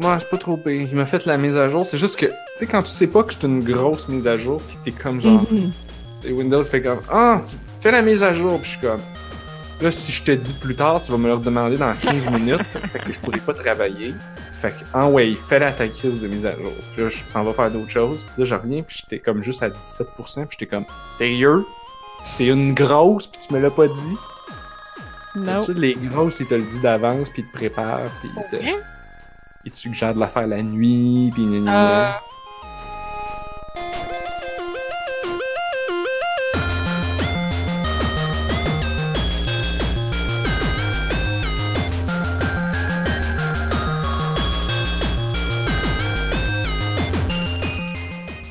Moi, c'est pas trop pire. Il m'a fait la mise à jour. C'est juste que, tu sais, quand tu sais pas que c'est une grosse mise à jour, pis t'es comme genre. Mhm. Et Windows fait comme Ah, tu fais la mise à jour, puis je suis comme. Là, si je te dis plus tard, tu vas me le redemander dans 15 minutes, fait que je pourrais pas travailler. Fait que, ah ouais, fais-la ta crise de mise à jour. Puis là, je m'en vais faire d'autres choses. Puis là, je reviens, puis j'étais comme juste à 17%, puis j'étais comme, sérieux? C'est une grosse, puis tu me l'as pas dit? Non. D'habitude, les grosses, ils te le disent d'avance, puis ils te préparent, puis ils te? Ils te suggèrent de la faire la nuit, puis Euh.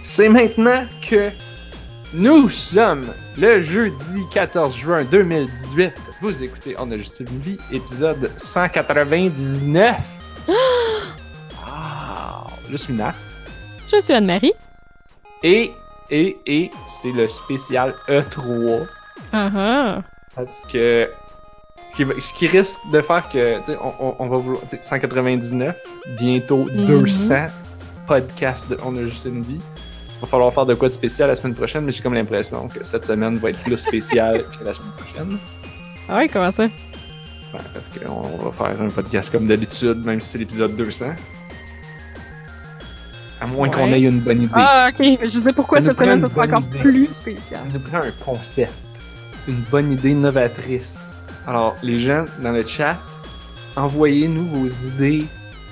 C'est maintenant que nous sommes le jeudi 14 juin 2018. Vous écoutez On a juste une vie, épisode 199. Je suis Nat. Je suis Anne-Marie. Et, et, et, c'est le spécial E3. Ah ah. Parce que ce qui, va- ce qui risque de faire que, tu sais, on, on- va vouloir, tu sais, 199, bientôt Mhm. 200 podcasts de On a juste une vie. Va falloir faire de quoi de spécial la semaine prochaine, mais j'ai comme l'impression que cette semaine va être plus spéciale que la semaine prochaine. Ah ouais, comment ça? Parce qu'on va faire un podcast comme d'habitude, même si c'est l'épisode 200. À moins Ouais. qu'on ait une bonne idée. Ah, ok. Je sais pourquoi Ça cette semaine, ça sera encore idée. plus Ça spécial. nous prend un concept, une bonne idée novatrice. Alors, les gens dans le chat, envoyez-nous vos idées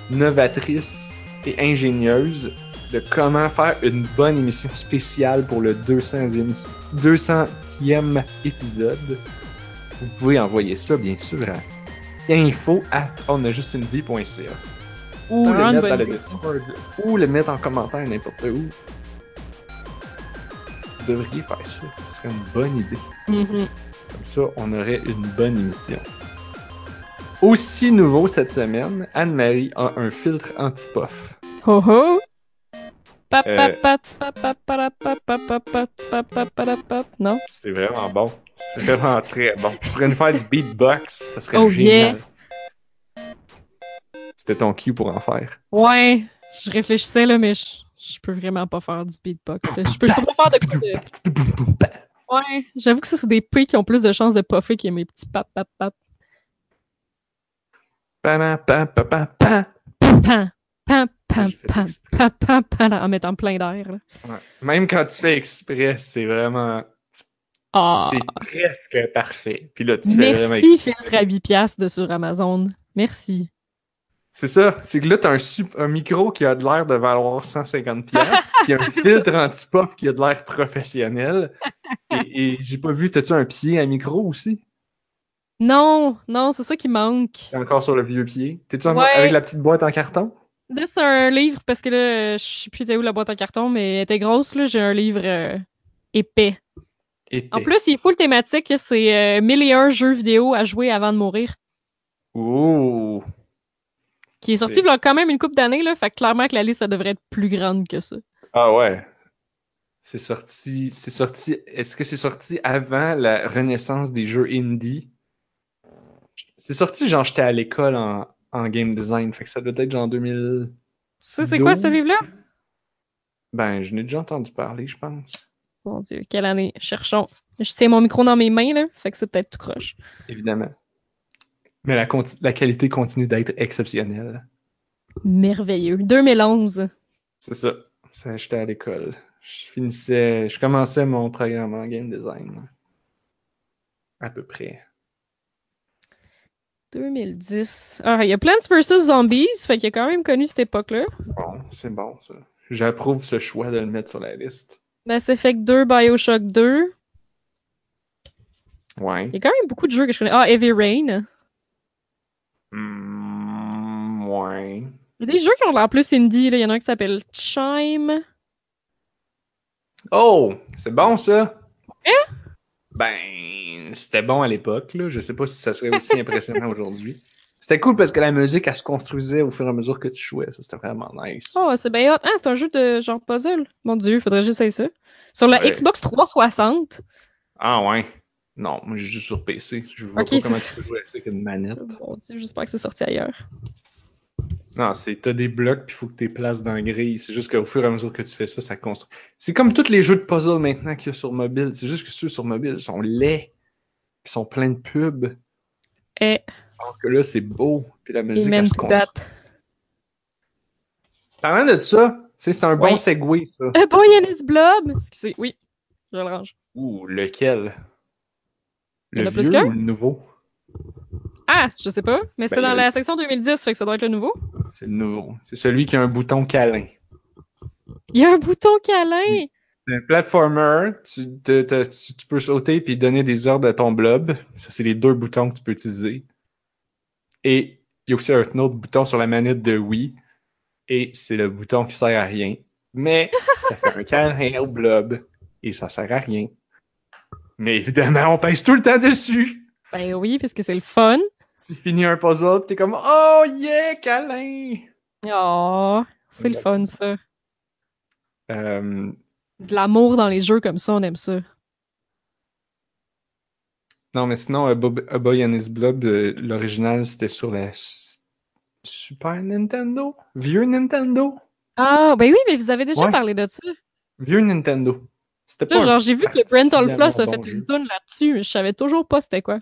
novatrices et ingénieuses de comment faire une bonne émission spéciale pour le 200e, 200e épisode. Vous pouvez envoyer ça, bien sûr, à info at onajustunevie.ca ou le mettre dans le Discord. Ou le mettre en commentaire n'importe où. Vous devriez faire ça. Ce serait une bonne idée. Comme ça, on aurait une bonne émission. Aussi nouveau cette semaine, Anne-Marie a un filtre anti-puff. Ho ho! Non? C'est vraiment bon. C'est vraiment très bon. Tu pourrais nous faire du beatbox, ça serait oh, génial. C'était ton cue pour en faire. Ouais. Je réfléchissais là, mais je, je peux vraiment pas faire du beatbox. Je peux, je peux pas faire de. Ouais. J'avoue que ça, c'est des P qui ont plus de chances de puffer que mes petits pap, pap, pap. En mettant plein d'air. Ouais. Même quand tu fais exprès, c'est vraiment. Ah! C'est presque parfait. Puis là, tu fais vraiment Merci, filtre à 8 piastres de sur Amazon. Merci. C'est ça. C'est que là, t'as un, sup- un micro qui a de l'air de valoir 150 pièces, puis un filtre anti-puff qui a de l'air professionnel. Et, et j'ai pas vu, t'as-tu un pied à micro aussi? Non, non, c'est ça qui manque. T'es encore sur le vieux pied. T'es-tu Ouais. avec la petite boîte en carton? Là, c'est un livre parce que là, je sais plus t'es où la boîte en carton, mais elle était grosse, là. J'ai un livre euh, épais. Épais. En plus, il est full thématique. C'est euh, 1001 jeux vidéo à jouer avant de mourir. Ouh! Qui est sorti il y a quand même une couple d'années, là. Fait que clairement que la liste, ça devrait être plus grande que ça. Ah ouais. C'est sorti. C'est sorti. Est-ce que c'est sorti avant la renaissance des jeux indie? C'est sorti, genre, j'étais à l'école en, en game design. Fait que ça doit être genre 2000. Tu sais, c'est quoi ce livre-là? Ben, je n'ai déjà entendu parler, je pense. Mon Dieu, quelle année? Cherchons. Je tiens mon micro dans mes mains, là. Fait que c'est peut-être tout croche. Évidemment. Mais la, qualité continue d'être exceptionnelle. Merveilleux. 2011. C'est ça. Ça, J'étais à l'école. Je finissais. Je commençais mon programme en game design. À peu près. 2010. Ah, il y a Plants vs. Zombies. Fait qu'il a quand même connu cette époque-là. Bon, c'est bon, ça. J'approuve ce choix de le mettre sur la liste. Mass Effect 2, Bioshock 2. Ouais. Il y a quand même beaucoup de jeux que je connais. Ah, Heavy Rain. Ouais. Il y a des jeux qui ont l'air plus indie. Là. Il y en a un qui s'appelle Chime. Oh! C'est bon, ça! Hein? Ben, c'était bon à l'époque, là. Je sais pas si ça serait aussi impressionnant aujourd'hui. C'était cool parce que la musique, elle se construisait au fur et à mesure que tu jouais. Ça, c'était vraiment nice. Oh, c'est bien hot. Ah, c'est un jeu de genre puzzle. Mon dieu, faudrait que j'essaye ça. Sur la Ouais. Xbox 360. Ah ouais. Non, moi j'ai juste sur PC. Je vois pas comment tu peux jouer avec une manette. Mon dieu, j'espère que c'est sorti ailleurs. Non, c'est t'as des blocs puis il faut que tu places dans la grille. C'est juste qu'au fur et à mesure que tu fais ça, ça construit. C'est comme tous les jeux de puzzle maintenant qu'il y a sur mobile. C'est juste que ceux sur mobile sont laids. Ils sont pleins de pubs. Eh, Alors que là, c'est beau. Puis la musique, elle se construit. Parlant de ça, c'est un bon segway, ça. A boy and his blob! Excusez, oui, je le range. Ouh, lequel? Le vieux ou le nouveau? Ah, je sais pas, mais c'était Ben, dans la section 2010, fait que ça doit être le nouveau. C'est le nouveau. C'est celui qui a un bouton câlin. Il y a un bouton câlin! C'est un platformer, tu, te- te- tu, tu peux sauter puis donner des ordres à ton blob. Ça, c'est les deux boutons que tu peux utiliser. Et il y a aussi un autre bouton sur la manette de Wii. Et c'est le bouton qui sert à rien. Mais ça fait un câlin au blob. Et ça sert à rien. Mais évidemment, on pèse tout le temps dessus. Ben oui, parce que c'est le fun. Tu finis un puzzle t'es comme Oh yeah, câlin! Oh, c'est le fun, ça. Euh, De l'amour dans les jeux comme ça, on aime ça. Non, mais sinon, A, Bob- A Boy and His Blob, euh, l'original, c'était sur la Super Nintendo? Vieux Nintendo? Ah, ben oui, mais vous avez déjà Ouais. parlé de ça. Vieux Nintendo. C'était pas genre, j'ai vu que Brent particulièrement Floss a fait une tune là-dessus, mais je savais toujours pas c'était quoi.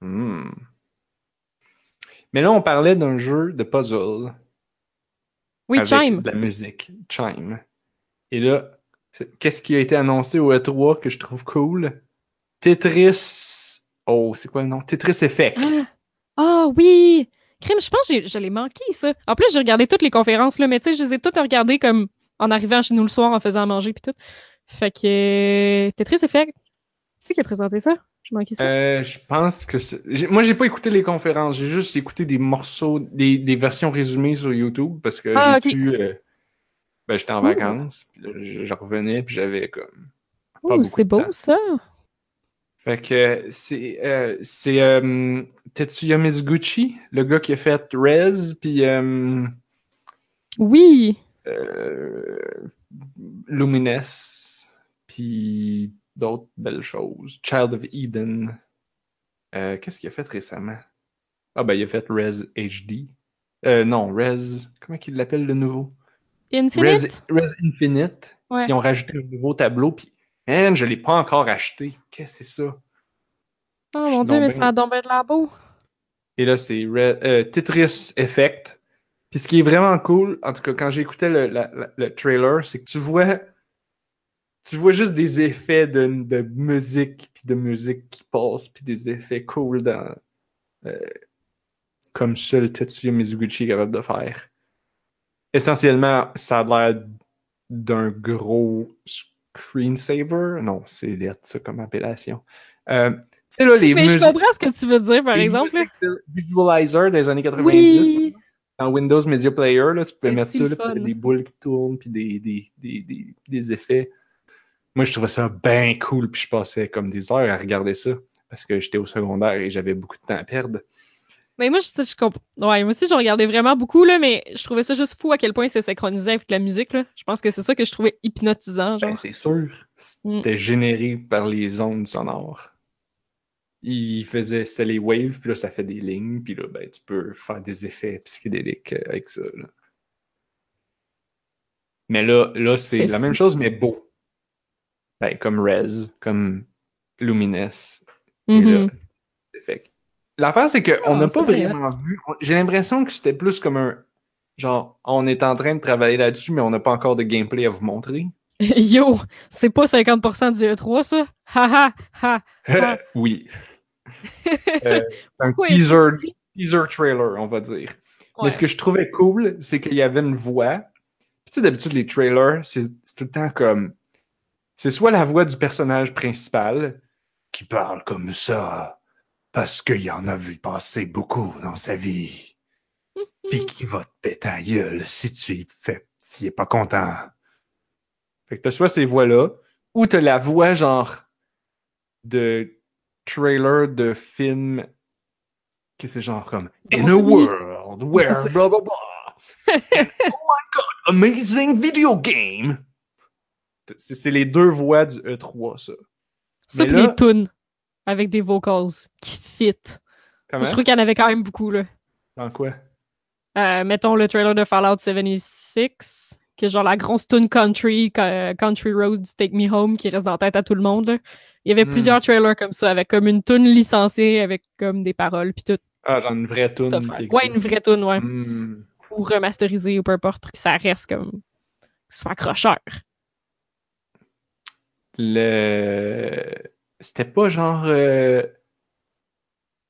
Hmm. Mais là, on parlait d'un jeu de puzzle Oui, avec Chime. de la musique. Chime. Et là, qu'est-ce qui a été annoncé au E3 que je trouve cool? Tetris... Oh, c'est quoi le nom? Tetris Effect. Ah, Ah, oui! Crime, je pense que je l'ai manqué, ça. En plus, j'ai regardé toutes les conférences, là, mais tu sais, je les ai toutes regardées comme en arrivant chez nous le soir, en faisant à manger, puis tout. Fait que. Tetris Effect. C'est qui a présenté ça? Ça. Euh, je pense que moi j'ai pas écouté les conférences, j'ai juste écouté des morceaux, des, des versions résumées sur YouTube parce que Ah, j'ai pu, euh, ben j'étais en Ouh. vacances, puis là, je, revenais puis j'avais comme Ouh, c'est beau, temps. ça. Fait que c'est euh, c'est euh, Tetsuya Mizuguchi, le gars qui a fait Rez puis euh, Oui. Lumines puis d'autres belles choses. Child of Eden. Euh, Qu'est-ce qu'il a fait récemment? Ah ben il a fait Rez HD. Euh, non, Rez. Comment qu'il l'appelle le nouveau? Infinite? Rez Infinite. Ouais. Qui ont rajouté un nouveau tableau. Puis, man, je l'ai pas encore acheté. Qu'est-ce que c'est ça? Oh mon dieu, mais ben- ça a bien de la beau. Et là, c'est Re- euh, Tetris Effect. Puis ce qui est vraiment cool, en tout cas, quand j'écoutais le trailer, c'est que tu vois. Tu vois juste des effets de, de musique, puis de musique qui passe, puis des effets cool dans. euh, comme seul Tetsuya Mizuguchi est capable de faire. Essentiellement, ça a l'air d'un gros screensaver. Non, c'est lettre, ça, comme appellation. Euh, tu sais, là, les Mais je comprends ce que tu veux dire, par Les exemple. de Visualizer des années 90 Oui. dans Windows Media Player, là, tu pouvais C'est mettre ça, là, puis des boules qui tournent, puis des, des, des, des, des effets. Moi, je trouvais ça bien cool, puis je passais comme des heures à regarder ça, parce que j'étais au secondaire et j'avais beaucoup de temps à perdre. Mais moi, je, je comprends. Ouais, moi aussi, je regardais vraiment beaucoup, là, mais je trouvais ça juste fou à quel point c'est synchronisé avec la musique, là. Je pense que c'est ça que je trouvais hypnotisant. Ben, c'est sûr, c'était généré par les ondes sonores. Il faisait, c'était les waves, puis là, ça fait des lignes, puis là, ben, tu peux faire des effets psychédéliques euh, avec ça, là. Mais là, là c'est C'est la fou. même chose, mais beau. Ben, comme Rez, comme Lumines. Mhm. L'affaire, c'est qu'on Ah, n'a pas vrai, vraiment vu. J'ai l'impression que c'était plus comme un. Genre, on est en train de travailler là-dessus, mais on n'a pas encore de gameplay à vous montrer. Yo, c'est pas 50% du E3, ça? Ha ha ha! Oui. Euh, un teaser, teaser trailer, on va dire. Mais ce que je trouvais cool, c'est qu'il y avait une voix. Puis tu sais, d'habitude, les trailers, c'est tout le temps comme. C'est soit la voix du personnage principal qui parle comme ça parce qu'il en a vu passer beaucoup dans sa vie. Puis qui va te péter la gueule si tu y fais, s'il est pas content. Fait que t'as soit ces voix-là, ou t'as la voix genre de trailer de film qui c'est genre comme In a world where blah blah blah. Oh my god, amazing video game. C'est les deux voix du E3, ça. Ça, pis là- les tunes avec des vocals qui fit. Comment? Je trouve qu'il y en avait quand même beaucoup, là. Dans quoi? Euh, mettons le trailer de Fallout 76, qui est genre la grosse tune country, Country Roads Take Me Home, qui reste dans la tête à tout le monde. là. Il y avait Hmm. plusieurs trailers comme ça, avec comme une tune licenciée, avec comme des paroles, puis tout. Ah, genre une vraie tune. Ouais, une vraie tune, ouais. Hmm. Ou remasterisée, ou peu importe, pour que ça reste comme. que ce soit accrocheur. Le. C'était pas genre. euh,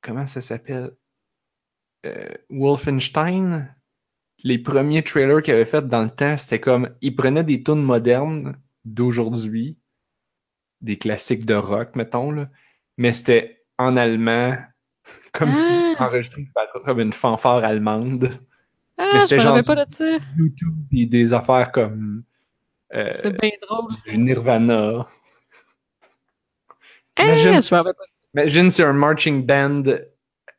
Comment ça s'appelle? Euh, Wolfenstein? Les premiers trailers qu'il avait fait dans le temps, c'était comme. Ils prenaient des tunes modernes d'aujourd'hui, des classiques de rock, mettons, là, mais c'était en allemand, comme si Ah. enregistré comme une fanfare allemande. Ah, Mais c'était genre pas. YouTube, et des affaires comme. euh, C'est bien drôle. du Nirvana. Imagine, pas. imagine si un marching band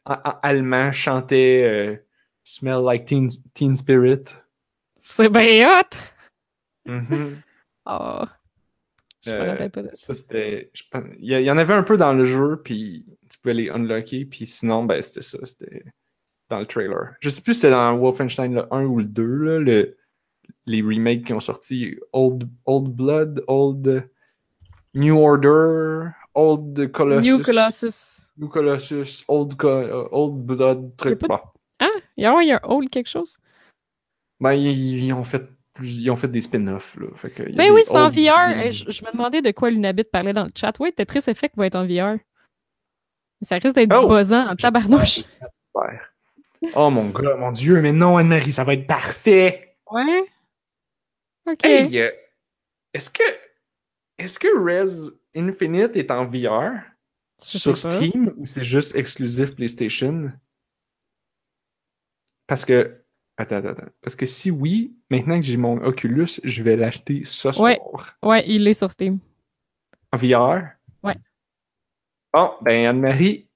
allemand chantait euh, Smell Like Teen, Teen Spirit. C'est bien hot! Mhm. Oh. Je me Euh, rappelle pas de ça. Ça, c'était. je pense- Il y, a- il y en avait un peu dans le jeu, puis tu pouvais les unlocker, puis sinon, ben, c'était ça. C'était dans le trailer. Je sais plus si c'était dans Wolfenstein le 1 ou le 2, là, le, les remakes qui ont sorti Old, Old Blood, Old New Order, Old Colossus. New Colossus. New Colossus, Old, Co- euh, Old Blood, truc. pas de- Bon. Ah, il y a, il y a old quelque chose? Ben, ils, ils ont fait plus- ils ont fait des spin-offs, Ben oui, c'est en VR. Je, je me demandais de quoi Lunabit parlait dans le chat. Oui, Tetris Effect va être en VR. Ça risque d'être Oh! buzzant en tabarnouche. Oh mon gars, mon Dieu, mais non, Anne-Marie, ça va être parfait! Ouais. Ok. Hey, euh, est-ce que est-ce que Res Infinite est en VR sur. Steam ou c'est juste exclusif PlayStation? Parce que attends, attends, attends. Parce que si oui, maintenant que j'ai mon Oculus, je vais l'acheter ce soir. Ouais. Ouais, il est sur Steam. En VR? Ouais. Bon, ben Anne-Marie,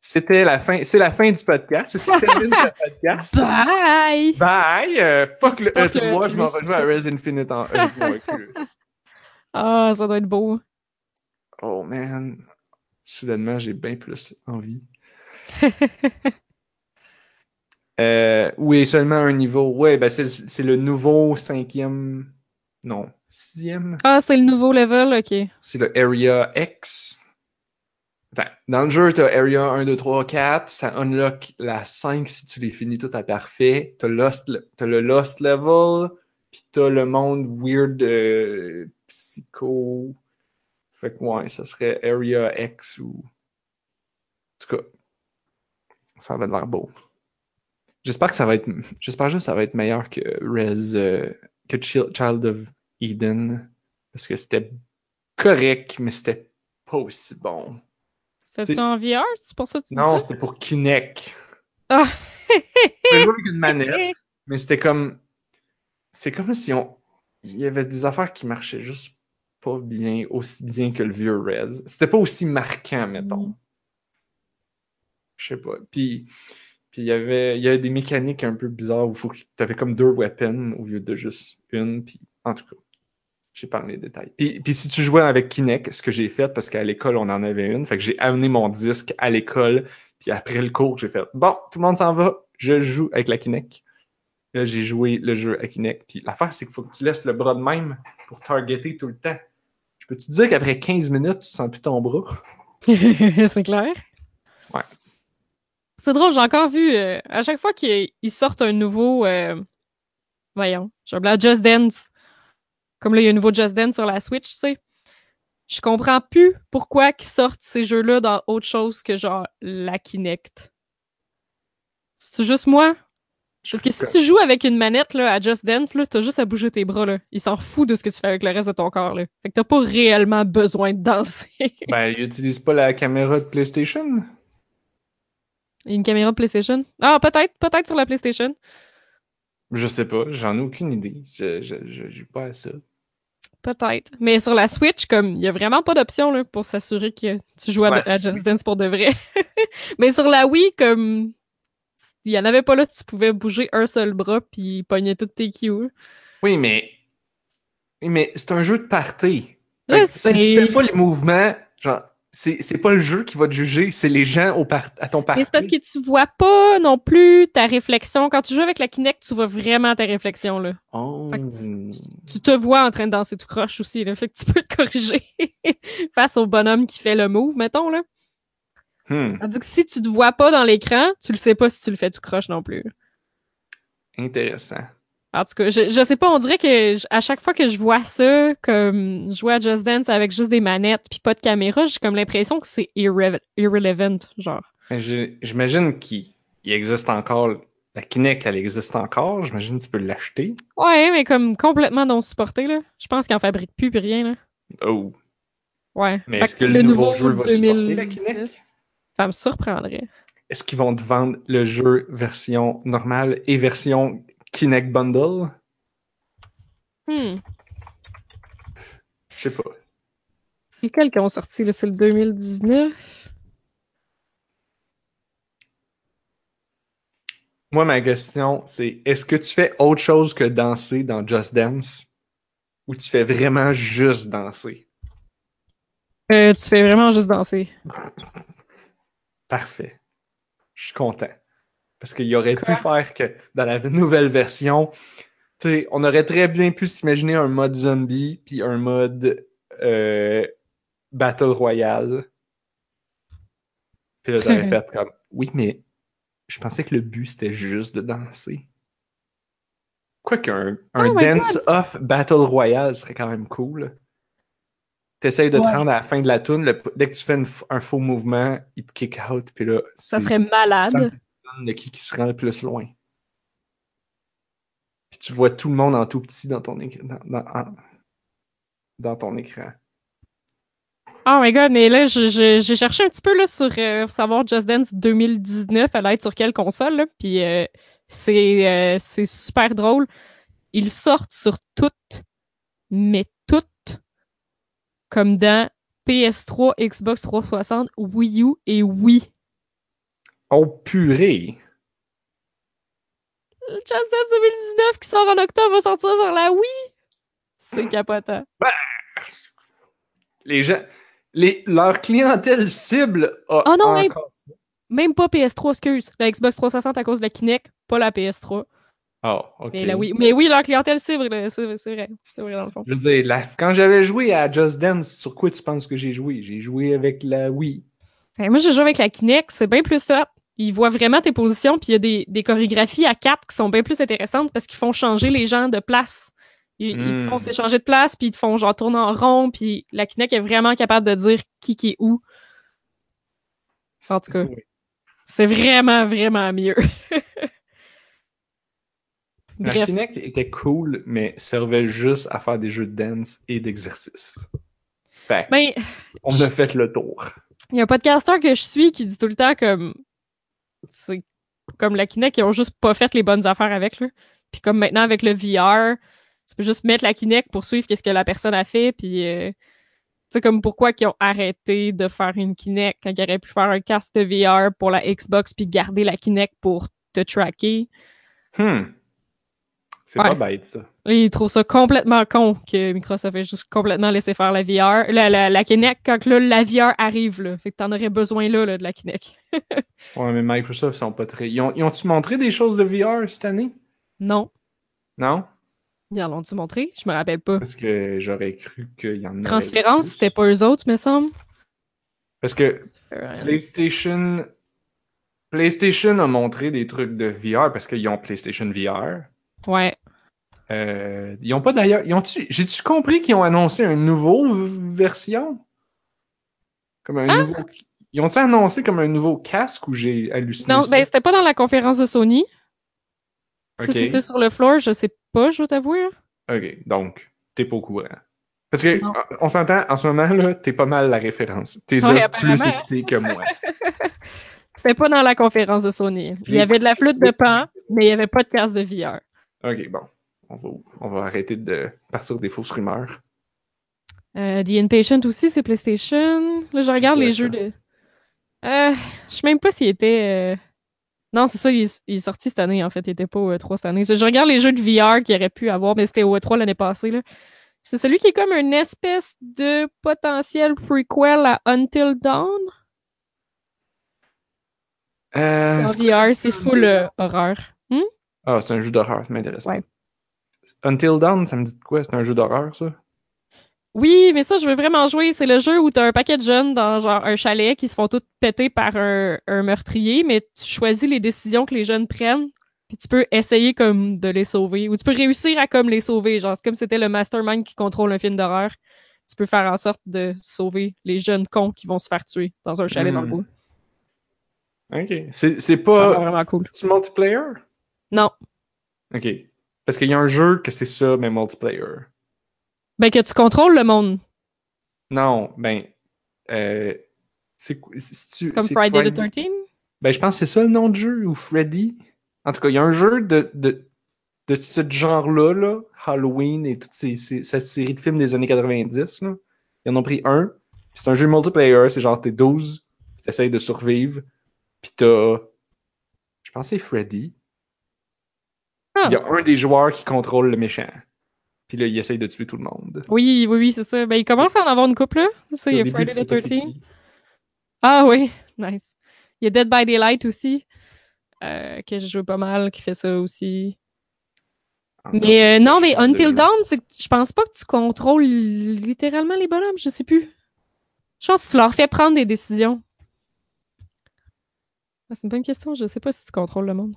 c'était la fin, c'est la fin du podcast. C'est ce qui termine le podcast. Bye! Bye! euh, fuck le Fuck le E3, je m'en vais jouer à Res Infinite en avec mon Oculus. Ah, ça doit être beau. Oh man. Soudainement, j'ai bien plus envie. Euh, oui, seulement un niveau. Ouais, ben c'est, le nouveau cinquième. Non, sixième? Ah, c'est le nouveau level, ok. C'est le Area X. Dans le jeu, t'as Area 1, 2, 3, 4. Ça unlock la 5 si tu les finis tout à parfait. T'as, Lost, t'as le Lost Level. Puis t'as le monde weird euh, psycho. Fait que ouais, ça serait Area X ou. En tout cas, ça va l'air beau. J'espère que ça va être. J'espère juste que ça va être meilleur que Res. euh, que Chil- Child of Eden. Parce que c'était correct, mais c'était pas aussi bon. C'est- en VR? C'est pour ça que tu Non, c'était pour Kinect. Ah! Jouais avec une manette, mais c'était comme. C'est comme si on. Il y avait des affaires qui marchaient juste pas bien, aussi bien que le vieux Res. C'était pas aussi marquant, mettons. Mm. Je sais pas. Puis. Puis il y avait, il y avait des mécaniques un peu bizarres où faut que tu avais comme deux weapons au lieu de juste une. Puis, en tout cas, j'ai pas les détails. Puis, puis si tu jouais avec Kinect, ce que j'ai fait, parce qu'à l'école, on en avait une, fait que j'ai amené mon disque à l'école. Puis après le cours, j'ai fait Bon, tout le monde s'en va, je joue avec la Kinect. Là, j'ai joué le jeu à Kinect. Puis l'affaire, c'est qu'il faut que tu laisses le bras de même pour targeter tout le temps. Je peux te dire qu'après 15 minutes, tu sens plus ton bras? c'est clair. Ouais. C'est drôle, j'ai encore vu, euh, à chaque fois qu'ils ils sortent un nouveau, euh, voyons, j'ai blanc, Just Dance, comme là, il y a un nouveau Just Dance sur la Switch, tu sais, je comprends plus pourquoi qu'ils sortent ces jeux-là dans autre chose que genre la Kinect. C'est juste moi? Parce que si tu joues avec une manette là, à Just Dance, là, t'as juste à bouger tes bras. Là. Il s'en fout de ce que tu fais avec le reste de ton corps. Là. Fait que t'as pas réellement besoin de danser. Ben, il utilise pas la caméra de PlayStation? Une caméra de PlayStation? Ah, peut-être, peut-être sur la PlayStation. Je sais pas, j'en ai aucune idée. Je, je, je joue pas à ça. Peut-être. Mais sur la Switch, comme il y a vraiment pas d'option là, pour s'assurer que tu joues à Just Dance pour de vrai. Mais sur la Wii, comme il y en avait pas là, tu pouvais bouger un seul bras puis pogner toutes tes cues. Oui, mais. Oui, mais c'est un jeu de party. Fait si pas les mouvements, genre, c'est c'est pas le jeu qui va te juger, c'est les gens au par- à ton Mais party. c'est que tu vois pas non plus ta réflexion. Quand tu joues avec la Kinect, tu vois vraiment ta réflexion, là. Oh. Fait Tu te vois en train de danser tout croche aussi, là. Fait que tu peux te corriger face au bonhomme qui fait le move, mettons, là. Hmm, Tandis que si tu te vois pas dans l'écran, tu le sais pas si tu le fais tout croche non plus. Intéressant. En tout cas, je, je sais pas, on dirait que à chaque fois que je vois ça, comme jouer à Just Dance avec juste des manettes puis pas de caméra, j'ai comme l'impression que c'est irre- irrelevant, genre. J'imagine qu'il il existe encore. La Kinect, elle existe encore. J'imagine que tu peux l'acheter. Ouais, mais comme complètement non supporté, là. Je pense qu'ils en fabriquent plus rien, là. Oh. Ouais. Mais est-ce que le, nouveau, jeu va supporter la 2019, Kinect? Ça me surprendrait. Est-ce qu'ils vont te vendre le jeu version normale et version Kinect Bundle? Hmm. Je sais pas. C'est lequel qui ont sorti, là? C'est le 2019? Moi, ma question, c'est est-ce que tu fais autre chose que danser dans Just Dance? Ou tu fais vraiment juste danser? Euh, tu fais vraiment juste danser. Parfait. Je suis content. Parce qu'il aurait Quoi? pu faire que dans la nouvelle version, on aurait très bien pu s'imaginer un mode zombie puis un mode euh, Battle Royale. Puis là, t'aurais fait comme oui, mais je pensais que le but c'était juste de danser. Quoi qu'un un Oh my dance-off Battle Royale serait quand même cool. T'essayes de te rendre à la fin de la tune, le- dès que tu fais une un faux mouvement, il te kick out, puis là, Ça serait malade. de qui, qui se rend le plus loin. Puis tu vois tout le monde en tout petit dans ton écran. Dans, dans- en- dans ton écran. Oh my god, mais là, j'ai cherché un petit peu là, sur euh, savoir Just Dance 2019, elle être sur quelle console, là, puis euh, c'est euh, c'est super drôle. Ils sortent sur toutes, mais toutes, comme dans PS3, Xbox 360, Wii U et Wii. Oh purée! Just Dance 2019 qui sort en octobre va sortir sur la Wii! C'est capotant. Les gens. Les, leur clientèle cible a Oh non, encore. Même pas PS3, excuse. La Xbox 360 à cause de la Kinect, pas la PS3. Oh, ok. Mais, Wii. mais oui, leur clientèle cible, c'est vrai. C'est vrai dans le fond. Je veux dire, la- quand j'avais joué à Just Dance, sur quoi tu penses que j'ai joué? J'ai joué avec la Wii. Que moi, j'ai joué avec la Kinect, c'est bien plus ça. Ils voient vraiment tes positions, puis il y a des, des chorégraphies à quatre qui sont bien plus intéressantes parce qu'ils font changer les gens de place. Ils, ils te Hmm. font s'échanger de place, puis ils te font genre tourner en rond, puis la Kinect est vraiment capable de dire qui qui est où. En tout cas. Oui. C'est vraiment, vraiment mieux. La. Kinect était cool, mais servait juste à faire des jeux de dance et d'exercice. Fait Ben, on a fait le tour. Il y a un podcasteur que je suis qui dit tout le temps comme c'est comme la Kinect, ils ont juste pas fait les bonnes affaires avec là. Puis comme maintenant avec le VR, tu peux juste mettre la Kinect pour suivre qu'est-ce que la personne a fait puis euh, tu sais comme pourquoi qu'ils ont arrêté de faire une Kinect quand ils auraient pu faire un casque de VR pour la Xbox puis garder la Kinect pour te tracker. Hmm. C'est Ouais. pas bête, ça. Et Ils trouvent ça complètement con que Microsoft ait juste complètement laissé faire la VR, la, la, la Kinect quand là, la VR arrive là. Fait que t'en aurais besoin là, là de la Kinect. Ouais, mais Microsoft sont pas très. Ils ont- ils ont-tu montré des choses de VR cette année? Non. Non? Ils en l'ont-tu montré? Je me rappelle pas. Parce que j'aurais cru qu'il y en aurait. Transférence, c'était pas eux autres, me semble. Parce que PlayStation. PlayStation a montré des trucs de VR parce qu'ils ont PlayStation VR. Ouais. Euh, ils ont pas d'ailleurs. J'ai-tu compris qu'ils ont annoncé un nouveau v- version? Comme un Ah! nouveau. Ils ont-tu annoncé comme un nouveau casque ou j'ai halluciné? Non, ça? ben c'était pas dans la conférence de Sony. Si c'était sur le floor, je sais pas, je vais t'avouer. hein. Ok, donc, t'es pas au courant. Parce que, Non. on- s'entend, en ce moment, là, t'es pas mal la référence. T'es Ouais, plus apparemment. écouté que moi. C'était pas dans la conférence de Sony. Il y avait de la flûte de pan, mais il y avait pas de casque de VR. Ok, bon. On va, on va arrêter de partir des fausses rumeurs. Euh, The Inpatient aussi, c'est PlayStation. Là, je regarde les jeux de. Euh, je sais même pas s'il était. euh, Non, c'est ça, il est, il est sorti cette année, en fait. Il était pas au E3 cette année. Je regarde les jeux de VR qu'il aurait pu avoir, mais c'était au E3 l'année passée, là. C'est celui qui est comme une espèce de potentiel prequel à Until Dawn. Euh, En VR, c'est full horreur. Ah, c'est un jeu d'horreur, ça m'intéresse. Ouais. Until Dawn, ça me dit de quoi? C'est un jeu d'horreur, ça? Oui, mais ça, je veux vraiment jouer. C'est le jeu où t'as un paquet de jeunes dans genre un chalet qui se font tous péter par un, un meurtrier, mais tu choisis les décisions que les jeunes prennent, puis tu peux essayer comme de les sauver, ou tu peux réussir à comme les sauver. Genre, c'est comme si c'était le mastermind qui contrôle un film d'horreur. Tu peux faire en sorte de sauver les jeunes cons qui vont se faire tuer dans un chalet dans le Hmm. bois. Ok. C'est pas. vraiment cool. C'est multiplayer? Non. Ok. Parce qu'il y a un jeu que c'est ça, mais multiplayer. Ben, que tu contrôles le monde. Non, ben. Euh, c'est quoi- c'est-tu- Comme Friday the 13 Ben, je pense que c'est ça le nom de jeu, ou Freddy. En tout cas, il y a un jeu de, de, de ce genre-là, là, Halloween et toute ces, ces- cette série de films des années 90. Là. Ils en ont pris un. C'est un jeu multiplayer, c'est genre t'es 12, puis t'essayes de survivre, puis t'as. Je pense que c'est Freddy. Ah. Il y a un des joueurs qui contrôle le méchant. Puis là, il essaye de tuer tout le monde. Oui, oui, oui, c'est ça. Ben, il commence à en avoir une couple, là. C'est ça, il y Au a début, Friday the pas c'est 13 qui. Ah oui, nice. Il y a Dead by Daylight aussi, euh, que je joue pas mal, qui fait ça aussi. Ah, Mais euh, non, mais de Until. Dawn, je pense pas que tu contrôles littéralement les bonhommes, je sais plus. Je pense que tu leur fais prendre des décisions. Ah, c'est une bonne question, je sais pas si tu contrôles le monde.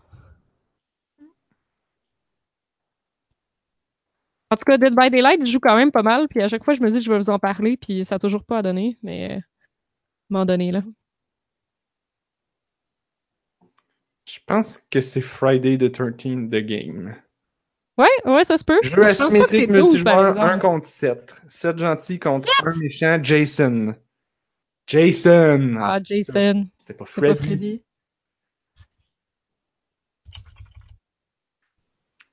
En tout cas, Dead by Daylight, je joue quand même pas mal, puis à chaque fois, je me dis je vais vous en parler, puis ça a toujours pas à donner, mais euh, à un moment donné, là. Je pense que c'est Friday the 13th The Game. Ouais, ouais, ça se peut. Jeu asymétrique c'est 12, par multijoueur exemple. 1 contre 7. 7 gentils contre un méchant Jason. Jason! Ah, c'était- Jason. C'était pas C'est pas Freddy. Freddy.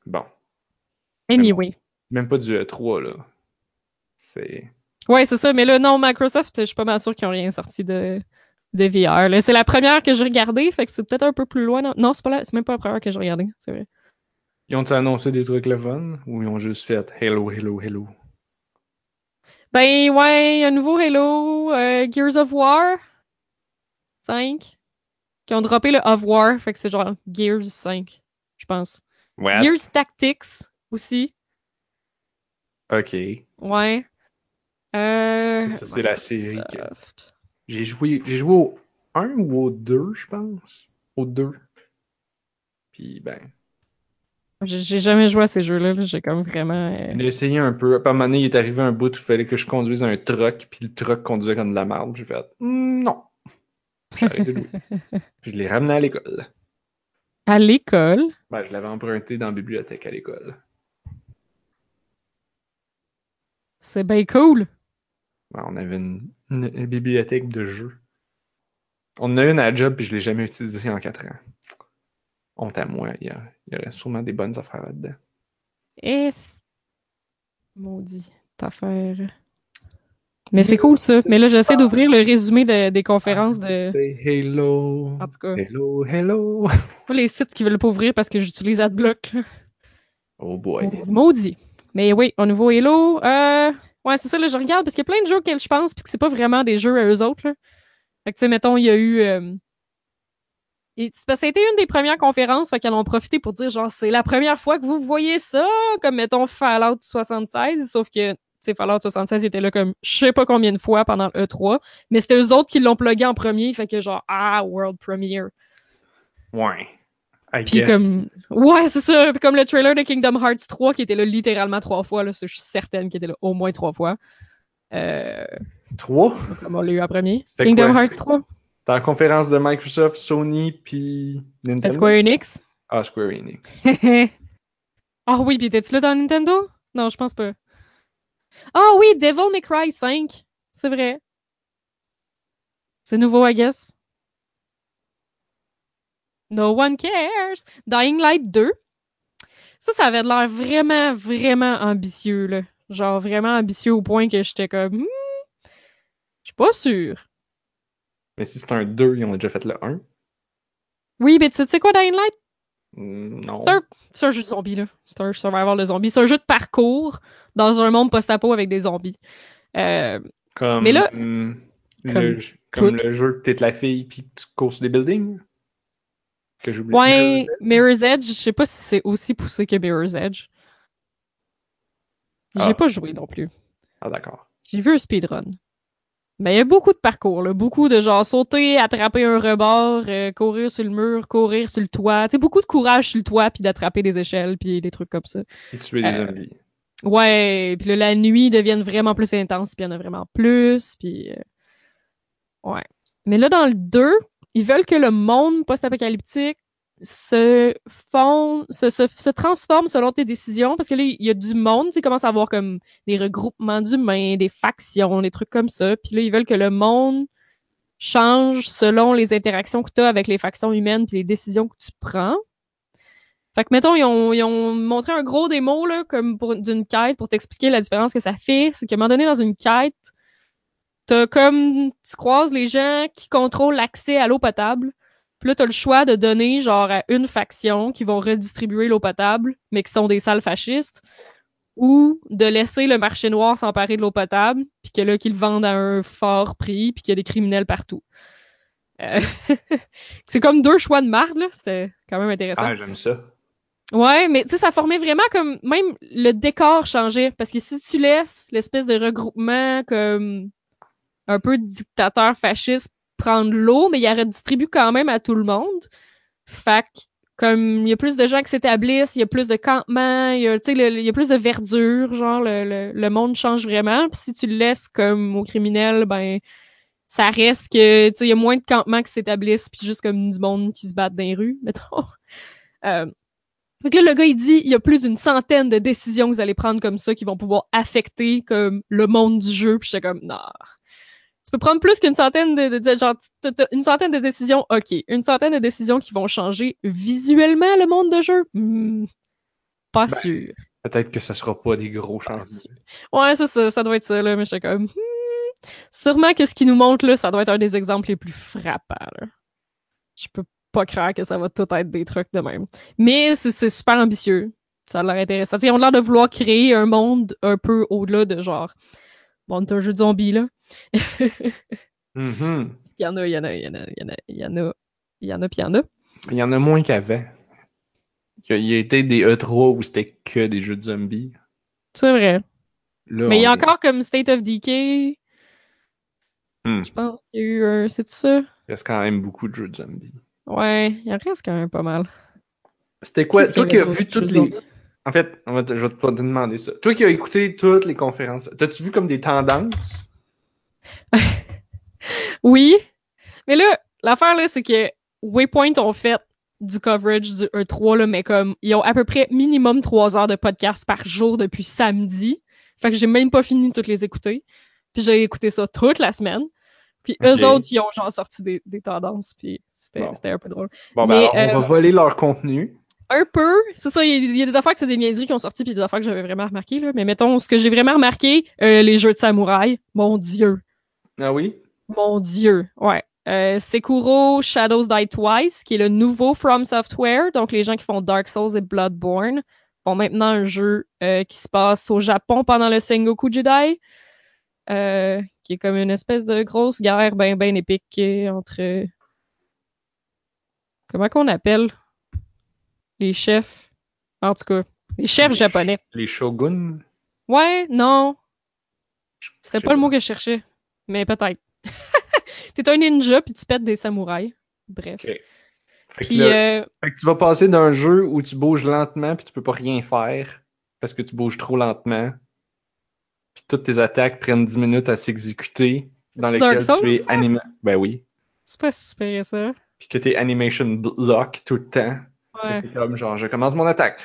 Bon, Anyway. Même pas du E3 là. C'est. Ouais, c'est ça. Mais là, non, Microsoft, je suis pas mal sûre qu'ils ont rien sorti de, de VR. là. C'est la première que j'ai regardée, fait que c'est peut-être un peu plus loin. Non, non c'est pas la- c'est même pas la première que j'ai regardée, c'est vrai. Ils ont annoncé des trucs le fun ou ils ont juste fait Hello, hello, hello? Ben ouais, un nouveau Halo, euh, Gears of War 5, qui ont droppé le of War, fait que c'est genre Gears 5, je pense. Ouais. Gears Tactics aussi, Ok. ouais. Euh, Ça, c'est la série que-. J'ai joué, j'ai joué au 1 ou au 2, je pense. Au 2. Puis ben. J'ai jamais joué à ces jeux-là, là, j'ai comme vraiment... euh, J'ai essayé un peu. À un moment donné, il est arrivé un bout où il fallait que je conduise un truck, puis le truck conduisait comme de la merde. J'ai fait Hmm, non. J'ai arrêté de jouer. Puis je l'ai ramené à l'école. À l'école, Ben, je l'avais emprunté dans la bibliothèque à l'école. C'est bien cool. Ben, on avait une, une- une bibliothèque de jeux. On en a une à la job, puis je l'ai jamais utilisée en 4 ans. Honte à moi, il y, a- il y aurait sûrement des bonnes affaires là-dedans. Et... Maudit, affaire. Mais c'est cool ça. Mais là, j'essaie d'ouvrir le résumé de- des conférences de... Say hello. En tout cas, Hello, hello. pas les sites qui veulent pas ouvrir parce que j'utilise AdBlock. Oh boy. Maudit. Mais oui, au nouveau Hello, euh... ouais, c'est ça, là, je regarde parce qu'il y a plein de jeux auxquels je pense puis que c'est pas vraiment des jeux à eux autres. Fait que, tu sais, mettons, il y a eu... euh, été une des premières conférences, fait qu'elles ont profité pour dire, genre, c'est la première fois que vous voyez ça, comme, mettons, Fallout 76, sauf que, sais, Fallout 76 était là comme, je sais pas combien de fois pendant le E3, mais c'était eux autres qui l'ont plugué en premier, fait que, genre, ah, World Premiere. Ouais. I Puis guess. comme ouais, c'est ça, Puis comme le trailer de Kingdom Hearts 3 qui était là littéralement trois fois là, je suis certaine qu'il était là au moins trois fois. Euh, 3. comme on l'a eu en premier. Kingdom quoi? Hearts 3, Dans la conférence de Microsoft, Sony, puis Nintendo? Square Enix? Ah, Square Enix. Ah oui, puis étais-tu là dans Nintendo? Non, je pense pas. Ah oui, Devil May Cry 5. C'est vrai. C'est nouveau, I guess. No one cares. Dying Light 2. Ça, ça avait l'air vraiment, vraiment ambitieux, là. Genre vraiment ambitieux au point que j'étais comme. Hmm, je suis pas sûre. Mais si c'est un 2, ils ont déjà fait le 1. Oui, mais tu sais- quoi, Dying Light? Mm, Non. C'est un, jeu de zombies, là. C'est un survival de zombies. C'est un jeu de parcours dans un monde post-apo avec des zombies. Euh, Comme, Mais là- hum, comme le jeu que t'es la fille puis tu cours sur des buildings. Que j'oublie. ouais, Mirror's Edge, je sais pas si c'est aussi poussé que Mirror's Edge. J'ai Ah. pas joué non plus. Ah, d'accord. J'ai vu un speedrun. Mais il y a beaucoup de parcours, là. Beaucoup de genre sauter, attraper un rebord, euh, courir sur le mur, courir sur le toit. Tu sais, beaucoup de courage sur le toit, puis d'attraper des échelles, puis des trucs comme ça. Et tuer des Euh, zombies. Ouais, puis là, la nuit devient vraiment plus intense, puis il y en a vraiment plus, puis... euh, Ouais. Mais là, dans le 2, ils veulent que le monde post-apocalyptique se fond, se, se, se transforme selon tes décisions, parce que là, il y a du monde, tu sais, commence à avoir comme des regroupements d'humains, des factions, des trucs comme ça, puis là, ils veulent que le monde change selon les interactions que tu as avec les factions humaines puis les décisions que tu prends. Fait que, mettons, ils ont, ils ont montré un gros démo, là, comme pour d'une quête, pour t'expliquer la différence que ça fait. C'est qu'à un moment donné, dans une quête, t'as comme, tu croises les gens qui contrôlent l'accès à l'eau potable. Puis là, t'as le choix de donner, genre, à une faction qui vont redistribuer l'eau potable, mais qui sont des salles fascistes, ou de laisser le marché noir s'emparer de l'eau potable, puis que là, qu'ils le vendent à un fort prix, puis qu'il y a des criminels partout. Euh, c'est comme deux choix de marde, là. C'était quand même intéressant. Ah, j'aime ça. Ouais, mais tu sais, ça formait vraiment comme. Même le décor changeait. Parce que si tu laisses l'espèce de regroupement comme un peu dictateur fasciste prendre l'eau, mais il redistribue quand même à tout le monde. Fait que, comme il y a plus de gens qui s'établissent, il y a plus de campements, il y a, il y a plus de verdure, genre le, monde change vraiment. Puis si tu le laisses comme aux criminels, ben ça reste que tu il y a moins de campements qui s'établissent, puis juste comme du monde qui se battent dans les rues, mettons. Euh, que là, le gars, il dit, il y a plus d'une centaine de décisions que vous allez prendre comme ça qui vont pouvoir affecter le monde du jeu. Puis j'étais comme, non. Tu peux prendre plus qu'une centaine de, de- de- genre, une centaine de décisions, ok. Une centaine de décisions qui vont changer visuellement le monde de jeu? Hmm, pas Ben, sûr. Peut-être que ça sera pas des gros changements. Ouais, c'est ça, ça doit être ça, là. Mais j'étais comme, hmm, sûrement que ce qu'il nous montre, là, ça doit être un des exemples les plus frappants, là. Je peux pas croire que ça va tout être des trucs de même. Mais c'est super ambitieux. Ça a l'air intéressant. T'sais, ils ont l'air de vouloir créer un monde un peu au-delà de genre. Bon, t'as un jeu de zombies, là. Mhm. Il y en a, il y en a, il y en a, il y en a, il y en a, il y en a, puis il y en a. Il y en a moins qu'avant. Il y a, été des E3 où c'était que des jeux de zombies. C'est vrai. Là, Mais il y a encore comme State of Decay. Hmm. Je pense qu'il y a eu un. C'est ça? Il reste quand même beaucoup de jeux de zombies. Ouais, il en reste quand même pas mal. C'était quoi? Toi qui as vu toutes les. En fait, je vais te demander ça. Toi qui as écouté toutes les conférences, t'as-tu vu comme des tendances? Oui. Mais là, l'affaire, là, c'est que Waypoint ont fait du coverage du E3, là, mais comme, ils ont à peu près minimum trois heures de podcast par jour depuis samedi. Fait que j'ai même pas fini de toutes les écouter. Puis j'ai écouté ça toute la semaine. Puis eux autres, ils ont genre sorti des, des tendances, puis c'était Bon. un peu drôle. Bon, ben Mais, alors, on euh, va voler leur contenu. Un peu, c'est ça, il y, a- il y a des affaires que c'est des niaiseries qui ont sorti, puis des affaires que j'avais vraiment remarqué, là. Mais mettons, ce que j'ai vraiment remarqué, euh, les jeux de samouraï, mon dieu. Ah oui? Mon dieu, ouais. Euh, Sekiro Shadows Die Twice, qui est le nouveau From Software, donc les gens qui font Dark Souls et Bloodborne, font maintenant un jeu euh, qui se passe au Japon pendant le Sengoku Jidai, euh, qui est comme une espèce de grosse guerre ben ben épique entre... Comment qu'on appelle les chefs? En tout cas, les chefs Les japonais. Les shoguns? Ouais, non, c'était pas le mot que je cherchais, mais peut-être. T'es un ninja puis tu pètes des samouraïs. Bref. Fait que, Puis, là- euh, fait que tu vas passer d'un jeu où tu bouges lentement puis tu peux pas rien faire parce que tu bouges trop lentement. Puis toutes tes attaques prennent 10 minutes à s'exécuter dans lesquelles Souls, tu es animé. Ben oui. c'est pas super ça. Puis que t'es animation block tout le temps. Ouais. T'es comme genre, je commence mon attaque.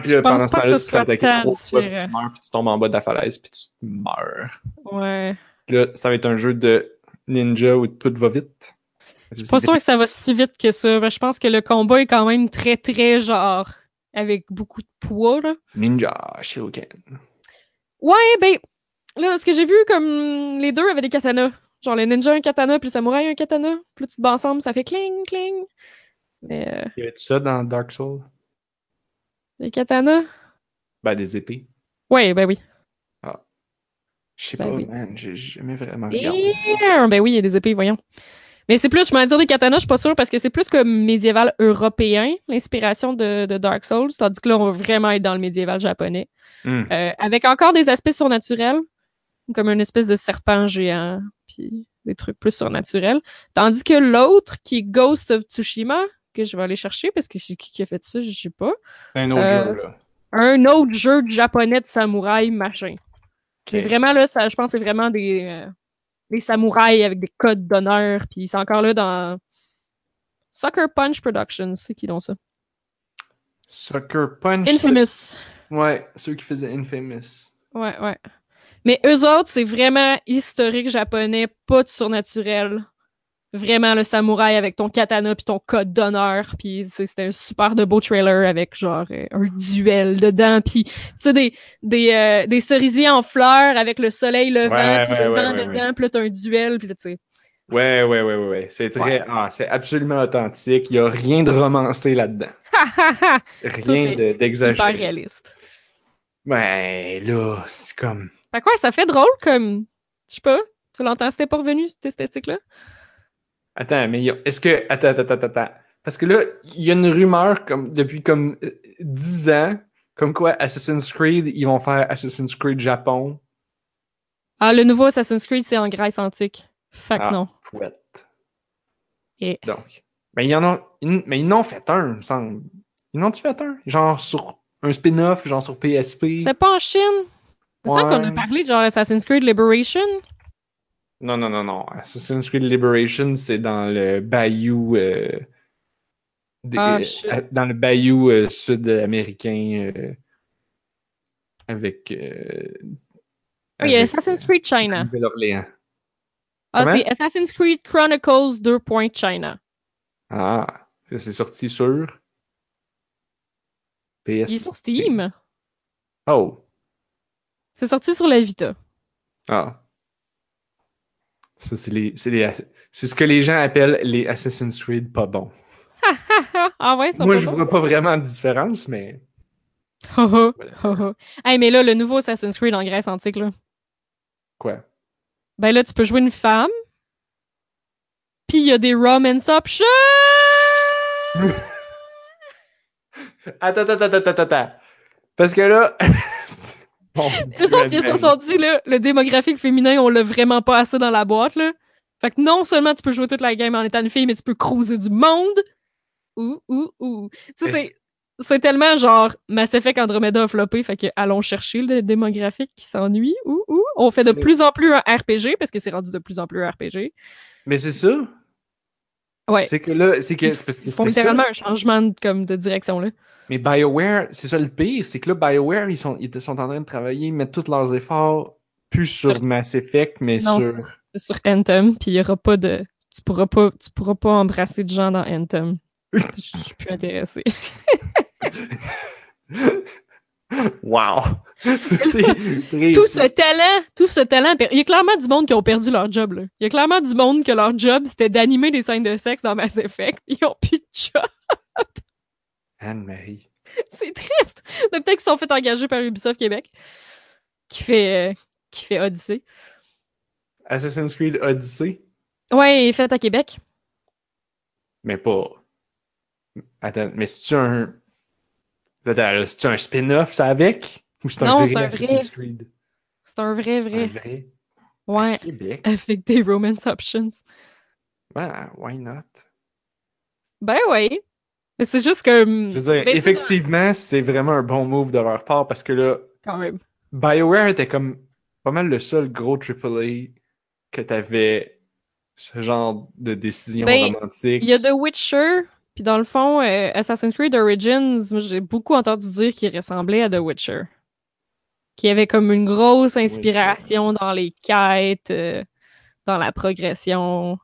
Puis là, pendant ce temps-là, tu te fais attaquer trois fois, puis tu meurs, puis tu tombes en bas de la falaise, puis tu meurs. Ouais. Là, ça va être un jeu de ninja où tout va vite. Je suis pas sûr que ça va si vite que ça. mais je pense que le combat est quand même très, très genre avec beaucoup de poids, là. Ninja Shuriken. Ouais, ben, là, ce que j'ai vu, comme les deux avaient des katanas. Genre, le ninja un katana, puis le samouraï un katana. Puis là, tu te bats ensemble, ça fait cling, cling. Mais euh, Y avait ça dans Dark Souls? Les katanas? Ben, des épées. Ouais, ben oui. Je sais Ben pas, oui. man. J'ai jamais vraiment regardé ça. Ben oui, il y a des épées, voyons. Mais c'est plus, je m'en dire des katanas, je suis pas sûre, parce que c'est plus comme médiéval européen, l'inspiration de, de Dark Souls, tandis que là, on va vraiment être dans le médiéval japonais. Hmm. Euh, avec encore des aspects surnaturels, comme une espèce de serpent géant, puis des trucs plus surnaturels. Tandis que l'autre, qui est Ghost of Tsushima, que je vais aller chercher, parce que c'est qui qui a fait ça, je sais pas. Un autre Euh, jeu, là. Un autre jeu de japonais de samouraï, machin. C'est vraiment là, ça, je pense que c'est vraiment des, euh, des samouraïs avec des codes d'honneur, puis c'est encore là dans Sucker Punch Productions, c'est qui donc ça? Sucker Punch. Infamous. Ouais, ceux qui faisaient Infamous. Ouais, ouais. Mais eux autres, c'est vraiment historique japonais, pas de surnaturel. Vraiment le samouraï avec ton katana puis ton code d'honneur, puis c'était un super de beau trailer avec genre euh, un duel dedans, puis tu sais des des, euh, des cerisiers en fleurs avec le soleil levant, Ouais, ouais, le ouais, vent dedans, puis là t'as un duel, puis là tu sais. Ouais, ouais, ouais, ouais, ouais. C'est très. Ah, c'est absolument authentique. Il y a rien de romancé là-dedans. Rien est de- d'exagéré. réaliste. Ouais, là, c'est comme. Fait quoi, ça fait drôle comme je sais pas, tu l'entends, c'était pas revenu cette esthétique-là? Attends, mais a- est-ce que. Attends, attends, attends, attends. Parce que là, il y a une rumeur comme depuis comme euh, 10 ans, comme quoi Assassin's Creed, ils vont faire Assassin's Creed Japon. Ah, le nouveau Assassin's Creed, c'est en Grèce antique. Fait que Ah. non. Pouette. Et- Donc. Mais ils en ont. Mais ils en ont fait un, il me semble. Ils en ont-tu fait un? Genre sur un spin-off, genre sur PSP. C'était pas en Chine? C'est ça Ouais. qu'on a parlé, genre Assassin's Creed Liberation? Non, non, non, non. Assassin's Creed Liberation, c'est dans le bayou. euh, des- Ah, euh, dans le bayou euh, sud-américain. avec. Oui, il y a avec, Assassin's Creed China. Nouvelle-Orléans. Ah, Comment? c'est Assassin's Creed Chronicles 2. China. Ah, c'est sorti sur. PS. Il est sur Steam. Oh. C'est sorti sur la Vita. Ah. Ça, c'est les. C'est les. Ce que les gens appellent les Assassin's Creed pas bons. ah ouais, Moi, je vois pas vraiment de différence, mais. vois. Voilà. hey, mais là, le nouveau Assassin's Creed en Grèce antique, là. Quoi? Ben là, tu peux jouer une femme. Puis il y a des romance options! Attends, attends, attends, attends, attends. Parce que là. C'est ça qu'ils se sont dit, là, le démographique féminin, on l'a vraiment pas assez dans la boîte, là. Fait que non seulement tu peux jouer toute la game en étant une fille, mais tu peux cruiser du monde. Ouh, ouh, ouh. C'est- c'est tellement genre Mass Effect Andromeda a floppé, fait que allons chercher le démographique qui s'ennuie. Ouh, ouh. On fait de plus en plus un RPG, parce que c'est rendu de plus en plus un RPG. Mais c'est ça. Ouais. C'est que là, c'est que. c'est parce que ça. un changement de, comme, de direction, là. Mais BioWare, c'est ça le pire, c'est que là, BioWare, ils sont, ils sont en train de travailler, mettre tous leurs efforts, plus sur Sur- Mass Effect, mais Non, sur. Sur Anthem, puis il y aura pas de... Tu pourras pas, tu pourras pas embrasser de gens dans Anthem. Je suis plus intéressée. Wow! tout ce talent, tout ce talent, il y a clairement du monde qui ont perdu leur job. Là. Il y a clairement du monde que leur job c'était d'animer des scènes de sexe dans Mass Effect. Ils ont plus de job. Anne-Marie. C'est triste. Mais Peut-être qu'ils sont fait engager par Ubisoft Québec, qui fait, euh, qui fait Odyssey. Assassin's Creed Odyssey, Ouais, il est fait à Québec. mais pas. Attends, mais c'est-tu un. C'est-tu un spin-off, ça avec? Ou c'est un Non, vrai un Assassin's vrai. Creed? C'est un vrai, vrai. un vrai. Ouais, Québec. avec des romance options. Ben, why not? Ben ouais. Mais c'est juste que. Je veux dire, ben, effectivement, c'est vraiment un bon move de leur part parce que là, Quand même. BioWare était comme pas mal le seul gros AAA que t'avais ce genre de décision Ben, romantique. Il y a The Witcher, puis dans le fond, euh, Assassin's Creed Origins, moi j'ai beaucoup entendu dire qu'il ressemblait à The Witcher. Qu'il y avait comme une grosse inspiration dans les quêtes, euh, dans la progression.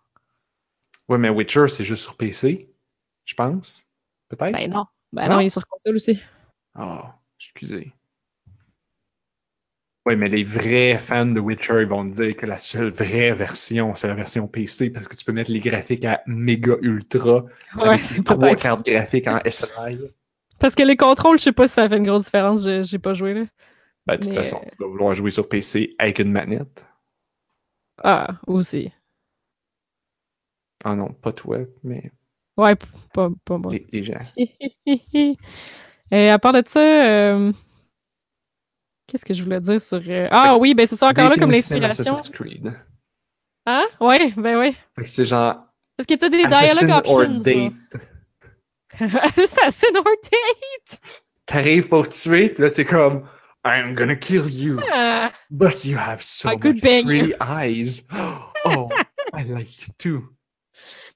Ouais, mais Witcher, c'est juste sur PC, je pense. Peut-être? Ben non. Ben Non? non, il est sur console aussi. Oh, excusez. Oui, mais les vrais fans de Witcher, ils vont te dire que la seule vraie version, c'est la version PC, parce que tu peux mettre les graphiques à méga ultra, Ouais, avec trois cartes graphiques en SLI. Parce que les contrôles, je sais pas si ça fait une grosse différence, j'ai j'ai pas joué, là. Ben, de toute Mais- façon, tu vas vouloir jouer sur PC avec une manette. Ah, aussi. Ah non, pas toi, mais Ouais, pas, pas moi. les, les gens. Et à part de ça, euh, qu'est-ce que je voulais dire sur. euh, Ah oui, ben c'est ça encore là comme l'inspiration. Hein? Ouais, ben oui. C'est genre Parce que t'as des Assassin dialogue or options. Assassin or date! T'arrives pour tuer, puis là, t'es comme I'm gonna kill you, Ah, but you have so I much pretty eyes. Oh, I like you too.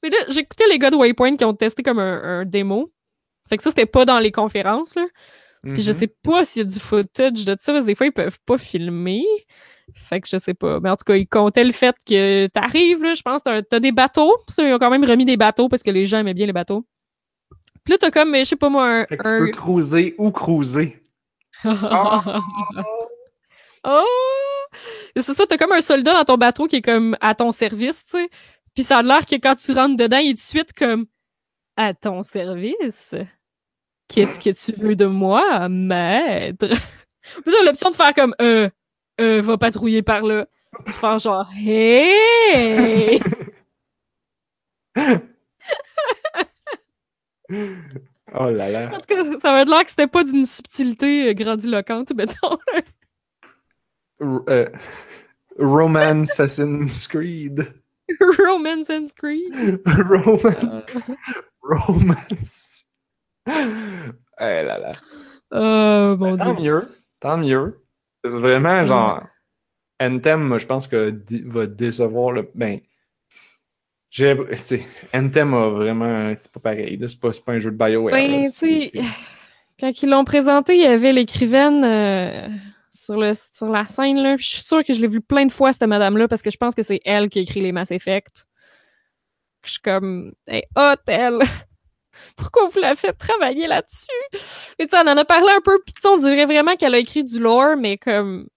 Mais là, j'écoutais les gars de Waypoint qui ont testé comme un, un démo. Fait que ça, c'était pas dans les conférences, là. Puis je Mhm. sais pas s'il y a du footage de ça, parce que des fois, ils peuvent pas filmer. Fait que je sais pas. Mais en tout cas, ils comptaient le fait que t'arrives, là, je pense, t'as, t'as des bateaux. Ça, ils ont quand même remis des bateaux parce que les gens aimaient bien les bateaux. Puis là, t'as comme, je sais pas moi, un... Fait que tu un- peux cruiser ou cruiser. Oh! C'est ça, t'as comme un soldat dans ton bateau qui est comme à ton service, tu sais. Puis ça a l'air que quand tu rentres dedans, il est de suite comme à ton service? Qu'est-ce que tu veux de moi, maître? Puis t'as l'option de faire comme euh, euh, va patrouiller par là. Puis faire genre hey! Oh là là. Tout cas, ça va être l'air que c'était pas d'une subtilité euh, grandiloquente, mettons. R- euh, Romance Assassin's Creed. Romance and Creed. Romance. Romance. Eh là là. Oh mon Tant dieu. mieux. Tant mieux. C'est vraiment genre. Anthem, moi, je pense que va décevoir le. Ben. J'ai. Anthem a vraiment. C'est pas pareil. là. C'est pas, c'est pas un jeu de BioWare. Ben, tu sais, quand ils l'ont présenté, il y avait l'écrivaine euh, sur, le, sur la scène. Là. Je suis sûre que je l'ai vu plein de fois, cette madame-là, parce que je pense que c'est elle qui a écrit les Mass Effect. Je suis comme, hey, hot, elle! Pourquoi vous la faites travailler là-dessus? Et tu on en a parlé un peu, sais, on dirait vraiment qu'elle a écrit du lore, mais comme.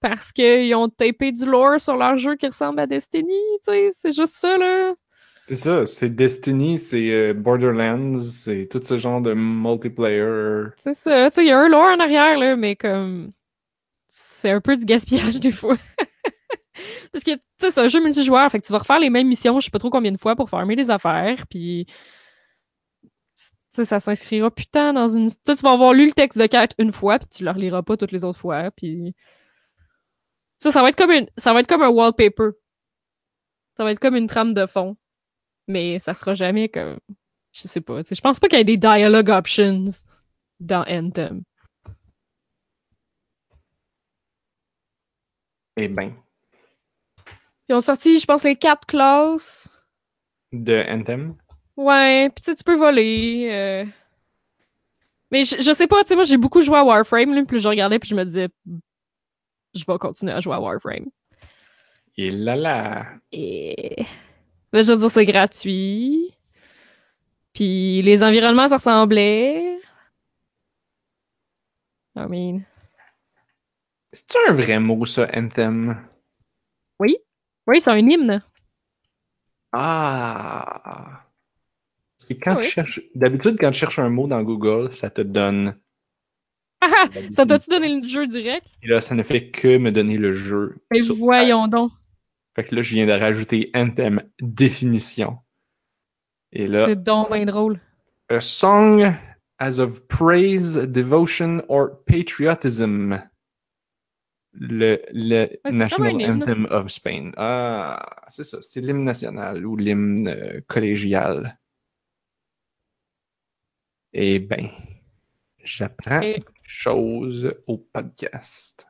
Parce qu'ils ont tapé du lore sur leur jeu qui ressemble à Destiny, tu sais, c'est juste ça, là. C'est ça. C'est Destiny, c'est euh, Borderlands, c'est tout ce genre de multiplayer. C'est ça, tu il y a un lore en arrière, là, mais comme. C'est un peu du gaspillage des fois. Parce que, tu sais, c'est un jeu multijoueur, fait que tu vas refaire les mêmes missions, je sais pas trop combien de fois pour farmer des affaires, puis. Ça s'inscrira putain dans une. Tu sais, tu vas avoir lu le texte de quête une fois, puis tu le reliras pas toutes les autres fois, puis. Ça, va être comme. Ça va être comme un wallpaper. Ça va être comme une trame de fond. Mais ça sera jamais comme. Je sais pas. tu sais, Je pense pas qu'il y ait des dialogue options dans Anthem. Eh ben. Ils ont sorti, je pense, les quatre classes. De Anthem. Ouais, puis tu sais, tu peux voler. euh. Mais je, je sais pas, tu sais, moi j'ai beaucoup joué à Warframe, là, puis je regardais, puis je me disais, je vais continuer à jouer à Warframe. Et là là. Et. Là, je veux dire, c'est gratuit. Puis les environnements, ça ressemblait. I mean. C'est un vrai mot, ça, Anthem? Oui, c'est un hymne. Ah! Parce que quand Ah tu oui. cherches. D'habitude, quand tu cherches un mot dans Google, ça te donne. Ah, la ça t'a-tu donné le jeu direct? Et là, ça ne fait que me donner le jeu. Mais sur- voyons donc. Fait que là, je viens de rajouter Anthem définition. Et là, C'est donc bien drôle. a song as of praise, devotion or patriotism. Le, le National. Anthem of Spain. Ah, c'est ça, c'est l'hymne national ou l'hymne euh, collégial. Eh ben, j'apprends Et- quelque chose au podcast.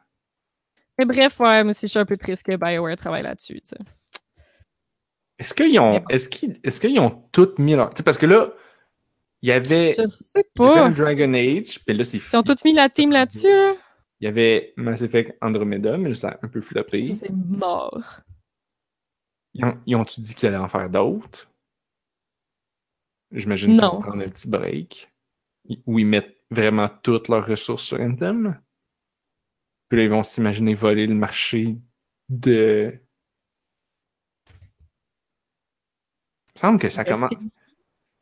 Mais bref, ouais, moi aussi, je suis un peu triste que BioWare travaille là-dessus. Est-ce qu'ils ont, est-ce qu'ils, est-ce qu'ils ont tout mis leur, tu sais, parce que là, il y avait, Je sais pas. un Dragon Age, puis là, c'est Ils ont tous mis la team là-dessus, là. Il y avait Mass Effect Andromeda, mais ça a un peu floppé. C'est mort. Ils ont- ils ont-tu dit qu'ils allaient en faire d'autres? J'imagine qu'ils vont prendre un petit break. Où ils mettent vraiment toutes leurs ressources sur Anthem? Puis là, ils vont s'imaginer voler le marché de. Il me semble que ça commence. Tu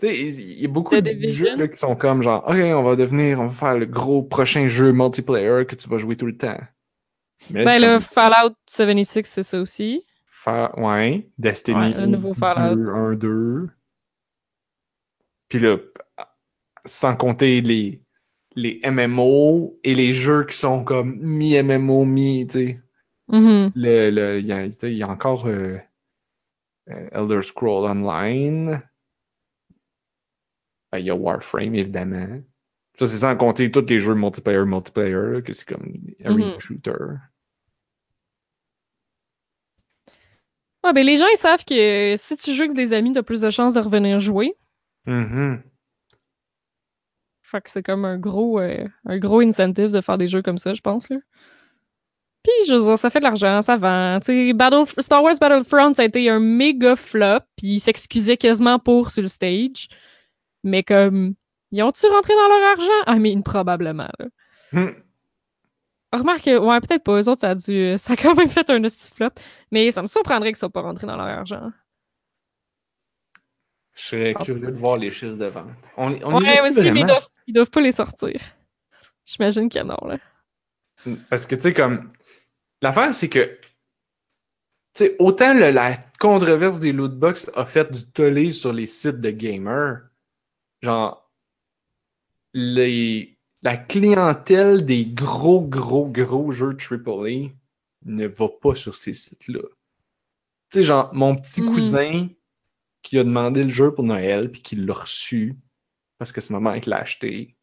sais, il y a beaucoup The de Division? jeux là, qui sont comme genre, OK, on va devenir, on va faire le gros prochain jeu multiplayer que tu vas jouer tout le temps. Mais Ben là, comme Fallout 76, c'est ça aussi. faire, ouais, Destiny Ouais, le nouveau Fallout. 2, 1, 2. Puis là, sans compter les, les MMO et les jeux qui sont comme mi-MMO, mi, tu sais. Mhm. Le, le, il, y a, tu sais, il y a encore euh, euh, Elder Scroll Online. Ben, il y a Warframe, évidemment. Ça, c'est sans compter tous les jeux multiplayer, multiplayer, là, que c'est comme Arena Mhm. Shooter. Ah, ben les gens, ils savent que si tu joues avec des amis, t'as plus de chances de revenir jouer. Mhm. Fait que c'est comme un gros, euh, un gros incentive de faire des jeux comme ça, je pense, là. Puis, je veux dire, ça fait de l'argent, ça vend. Battle... Star Wars Battlefront, ça a été un méga flop, puis ils s'excusaient quasiment pour sur le stage. Mais comme, ils ont-tu rentré dans leur argent? Ah, mais probablement, là. Hmm. Remarque, ouais, peut-être pas. Eux autres, ça a dû. Ça a quand même fait un de flop. Mais ça me surprendrait qu'ils soient pas rentrés dans leur argent. Je serais curieux de voir les chiffres de vente. On, ouais, mais ils doivent, pas les sortir. J'imagine que non, là. Parce que, tu sais, comme. L'affaire, c'est que. Tu sais, autant le- la controverse des lootbox a fait du tollé sur les sites de gamers, genre. Les, la clientèle des gros, gros, gros jeux AAA ne va pas sur ces sites-là. Tu sais, genre, mon petit Mhm. cousin qui a demandé le jeu pour Noël, puis qui l'a reçu, parce que c'est maman qui l'a acheté,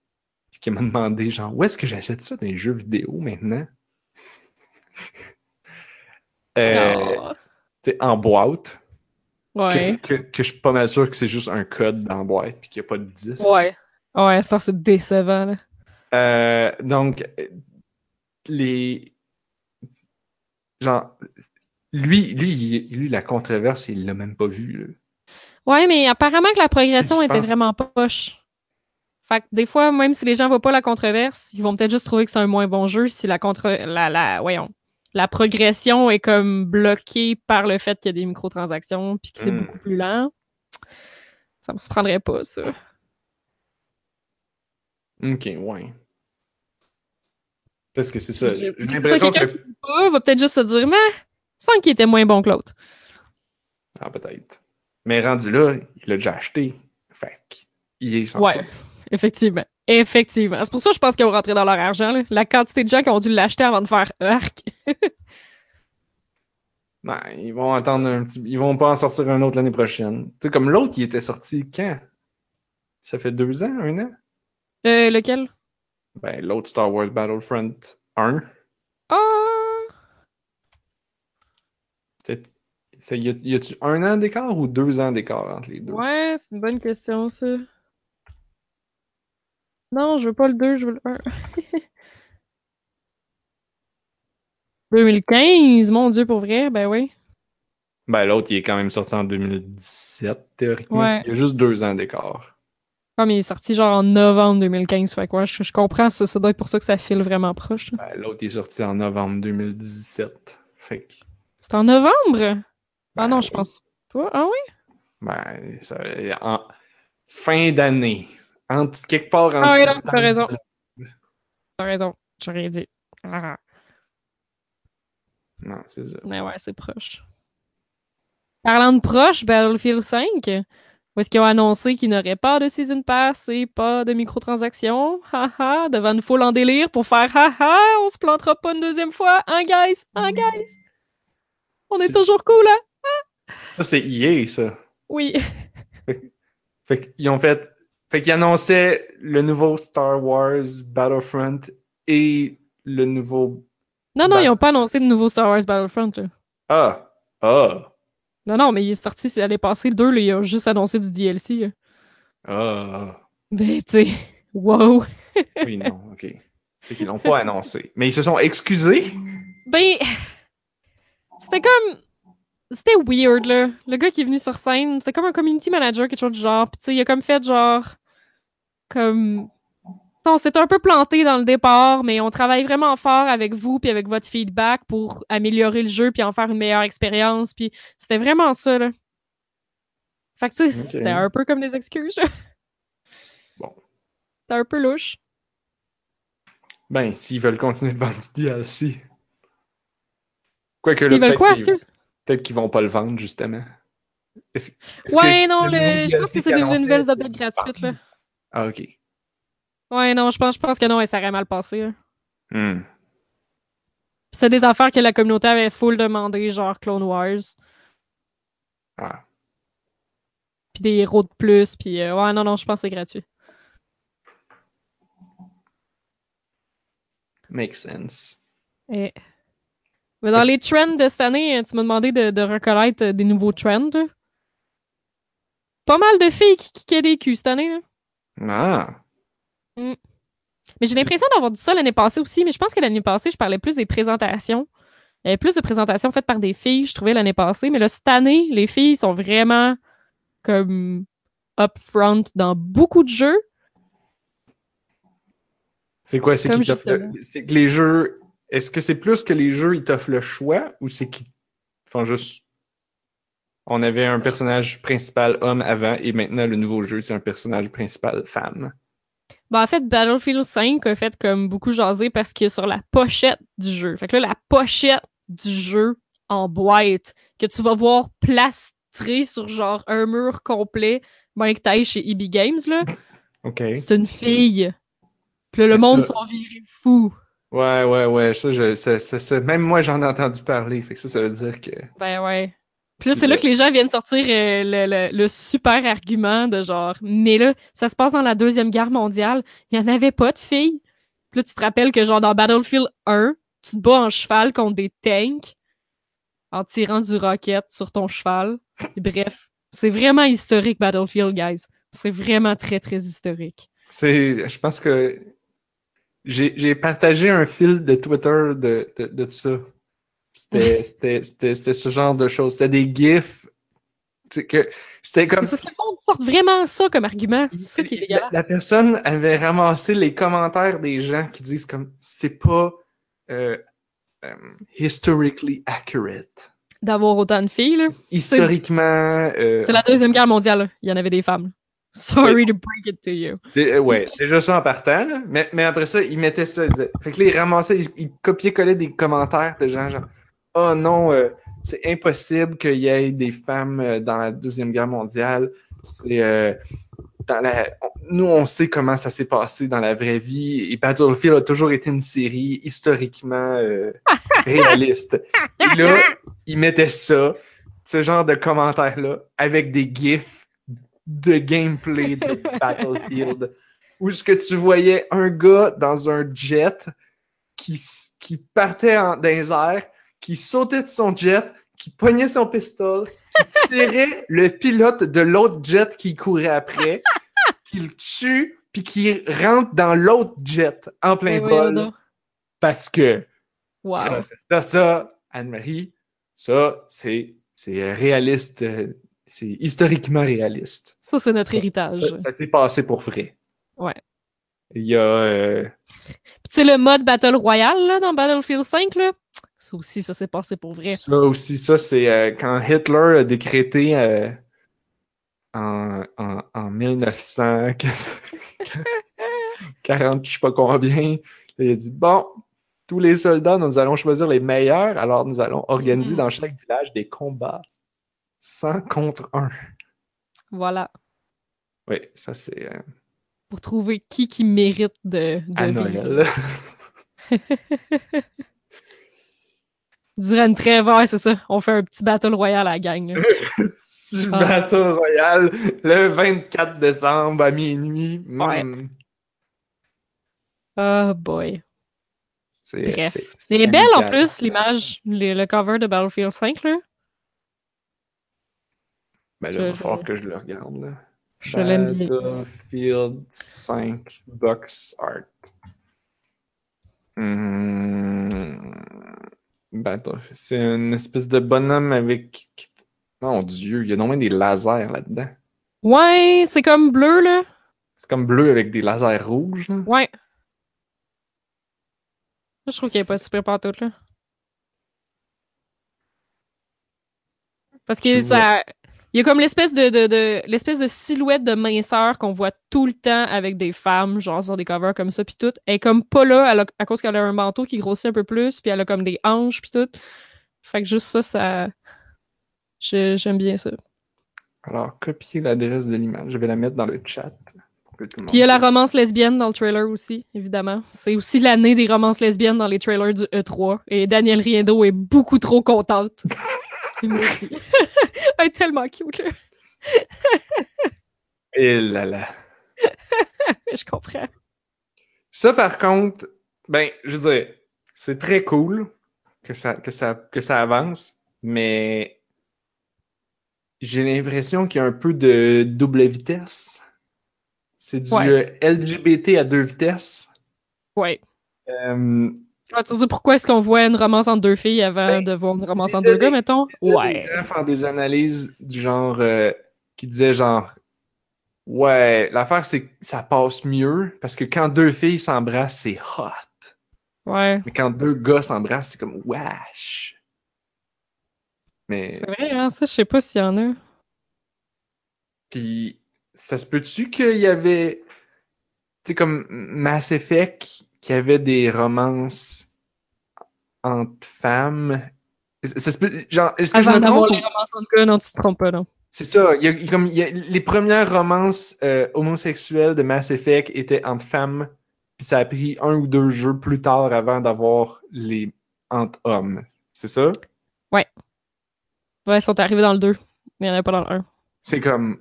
puis qui m'a demandé, genre, où est-ce que j'achète ça dans les jeux vidéo maintenant? Euh, Oh. sais, en boîte. Que, Ouais. que, que je suis pas mal sûr que c'est juste un code dans la boîte, puis qu'il n'y a pas de disque. Ouais. Ouais, ça, c'est décevant, là. Euh, donc, les. Genre, lui, lui, lui, la controverse, il l'a même pas vu. là. Ouais, mais apparemment que la progression était vraiment poche. Fait que des fois, même si les gens voient pas la controverse, ils vont peut-être juste trouver que c'est un moins bon jeu si la contre la, la voyons. La progression est comme bloquée par le fait qu'il y a des microtransactions puis que c'est Mm. beaucoup plus lent. Ça me surprendrait pas, ça. Ok, ouais. Parce que c'est ça. J'ai l'impression que. pas va peut-être juste se dire, mais sans qu'il était moins bon que l'autre. Ah, peut-être. Mais rendu là, il l'a déjà acheté. Fait qu'il est sans Ouais. faute. Effectivement. Effectivement. C'est pour ça que je pense qu'ils vont rentrer dans leur argent. là. La quantité de gens qui ont dû l'acheter avant de faire arc. Ben, ils vont attendre un petit. Ils vont pas en sortir un autre l'année prochaine. Tu sais, comme l'autre, il était sorti quand? Ça fait deux ans, un an? Euh, lequel? Ben, l'autre Star Wars Battlefront 1. Ah! A- y a-tu un an d'écart ou deux ans d'écart entre les deux? Ouais, c'est une bonne question, ça. Non, je veux pas le 2, je veux le 1. 2015, mon Dieu, pour vrai, ben oui. Ben, l'autre, il est quand même sorti en 2017, théoriquement. Ouais. Il y a juste deux ans d'écart. Comme il est sorti genre en novembre 2015, fait quoi, je, je comprends ça, ça doit être pour ça que ça file vraiment proche. Ben, l'autre, est sorti en novembre 2017. Fait que. C'est en novembre? ah ben, non, je pense pas. Ah oui? Ben, ça, en fin d'année. Entre, quelque part entre Ah oui, non, t'as raison. T'as raison, j'ai rien dit. Ah, Non, c'est ça. mais ouais, c'est proche. Parlant de proche, Battlefield 5, où est-ce qu'ils ont annoncé qu'il n'aurait pas de Season Pass et pas de microtransactions? Haha, devant une foule en délire pour faire haha, on se plantera pas une deuxième fois, hein, guys? Hein, guys? On est toujours cool, hein? Ça, c'est EA, ça. Oui. Fait qu'ils ont fait. Fait qu'ils annonçaient le nouveau Star Wars Battlefront et le nouveau. Non, non, ils ont pas annoncé de nouveau Star Wars Battlefront, là. Ah! Ah! Non, non, mais il est sorti l'année passée, le 2, là, ils ont juste annoncé du DLC, là. Ah! Ben, tu sais, wow! Oui, non, ok. Fait qu'ils l'ont pas annoncé. Mais ils se sont excusés? Ben, c'était comme. C'était weird, là. Le gars qui est venu sur scène, c'était comme un community manager, quelque chose du genre. Puis, tu sais, il a comme fait genre. Comme. on s'est un peu planté dans le départ, mais on travaille vraiment fort avec vous puis avec votre feedback pour améliorer le jeu puis en faire une meilleure expérience. Puis c'était vraiment ça, là. Fait que, tu sais, c'était un peu comme des excuses, là. Bon. C'était un peu louche. Ben, s'ils veulent continuer de vendre du DLC. Quoique S'ils veulent quoi, excuse? Peut-être qu'ils vont pas le vendre, justement. Est-ce- est-ce Ouais, que non, le je pense que c'est des nouvelles updates gratuites, là. Ah, ok. Ouais, non, je pense, je pense que non, ça aurait mal passé. Hmm. C'est des affaires que la communauté avait full demandé, genre Clone Wars, Ah. puis des héros de plus, puis euh, ouais, non, non, je pense que c'est gratuit. Makes sense. Et- Mais dans les trends de cette année, tu m'as demandé de, de reconnaître euh, des nouveaux trends. Pas mal de filles qui kickaient des culs cette année. là. Ah. Mais j'ai l'impression d'avoir dit ça l'année passée aussi, mais je pense que l'année passée, je parlais plus des présentations. Il y avait plus de présentations faites par des filles, je trouvais, l'année passée. Mais là, cette année, les filles sont vraiment comme upfront dans beaucoup de jeux. C'est quoi? C'est que les jeux. Est-ce que c'est plus que les jeux, ils t'offrent le choix ou c'est qu'ils font juste. On avait un personnage principal homme avant et maintenant le nouveau jeu, c'est un personnage principal femme? Ben, en fait, Battlefield 5 a fait comme beaucoup jaser parce qu'il est sur la pochette du jeu. Fait que là, la pochette du jeu en boîte que tu vas voir plastrée sur genre un mur complet, ben que t'ailles chez EB Games, là, OK. c'est une fille. Puis là, le monde sont virés fous. Ouais, ouais, ouais. Ça, je, ça, ça- ça- même moi, j'en ai entendu parler. Fait que ça, ça veut dire que. Ben ouais. Puis là, c'est là que les gens viennent sortir euh, le, le- le super argument de genre, mais là, ça se passe dans la Deuxième Guerre mondiale, il n'y en avait pas de filles. Puis là, tu te rappelles que genre dans Battlefield 1, tu te bats en cheval contre des tanks en tirant du rocket sur ton cheval. Et bref, c'est vraiment historique Battlefield, guys. C'est vraiment très, très historique. C'est. Je pense que. J'ai j'ai partagé un fil de Twitter de, de, de ça. C'était c'était- c'était- c'était ce genre de choses. C'était des gifs. C'était comme. Parce que le monde sort vraiment ça comme argument. C'est ça qui est La, la personne avait ramassé les commentaires des gens qui disent comme c'est pas euh, euh, historically accurate. D'avoir autant de filles, là. Historiquement. euh, C'est la Deuxième Guerre mondiale, là. Il y en avait des femmes. Sorry to break it to you. Dé- euh, ouais, déjà ça en partant, là. Mais, mais après ça, il mettait ça. Fait que là, il ramassait, il, il copiait-collait des commentaires de gens genre Oh non, euh, c'est impossible qu'il y ait des femmes euh, dans la Deuxième Guerre mondiale. C'est euh, dans la. nous, on sait comment ça s'est passé dans la vraie vie. Et Battlefield a toujours été une série historiquement réaliste. Et là, il mettait ça, ce genre de commentaires-là, avec des gifs de gameplay de Battlefield, où ce que tu voyais un gars dans un jet qui, qui partait en, dans les airs, qui sautait de son jet, qui pognait son pistolet, qui tirait le pilote de l'autre jet qui courait après, qui le tue, puis qui rentre dans l'autre jet en plein Ben vol, parce que Wow. ça, ça, Anne-Marie, ça, c'est c'est réaliste, euh, c'est historiquement réaliste. Ça, c'est notre héritage. Ça, ça s'est passé pour vrai. Ouais. Il y a. euh, tu sais, le mode Battle Royale, là, dans Battlefield 5, là, ça aussi, ça s'est passé pour vrai. ça aussi, ça, c'est euh, quand Hitler a décrété euh, en, en, en 1940, je sais pas combien, il a dit Bon, tous les soldats, nous allons choisir les meilleurs, alors nous allons organiser Mhm. dans chaque village des combats 100 contre 1. Voilà. Oui, ça c'est euh, Pour trouver qui qui mérite de, de à. Noël. Durant une trêve, ouais, c'est ça. On fait un petit Battle Royale à la gang. Du Ah. Battle Royale le 24 décembre à minuit. Ouais. Hmm, Oh boy. c'est, belle en plus, l'image, le cover de Battlefield 5, là. Ben là, il va falloir que je le regarde. Là. Je l'aime bien. Battlefield 5 box art. Hmm. Battlefield. C'est une espèce de bonhomme avec. Mon dieu, il y a non moins des lasers là-dedans. Ouais, c'est comme bleu, là. C'est comme bleu avec des lasers rouges. Là. Ouais. Je trouve qu'elle est pas super partout, là. Parce que ça. Il y a comme l'espèce de, de, de- l'espèce de silhouette de minceur qu'on voit tout le temps avec des femmes, genre sur des covers comme ça, puis tout. Elle est comme pas là a- à cause qu'elle a un manteau qui grossit un peu plus, puis elle a comme des hanches, puis tout. Fait que juste ça, ça. J'aime bien ça. Alors, copier l'adresse de l'image. Je vais la mettre dans le chat. pour que tout le monde Puis il y a la romance lesbienne dans le trailer aussi, évidemment. C'est aussi l'année des romances lesbiennes dans les trailers du E3. Et Danielle Riendo est beaucoup trop contente. Moi aussi. Elle est tellement cute, là. Et là là. Je comprends. Ça, par contre, ben, je veux dire, c'est très cool que ça, que ça, que ça avance, mais j'ai l'impression qu'il y a un peu de double vitesse. C'est du Ouais. LGBT à deux vitesses. Ouais. Euh, Tu te dire pourquoi est-ce qu'on voit une romance entre deux filles avant Ben, de voir une romance entre deux gars, mettons? Ouais. Des gens faire des analyses du genre euh, qui disaient genre Ouais, l'affaire c'est que ça passe mieux parce que quand deux filles s'embrassent, c'est hot. Ouais. Mais quand deux gars s'embrassent, c'est comme wesh. Mais C'est vrai, hein? Ça, je sais pas s'il y en a. puis ça se peut-tu qu'il y avait tu sais comme Mass Effect qui avait des romances entre femmes. Ça se peut, genre, est-ce que je Avant me d'avoir trompe? les romances entre gars, non, tu te trompes pas, non. C'est ça. Il y a, y a comme, il y a- les premières romances euh, homosexuelles de Mass Effect étaient entre femmes, puis ça a pris un ou deux jeux plus tard avant d'avoir les entre hommes. C'est ça? Ouais, ils sont arrivés dans le 2. Mais il n'y en avait pas dans le 1. C'est comme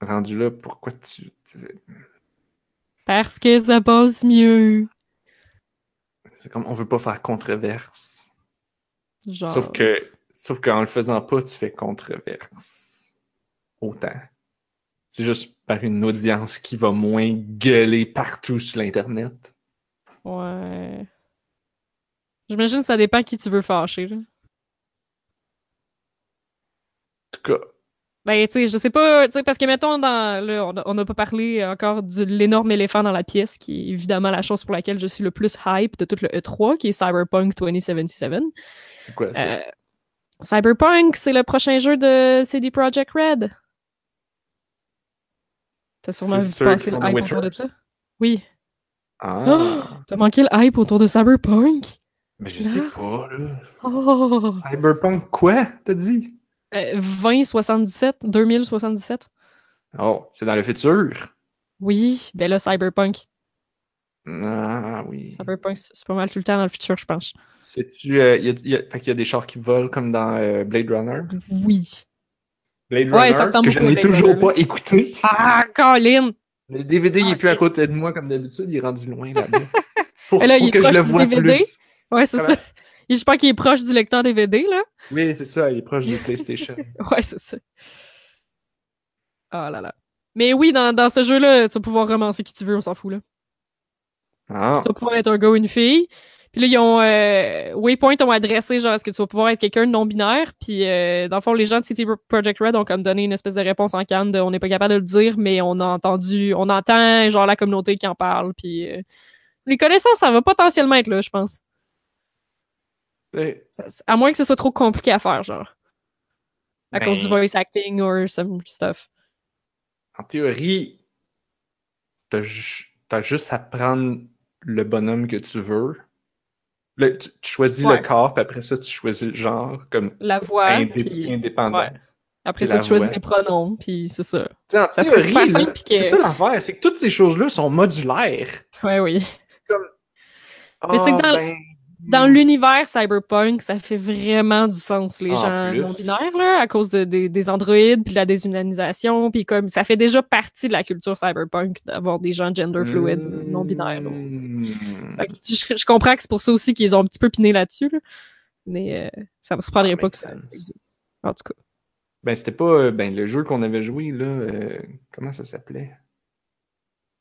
rendu là, pourquoi tu. tu- Parce que ça passe mieux. C'est comme on veut pas faire controverse. Genre. Sauf que sauf qu'en le faisant pas, tu fais controverse. Autant. C'est juste par une audience qui va moins gueuler partout sur l'Internet. Ouais. J'imagine que ça dépend qui tu veux fâcher. Là. En tout cas, Ben, tu sais, je sais pas, tu sais, parce que mettons, dans, là, on n'a pas parlé encore de l'énorme éléphant dans la pièce, qui est évidemment la chose pour laquelle je suis le plus hype de tout le E3, qui est Cyberpunk 2077. c'est quoi ça? Euh, Cyberpunk, c'est le prochain jeu de CD Projekt Red. T'as sûrement vu passer le hype autour de ça? Oui. Ah! Oh, T'as manqué le hype autour de Cyberpunk? Mais je sais pas, là. Oh! Cyberpunk quoi, t'as dit? Euh, 2077, 2077. Oh, c'est dans le futur. Oui, ben là, Cyberpunk. Ah oui. Cyberpunk, c'est pas mal tout le temps dans le futur, je pense. C'est-tu. euh, y a, y a- fait qu'il y a des chars qui volent comme dans euh, Blade Runner? Oui. Blade Ouais, Runner, ça ressemble que je n'ai toujours Runner, pas écouté. Ah, Colin! Le DVD, il est Ah, plus à ok. côté de moi comme d'habitude, il est rendu loin là-bas. Pour, Et là, pour il est que je le vois DVD. plus. Ouais, c'est ça. Je pense qu'il est proche du lecteur DVD, là. Oui, c'est ça, il est proche du PlayStation. Ouais, c'est ça. Oh là là. Mais oui, dans, dans ce jeu-là, tu vas pouvoir romancer qui tu veux, on s'en fout, là. Ah, Tu vas pouvoir être un gars ou une fille. Puis là, ils ont... euh, Waypoint ont adressé, genre, est-ce que tu vas pouvoir être quelqu'un de non-binaire? Puis, euh, dans le fond, les gens de City Project Red ont comme donné une espèce de réponse en canne de « on n'est pas capable de le dire, mais on a entendu... On entend, genre, la communauté qui en parle, puis... euh, les connaissances, ça va potentiellement être là, je pense. C'est- À moins que ce soit trop compliqué à faire, genre. À Ben- cause du voice acting or some stuff. en théorie, t'as ju- t'as juste à prendre le bonhomme que tu veux. Tu, tu choisis Ouais. le corps, puis après ça, tu choisis le genre comme La voix, indé- puis... indépendant. ouais. Après ça, tu choisis voix. les pronoms, puis c'est ça. En Ça théorie, c'est ça l'affaire, c'est que toutes ces choses-là sont modulaires. Ouais, oui. Ah, Mais c'est que dans- ben, Dans l'univers cyberpunk, ça fait vraiment du sens, les En gens plus. non-binaires, là, à cause de- des- des androïdes, puis la déshumanisation, puis comme ça fait déjà partie de la culture cyberpunk d'avoir des gens gender fluid Hmm. là. Fait que je, je comprends que c'est pour ça aussi qu'ils ont un petit peu piné là-dessus, là. mais euh, ça me surprendrait pas que ça. En tout cas. Ben, c'était pas euh, ben, le jeu qu'on avait joué, là. euh, comment ça s'appelait?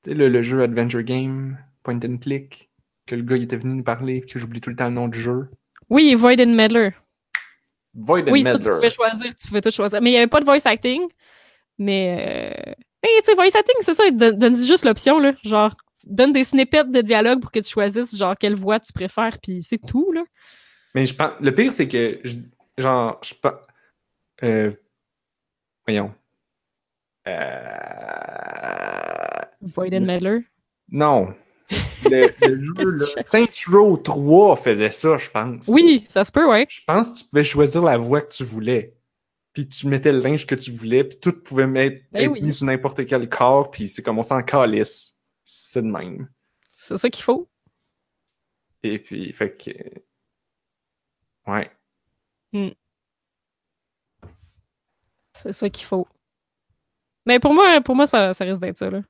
Tu sais, le, le jeu Adventure Game, Point and Click, que le gars il était venu nous parler, puis que j'oublie tout le temps le nom du jeu. Oui, Void and Meddler. Void and Oui, ça, tu Meddler. pouvais choisir, tu pouvais tout choisir. Mais il n'y avait pas de voice acting, mais euh, Hey, tu sais, voice acting, c'est ça, il te donne juste l'option, là. Genre, donne des snippets de dialogue pour que tu choisisses, genre, quelle voix tu préfères, puis c'est tout, là. Mais je pense. Le pire, c'est que. je- genre, je pense. Euh, voyons. Euh, Voiden Medler. non. Le, le jeu, là? Saints Row 3 faisait ça, je pense. Oui, ça se peut, ouais. Je pense que tu pouvais choisir la voix que tu voulais. Puis tu mettais le linge que tu voulais, puis tout pouvait mettre, Ben être oui. mis sur n'importe quel corps, puis c'est comme on s'en calisse. C'est de même. C'est ça qu'il faut. Et puis, fait que. Ouais. C'est ça qu'il faut. Mais pour moi, pour moi ça, ça risque d'être ça, là.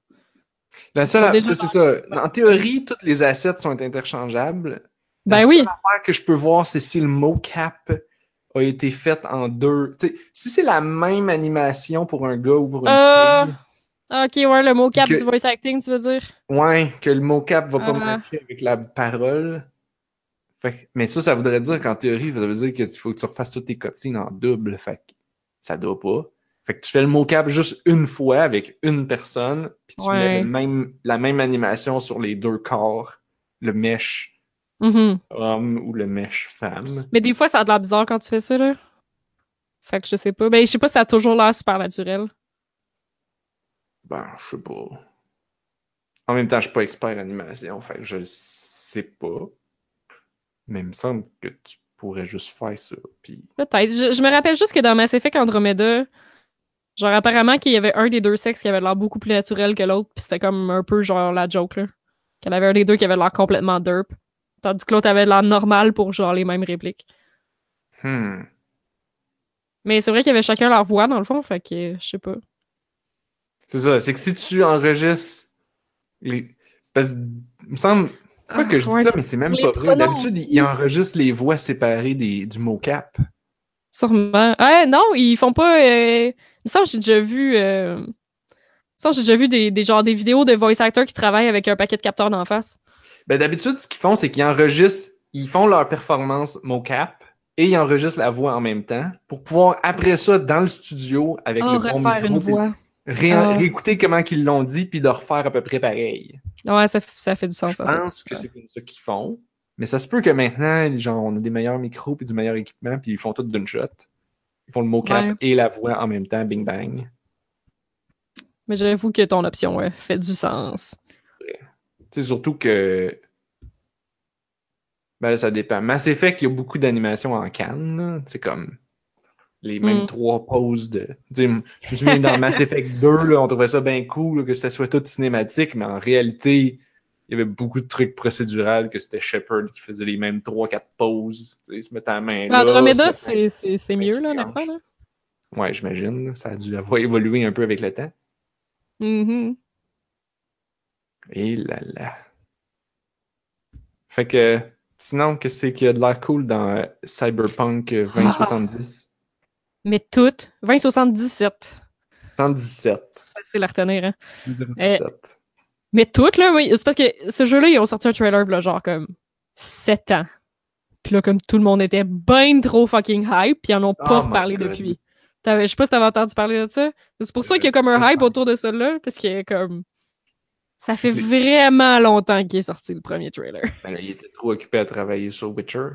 La seule, c'est ça. En théorie, toutes les assets sont interchangeables. Ben la oui. seule affaire que je peux voir, c'est si le mocap a été fait en deux. Si c'est la même animation pour un gars ou pour une Euh, fille, Ok, ouais, le mot cap Que- du voice acting, tu veux dire? ouais, que le mocap va pas Ah. matcher avec la parole. Fait que- mais ça, ça voudrait dire qu'en théorie, ça veut dire qu'il faut que tu refasses toutes tes cutscenes en double. Fait que ça doit pas. Fait que tu fais le mocap juste une fois avec une personne, puis tu mets Ouais. le même, la même animation sur les deux corps, le mesh Mhm. homme ou le mesh femme. Mais des fois, ça a de l'air bizarre quand tu fais ça, là. Fait que je sais pas. Ben, je sais pas si ça a toujours l'air super naturel. Ben, je sais pas. En même temps, je suis pas expert en animation, fait que je sais pas. Mais il me semble que tu pourrais juste faire ça. Puis... Peut-être. Je, je me rappelle juste que dans Mass Effect Andromeda, genre, apparemment qu'il y avait un des deux sexes qui avait l'air beaucoup plus naturel que l'autre, puis c'était comme un peu genre la joke, là. Qu'il y en avait un des deux qui avait l'air complètement derp. Tandis que l'autre avait l'air normal pour genre les mêmes répliques. Hmm. Mais c'est vrai qu'il y avait chacun leur voix, dans le fond, fait que je sais pas. C'est ça, c'est que si tu enregistres les... Parce que, il me semble... Pas que je dis Ah, ça, mais c'est même Les pas vrai. D'habitude, ils ils enregistrent les voix séparées des, du mocap. Sûrement. Ah non, ils font pas. Euh... Il me semble que j'ai déjà vu. Euh... Semble que j'ai déjà vu des, des, genre, des vidéos de voice actors qui travaillent avec un paquet de capteurs d'en face. Ben, d'habitude, ce qu'ils font, c'est qu'ils enregistrent, ils font leur performance mocap et ils enregistrent la voix en même temps pour pouvoir, après ça, dans le studio, avec Oh, le bon micro, une puis voix. ré- Ah. réécouter comment qu'ils l'ont dit, puis de refaire à peu près pareil. Ouais, ça, ça fait du sens. Je fait. pense que c'est comme ça qu'ils font. Mais ça se peut que maintenant, genre, on a des meilleurs micros puis du meilleur équipement, puis ils font tout d'une shot. Ils font le mocap Ouais. et la voix en même temps, bing bang. Mais j'avoue que ton option ouais, fait du sens. C'est surtout que. Ben là, ça dépend. Mass Effect, il y a beaucoup d'animations en canne. C'est comme les mêmes Mm. trois poses de. Tu sais, je me souviens dans Mass Effect 2, là, on trouvait ça bien cool là, que ça soit tout cinématique, mais en réalité, il y avait beaucoup de trucs procédurales que c'était Shepard qui faisait les mêmes trois, quatre poses. Tu sais, se mettre la main là. Andromeda, c'est c'est- c'est mieux, là, changes. honnêtement. Là. Ouais, j'imagine. Ça a dû avoir évolué un peu avec le temps. Mhm. Et là là. Fait que, sinon, qu'est-ce qu'il y a de l'air cool dans euh, Cyberpunk euh, 2070? Mais toutes, 2077. 117. C'est facile à retenir, hein. 077. Mais toutes, là, oui. C'est parce que ce jeu-là, ils ont sorti un trailer, là, genre, comme 7 ans. Puis là, comme tout le monde était ben trop fucking hype, puis ils en ont pas Oh God. depuis. T'avais- Je sais pas si t'avais entendu parler de ça. C'est pour ça qu'il y a comme un hype autour de ça, là, parce que, comme. Ça fait vraiment longtemps qu'il est sorti le premier trailer. Ben là, il était trop occupé à travailler sur Witcher.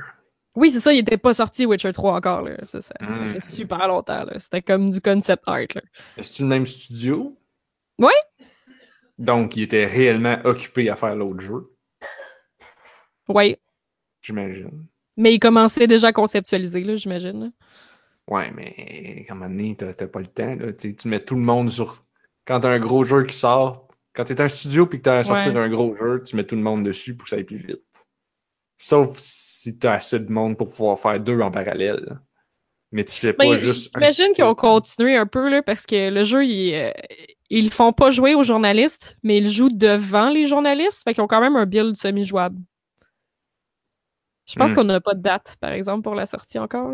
Oui, c'est ça, il était pas sorti Witcher 3 encore, là. Ça, ça, ça Mm. fait super longtemps, là. C'était comme du concept art, là. Est-ce le même studio? Ouais. Donc, il était réellement occupé à faire l'autre jeu, Ouais. j'imagine. Mais il commençait déjà à conceptualiser, là, j'imagine. Ouais, mais à un moment donné, t'as t'as pas le temps. Là. Tu mets tout le monde sur. Quand t'as un gros jeu qui sort, quand t'es un studio puis que t'as à sortir Ouais. un gros jeu, tu mets tout le monde dessus pour que ça aille plus vite. Sauf si t'as assez de monde pour pouvoir faire deux en parallèle. Mais tu fais pas Ben, juste. un J'imagine qu'ils ont continué un peu, là, parce que le jeu, il, euh, ils font pas jouer aux journalistes, mais ils jouent devant les journalistes. Fait qu'ils ont quand même un build semi-jouable. Je pense Hmm. qu'on n'a pas de date, par exemple, pour la sortie encore.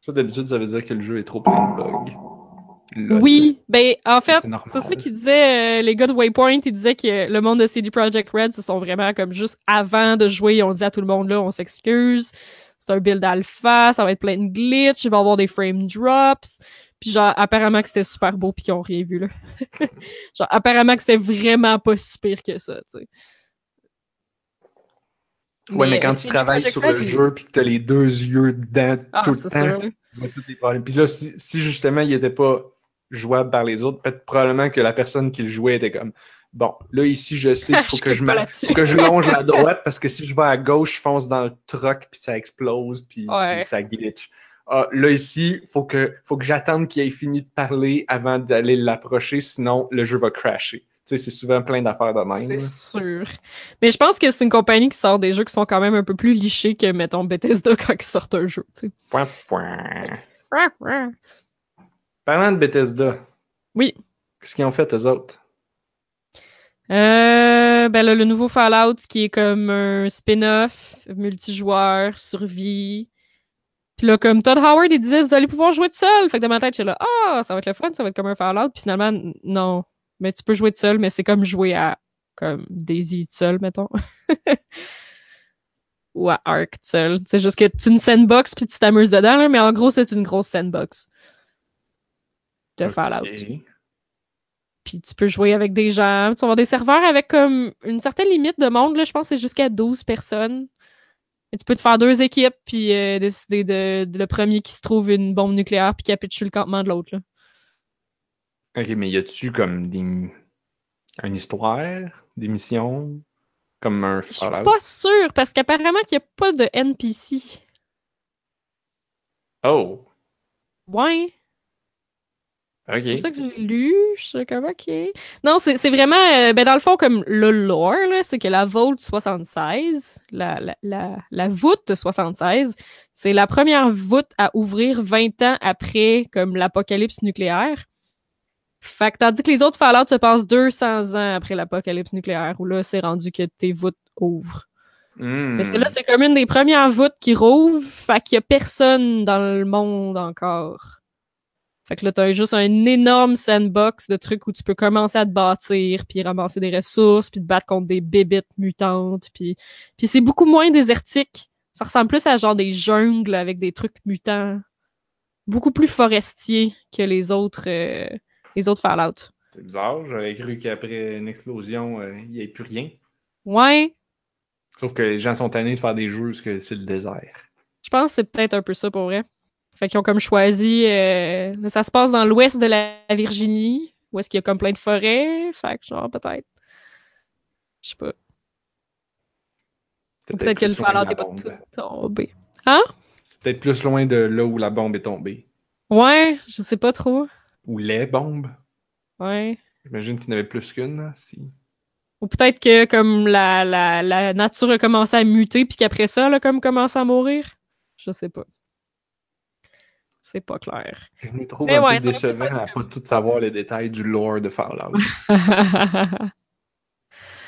Ça, d'habitude, ça veut dire que le jeu est trop plein de bugs. Oui, ben en fait, C'est ça qu'ils disaient, euh, les gars de Waypoint, ils disaient que le monde de CD Projekt Red, ce sont vraiment comme juste avant de jouer, ils ont dit à tout le monde là, on s'excuse, c'est un build alpha, ça va être plein de glitch, il va y avoir des frame drops, Puis genre, apparemment que c'était super beau puis qu'ils ont rien vu, là. genre, apparemment que c'était vraiment pas si pire que ça, tu sais. Ouais, mais, quand tu travailles sur le jeu puis que t'as les deux yeux dedans Ah, tout le temps, sûr, là. tu vois tous les problèmes. Puis là, si, si justement il était pas jouable par les autres, peut-être probablement que la personne qui le jouait était comme bon, là ici je sais qu'il faut que je faut que je longe la droite parce que si je vais à gauche, je fonce dans le truck puis ça explose puis, Ouais. puis ça glitch. Ah, là ici, faut que faut que j'attende qu'il ait fini de parler avant d'aller l'approcher, sinon le jeu va crasher. Tu sais, c'est souvent plein d'affaires de même. C'est sûr. Mais je pense que c'est une compagnie qui sort des jeux qui sont quand même un peu plus lichés que, mettons, Bethesda quand ils sortent un jeu, tu sais. Point, point. Parlant de Bethesda, Oui. qu'est-ce qu'ils ont fait eux autres? Euh, ben là, le nouveau Fallout qui est comme un spin-off multijoueur, survie. Puis là, comme Todd Howard, il disait, vous allez pouvoir jouer tout seul. Fait que dans ma tête, j'étais là, ah, ça va être le fun, ça va être comme un Fallout. Puis finalement, non. Mais tu peux jouer tout seul, mais c'est comme jouer à, comme Daisy tout seul, mettons. Ou à Ark tout seul. C'est juste que tu une sandbox puis tu t'amuses dedans, là, mais en gros, c'est une grosse sandbox de Fallout. Puis tu peux jouer avec des gens. Tu vas avoir des serveurs avec comme une certaine limite de monde. Là, je pense que c'est jusqu'à 12 personnes. Et tu peux te faire deux équipes puis euh, décider de, de le premier qui se trouve une bombe nucléaire puis capitule le campement de l'autre. Ok, mais y a-tu comme des... une histoire, des missions, comme un Je suis pas sûre parce qu'apparemment qu'il n'y a pas de NPC. Oh, Ouais, ok. c'est ça que j'ai lu. Je suis comme ok. Non, c'est vraiment. euh, ben dans le fond, comme le lore, là, c'est que la Vault 76, la, la, la, la voûte 76, c'est la première voûte à ouvrir 20 ans après comme l'apocalypse nucléaire. Fait que tandis que les autres Fallout se passent 200 ans après l'apocalypse nucléaire, où là, c'est rendu que tes voûtes ouvrent. Hmm. Mais celle-là, c'est comme une des premières voûtes qui rouvre, fait qu'il y a personne dans le monde encore. Fait que là, t'as juste un énorme sandbox de trucs où tu peux commencer à te bâtir, puis ramasser des ressources, puis te battre contre des bébites mutantes, puis, puis c'est beaucoup moins désertique. Ça ressemble plus à genre des jungles avec des trucs mutants. Beaucoup plus forestier que les autres, euh, les autres Fallout. C'est bizarre, j'aurais cru qu'après une explosion, euh, il n'y ait plus rien. Ouais, Sauf que les gens sont tannés de faire des jeux parce que c'est le désert. Je pense que c'est peut-être un peu ça pour vrai. Fait qu'ils ont comme choisi. euh, ça se passe dans l'ouest de la Virginie, où est-ce qu'il y a comme plein de forêts. Fait que genre, peut-être. Je sais pas. Peut-être que le Fallout la est pas tout tombé. Hein? C'est peut-être plus loin de là où la bombe est tombée. Ouais, je sais pas trop. Ou les bombes. Ouais. J'imagine qu'il y en avait plus qu'une, si. Ou peut-être que comme la, la, la nature a commencé à muter, puis qu'après ça, elle a comme commencé à mourir. Je sais pas. C'est pas clair. Je me trouve Mais un ouais, peu décevant à pas tout savoir les détails du lore de Fallout.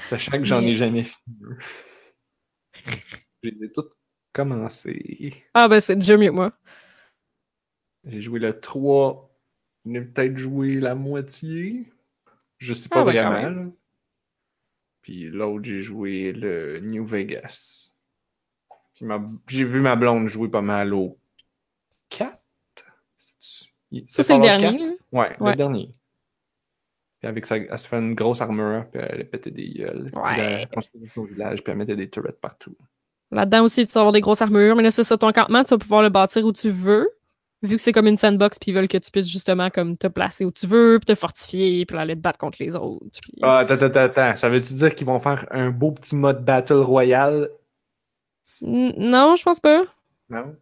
Sachant que j'en ai jamais fini. eux. Je les ai toutes commencées. ah ben c'est déjà mieux que moi. J'ai joué le 3. J'ai peut-être joué la moitié. Je sais pas Ah quand vraiment. Puis l'autre, j'ai joué le New Vegas. Puis ma- j'ai vu ma blonde jouer pas mal au 4. Ça, c'est le dernier. Ouais, Ouais. le dernier. Puis avec ça, elle se fait une grosse armure, puis elle pétait des gueules. Puis Ouais. là, elle son village, puis elle mettait des turrets partout. Là-dedans aussi, tu vas avoir des grosses armures, mais là, c'est ça, ton campement, tu vas pouvoir le bâtir où tu veux. Vu que c'est comme une sandbox, puis ils veulent que tu puisses justement comme te placer où tu veux, puis te fortifier, puis aller te battre contre les autres. puis- Ah, attends, attends, attends. Ça veut-tu dire qu'ils vont faire un beau petit mode Battle Royale? N- Non, je pense pas. Non?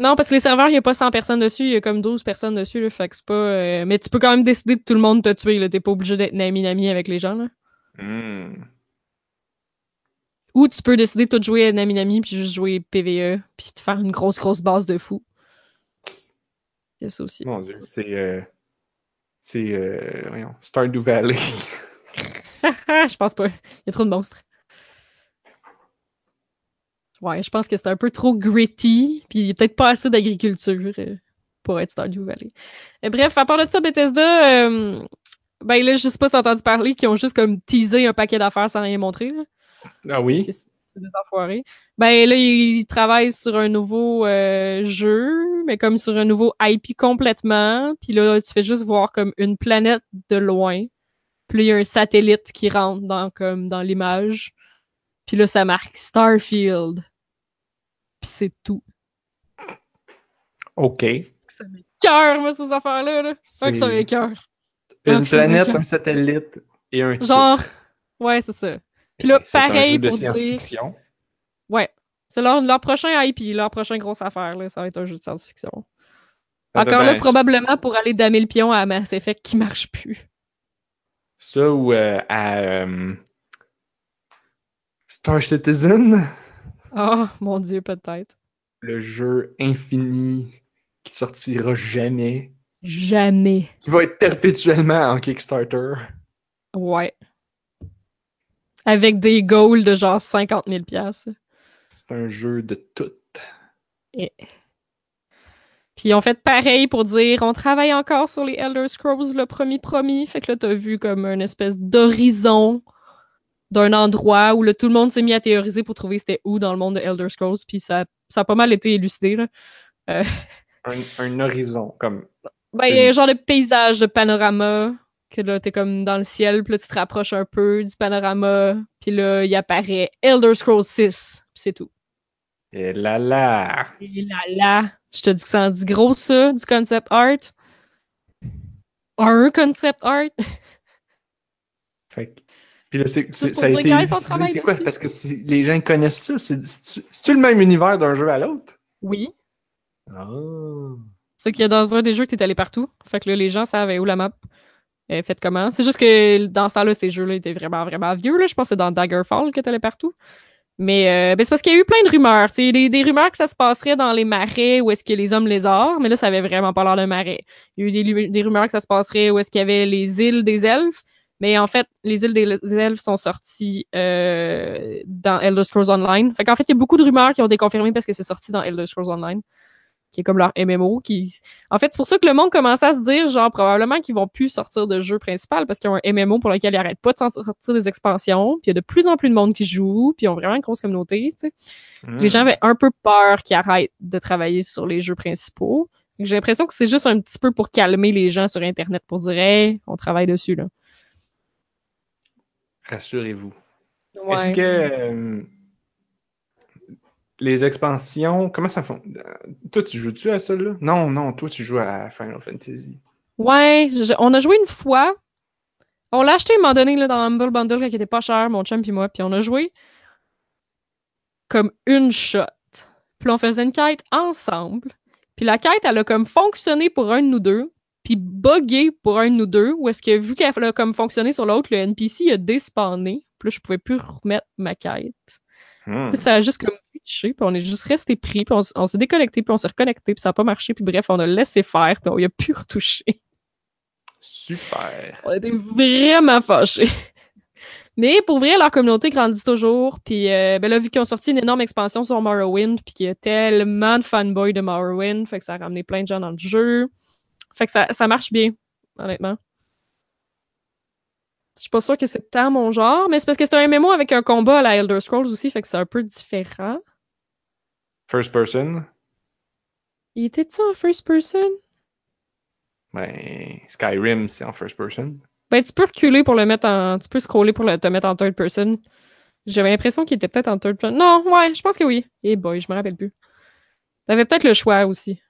Non, parce que les serveurs, il n'y a pas 100 personnes dessus, il y a comme 12 personnes dessus, là, fait que c'est pas... euh, Mais tu peux quand même décider de tout le monde te tuer, là. T'es pas obligé d'être nami-nami avec les gens, là. Hmm. Ou tu peux décider de tout jouer à nami-nami, puis juste jouer PVE, puis te faire une grosse, grosse base de fou. Il y a ça aussi. Mon dieu, c'est. euh, C'est. euh, Stardew Valley. je pense pas. Il y a trop de monstres. Ouais, je pense que c'est un peu trop gritty, puis il y a peut-être pas assez d'agriculture euh, pour être Stardew Valley. Et bref, à part de ça, Bethesda, euh, ben là, je sais pas si t'as entendu parler, qui ont juste comme teasé un paquet d'affaires sans rien montrer. Là, ah oui? c'est des enfoirés. Ben là, ils travaillent sur un nouveau euh, jeu, mais comme sur un nouveau IP complètement. Puis là, tu fais juste voir comme une planète de loin. Puis il y a un satellite qui rentre dans, comme, dans l'image. Puis là, ça marque Starfield. Puis c'est tout. OK. Ça m'écoeure, moi, ces affaires-là. Là. C'est que ça. Une planète, un satellite et un Genre, titre. ouais, c'est ça. Puis là, C'est un pareil jeu de pour dire... science-fiction. Ouais. C'est leur, leur prochain IP, leur prochain grosse affaire, là. Ça va être un jeu de science-fiction. Ah, Encore ben, là, ben, probablement pour aller damer le pion à Mass Effect qui marche plus. Ça ou euh, à euh, Star Citizen, Oh, mon Dieu, peut-être. le jeu infini qui sortira jamais, Jamais. qui va être perpétuellement en Kickstarter. Ouais. Avec des goals de genre 50 000 piastres. C'est un jeu de tout. Puis ils ont fait pareil pour dire on travaille encore sur les Elder Scrolls, le promis promis. Fait que là, t'as vu comme une espèce d'horizon d'un endroit où là, tout le monde s'est mis à théoriser pour trouver c'était où dans le monde de Elder Scrolls. Puis ça, ça a pas mal été élucidé. Là. Un, un horizon, comme Ben, il y a un genre de paysage, de panorama, que là, t'es comme dans le ciel, puis là, tu te rapproches un peu du panorama, puis là, il apparaît Elder Scrolls 6, puis c'est tout. et là là. Et là là, je te dis que ça en dit gros, ça, du concept art. Un concept art. Fait que- Puis là, c'est, c'est- ça a été c'est quoi? Parce que les gens connaissent ça. C'est, c'est-tu, le même univers d'un jeu à l'autre? Oui. Ah. C'est qu'il y a dans un des jeux que t'es allé partout. Fait que là, les gens savaient où la map est faite comment. C'est juste que dans ce temps-là, ces jeux-là étaient vraiment, vraiment vieux. Là. Je pense que c'est dans Daggerfall que t'allais partout. Mais euh, ben, c'est parce qu'il y a eu plein de rumeurs. Tu sais, des, des rumeurs que ça se passerait dans les marais où est-ce a les hommes lézards, mais là, ça avait vraiment pas l'air d'un marais. Il y a eu des, des rumeurs que ça se passerait où est-ce qu'il y avait les îles des elfes. Mais en fait, les îles des elfes sont sorties euh, dans Elder Scrolls Online. Fait qu'en fait, il y a beaucoup de rumeurs qui ont été confirmées parce que c'est sorti dans Elder Scrolls Online, qui est comme leur MMO. Qui... En fait, c'est pour ça que le monde commençait à se dire, genre, probablement qu'ils vont plus sortir de jeu principal parce qu'ils ont un MMO pour lequel ils n'arrêtent pas de sortir des expansions. Puis il y a de plus en plus de monde qui joue, puis ils ont vraiment une grosse communauté. tu sais. Hmm. Les gens avaient un peu peur qu'ils arrêtent de travailler sur les jeux principaux. J'ai l'impression que c'est juste un petit peu pour calmer les gens sur Internet pour dire, hey, on travaille dessus, là. Rassurez-vous. Ouais. Est-ce que euh, les expansions, comment ça fonctionne? Toi, tu joues-tu à ça, là? Non, non, toi, tu joues à Final Fantasy. Ouais, je- on a joué une fois. On l'a acheté à un moment donné là, dans Humble Bundle quand il était pas cher, mon chum puis moi, puis on a joué comme une shot. Puis on faisait une quête ensemble. Puis la quête, elle a comme fonctionné pour un de nous deux, puis buggé pour un de nous deux, ou est-ce que vu qu'elle a comme fonctionné sur l'autre, le NPC a déspawnné. Puis là, je pouvais plus remettre ma quête. Hmm. Puis ça a juste comme puis on est juste resté pris, puis on, s'est déconnecté, puis on s'est reconnecté, puis ça a pas marché, puis bref, on a laissé faire, puis on y a plus retouché. Super. On était vraiment fâchés. Mais pour vrai, leur communauté grandit toujours. Puis euh, ben là, vu qu'ils ont sorti une énorme expansion sur Morrowind, puis qu'il y a tellement de fanboys de Morrowind, fait que ça a ramené plein de gens dans le jeu. Fait que ça, ça marche bien, honnêtement. Je suis pas sûre que c'est tant mon genre, mais c'est parce que c'est un MMO avec un combat à la Elder Scrolls aussi, fait que c'est un peu différent. First person? Il était-tu en first person? Ben, Skyrim, c'est en first person. Ben, tu peux reculer pour le mettre en. Tu peux scroller pour le, te mettre en third person. J'avais l'impression qu'il était peut-être en third person. Non, ouais, je pense que oui. Eh boy, je me rappelle plus. T'avais peut-être le choix aussi.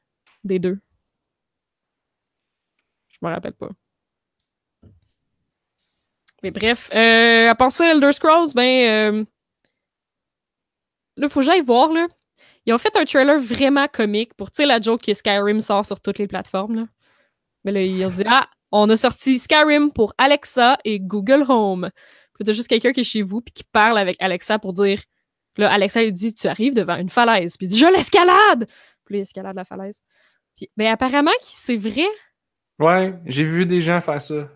Des deux. Je me rappelle pas. Mais bref, euh, à part ça, Elder Scrolls, ben. Euh... Là, faut que j'aille voir, là. Ils ont fait un trailer vraiment comique pour, tu sais, la joke que Skyrim sort sur toutes les plateformes, là. Mais là, ils ont dit, ah, on a sorti Skyrim pour Alexa et Google Home. Puis t'as juste quelqu'un qui est chez vous puis qui parle avec Alexa pour dire. Puis là, Alexa, il dit, tu arrives devant une falaise. Puis il dit, je l'escalade! Puis il escalade la falaise. Puis, ben, apparemment, c'est vrai. Ouais, j'ai vu des gens faire ça.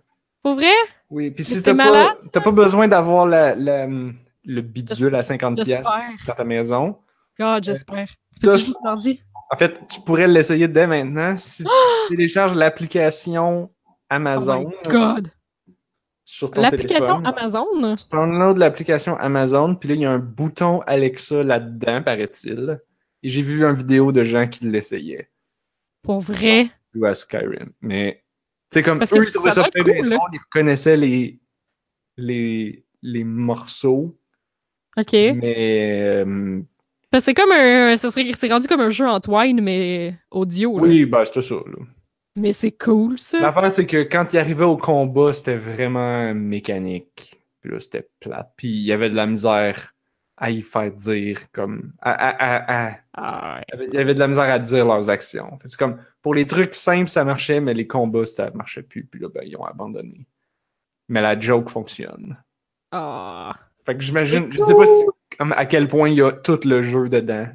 Pour vrai? Oui, puis si t'as pas, t'as pas besoin d'avoir la, la- le bidule à 50$ piastres J'espère. dans ta maison. God, j'espère. Tu peux juste l'ordi? En fait, tu pourrais l'essayer dès maintenant si tu télécharges l'application Oh Amazon my God! sur ton L'application. Amazon? Tu downloads l'application Amazon, puis là, il y a un bouton Alexa là-dedans, paraît-il. Et j'ai vu une vidéo de gens qui l'essayaient. Pour vrai? À Skyrim. Mais, tu sais, comme Parce eux, ils trouvaient ça bien drôle, ils reconnaissaient les, les, les morceaux, OK. mais... euh, Parce que c'est comme un. C'est rendu comme un jeu en twine, mais audio. Là. oui, ben, c'était ça, là. Mais c'est cool, ça. L'affaire, c'est que quand il arrivait au combat, c'était vraiment mécanique. Puis là, c'était plate. Puis il y avait de la misère à y faire dire, comme... à- à- Ah, ouais. Il y avait- de la misère à dire leurs actions. C'est comme, pour les trucs simples, ça marchait, mais les combats, ça marchait plus. Puis là, ben, ils ont abandonné. Mais la joke fonctionne. Ah. Fait que j'imagine, je sais pas si- à quel point il y a tout le jeu dedans,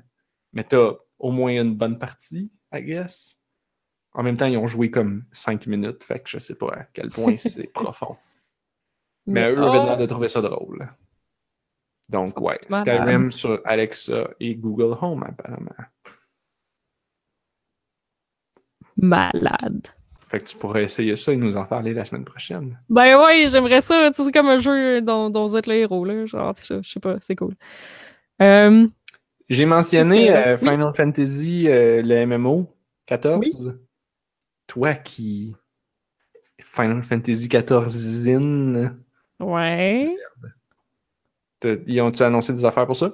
mais t'as au moins une bonne partie, I guess. En même temps, ils ont joué comme 5 minutes, fait que je sais pas à quel point c'est profond. Mais eux avaient ah, l'air de trouver ça drôle. Donc, ouais. Skyrim sur Alexa et Google Home, apparemment. Malade. Fait que tu pourrais essayer ça et nous en parler la semaine prochaine. Ben ouais, j'aimerais ça. Tu sais, c'est comme un jeu dont, dont vous êtes le héros, là. Genre, je sais pas, c'est cool. Euh, J'ai mentionné euh, oui. Final Fantasy, euh, le MMO 14. Toi qui. Final Fantasy 14 Zin. ouais. Ils ont-tu annoncé des affaires pour ça?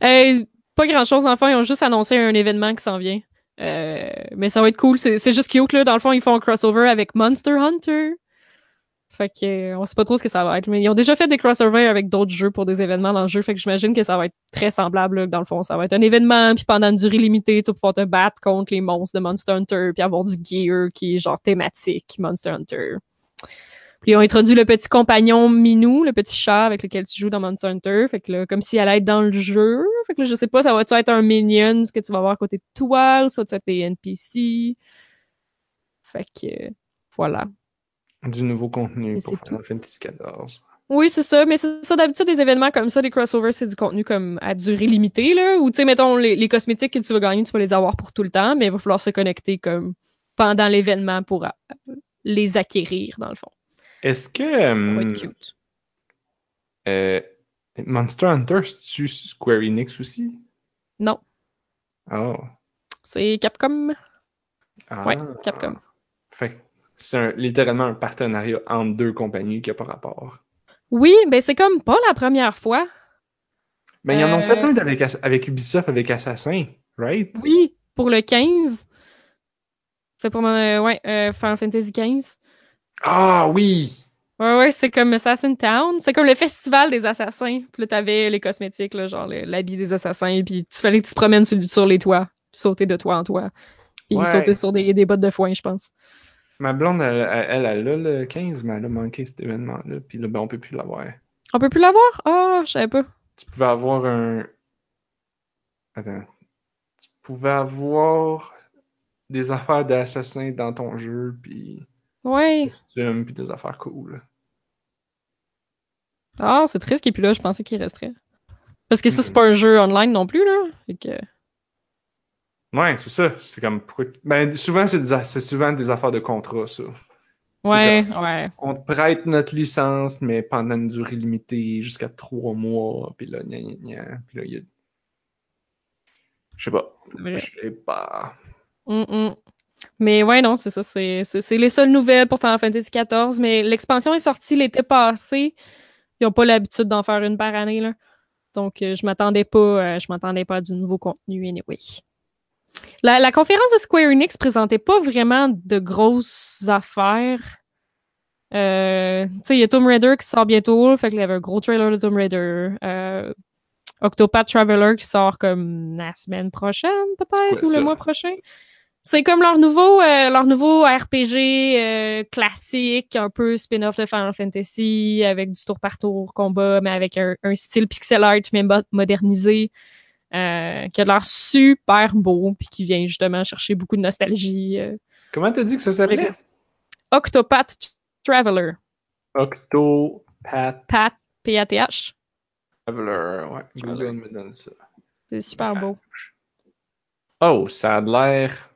Pas grand chose, enfin, ils ont juste annoncé un événement qui s'en vient. Euh, mais ça va être cool. C'est juste cute, là. Dans le fond, ils font un crossover avec Monster Hunter. Fait que, euh, on sait pas trop ce que ça va être. Mais ils ont déjà fait des crossovers avec d'autres jeux pour des événements dans le jeu. Fait que j'imagine que ça va être très semblable, là, dans le fond. Ça va être un événement, puis pendant une durée limitée, tu vas pouvoir te battre contre les monstres de Monster Hunter, puis avoir du gear qui est genre thématique Monster Hunter. Puis ils ont introduit le petit compagnon Minou, le petit chat avec lequel tu joues dans Monster Hunter. Fait que là, comme si elle allait être dans le jeu. Fait que là, je sais pas, ça va-tu être un minion, ce que tu vas voir à côté de toi, ou ça va-tu être des NPC. Fait que, euh, voilà. Du nouveau contenu Et pour Final Fantasy 14. Oui, c'est ça, mais c'est ça, d'habitude, des événements comme ça, des crossovers, c'est du contenu comme à durée limitée, là, ou tu sais, mettons, les, les cosmétiques que tu vas gagner, tu vas les avoir pour tout le temps, mais il va falloir se connecter comme pendant l'événement pour les acquérir, dans le fond. Est-ce que. Ça va hum, être cute. euh, Monster Hunter, c'est-tu Square Enix aussi? Non, Oh. c'est Capcom. Ah. Ouais, Capcom. Fait que c'est littéralement un partenariat entre deux compagnies qui n'a pas rapport. Oui, ben c'est comme pas la première fois. Mais ils en ont Euh, fait un avec, Ubisoft, avec Assassin, right? Oui, pour le 15. C'est pour mon, euh, ouais, euh, Final Fantasy 15. Ah oui! Ouais, ouais, c'est comme Assassin Town. C'est comme le festival des assassins. Puis là, t'avais les cosmétiques, là, genre l'habit des assassins. Puis tu fallait que tu te promènes sur, sur les toits. Puis sauter de toit en toit. Puis Ouais. sauter sur des, des bottes de foin, je pense. Ma blonde, elle, elle, a le 15, mais elle a manqué cet événement-là. Puis là, ben, on peut plus l'avoir. On peut plus l'avoir? Ah, je savais pas. Tu pouvais avoir un. Attends. Tu pouvais avoir des affaires d'assassin dans ton jeu, puis Ouais. costumes, puis des affaires cool. Ah, c'est triste est plus là. Je pensais qu'il resterait. Parce que ça, c'est Mhm. pas un jeu online non plus, là. Fait que... Ouais, c'est ça. C'est comme. Ben, souvent, c'est des souvent des affaires de contrat, ça. Ouais, comme- ouais. On te prête notre licence, mais pendant une durée limitée, jusqu'à trois mois, puis là, gna gna gna. Puis là, il y a. Je sais pas. C'est vrai. Je sais pas. Mm, mm. Mais ouais, non, c'est ça. C'est les seules nouvelles pour Final Fantasy XIV. Mais l'expansion est sortie l'été passé. Ils n'ont pas l'habitude d'en faire une par année. Là. Donc, euh, je m'attendais pas, euh, je m'attendais pas à du nouveau contenu anyway. La, la conférence de Square Enix présentait pas vraiment de grosses affaires. Euh, tu sais, il y a Tomb Raider qui sort bientôt. Fait qu'il y avait un gros trailer de Tomb Raider. Euh, Octopath Traveler qui sort comme la semaine prochaine, peut-être, ou le mois prochain. C'est comme leur nouveau, euh, leur nouveau RPG euh, classique, un peu spin-off de Final Fantasy, avec du tour par tour combat, mais avec un, un style pixel art, mais mo- modernisé, euh, qui a l'air super beau, puis qui vient justement chercher beaucoup de nostalgie. euh. Comment t'as dit que ça s'appelait? Octopath Traveler. Octopath Pat, P-A-T-H. Traveler. Ouais, Google me donne ça. C'est super beau. Oh, ça a de l'air.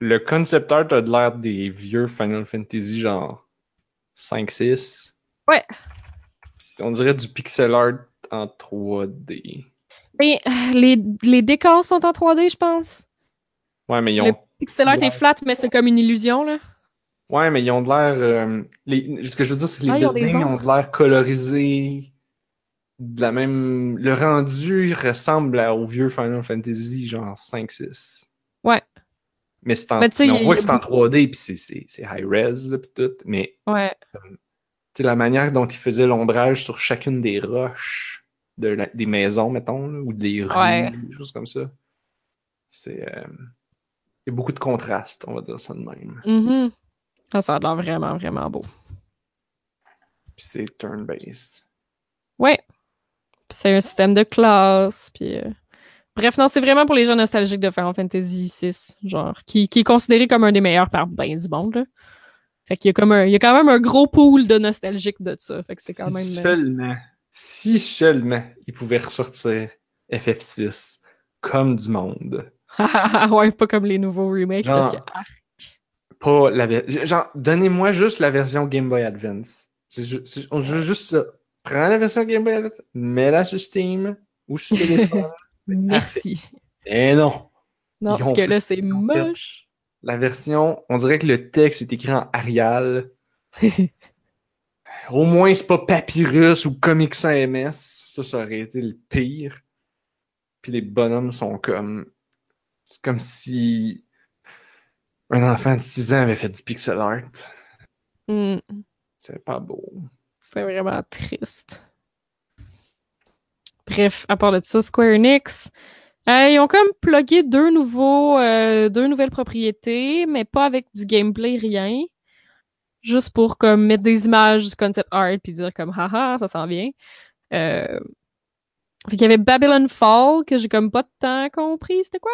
Le concept art a de l'air des vieux Final Fantasy, genre 5-6. Ouais. On dirait du pixel art en 3D. Ben, les, les décors sont en 3D, je pense. Ouais, mais ils Le ont. pixel art est flat, mais c'est comme une illusion, là. Ouais, mais ils ont de l'air. euh, les... Ce que je veux dire, c'est que les Ah, ont buildings ont de l'air colorisés. De la même. Le rendu ressemble à- au vieux Final Fantasy, genre 5-6. Mais, c'est en... Mais on il voit il que c'est en 3D, puis c'est- high-res, puis tout. Mais Ouais. la manière dont ils faisaient l'ombrage sur chacune des roches de la- des maisons, mettons, là, ou des rues, Ouais. des choses comme ça. C'est. euh, Il y a beaucoup de contraste, on va dire ça de même. Mhm. Ah, ça a l'air vraiment, vraiment beau. Puis c'est turn-based. Ouais. Puis c'est un système de classe, puis... euh, Bref, non, c'est vraiment pour les gens nostalgiques de Final Fantasy VI, genre, qui, qui est considéré comme un des meilleurs par ben du monde, là. Fait qu'il y a comme un, il y a quand même un gros pool de nostalgiques de ça, fait que c'est quand si même... euh, seulement, si seulement ils pouvaient ressortir FF6 comme du monde. ouais, pas comme les nouveaux remakes, parce que... Genre, Pas la Genre, donnez-moi juste la version Game Boy Advance. C'est ju- c'est- on joue juste ça. Prends la version Game Boy Advance, mets-la sur Steam ou sur téléphone. Merci. Et non. Non, Ils parce que fait- là, c'est moche. La version, on dirait que le texte est écrit en Arial. Au moins, c'est pas Papyrus ou Comic Sans MS. Ça, ça aurait été le pire. Puis les bonhommes sont comme. C'est comme si un enfant de 6 ans avait fait du pixel art. Hmm, C'est pas beau. c'est vraiment triste. Bref, à part de ça, Square Enix, euh, ils ont comme plugué deux nouveaux, euh, deux nouvelles propriétés, mais pas avec du gameplay, rien. Juste pour comme mettre des images du concept art puis dire comme haha, ça s'en vient. Euh... Fait qu'il y avait Babylon Fall que j'ai comme pas de temps compris, c'était quoi?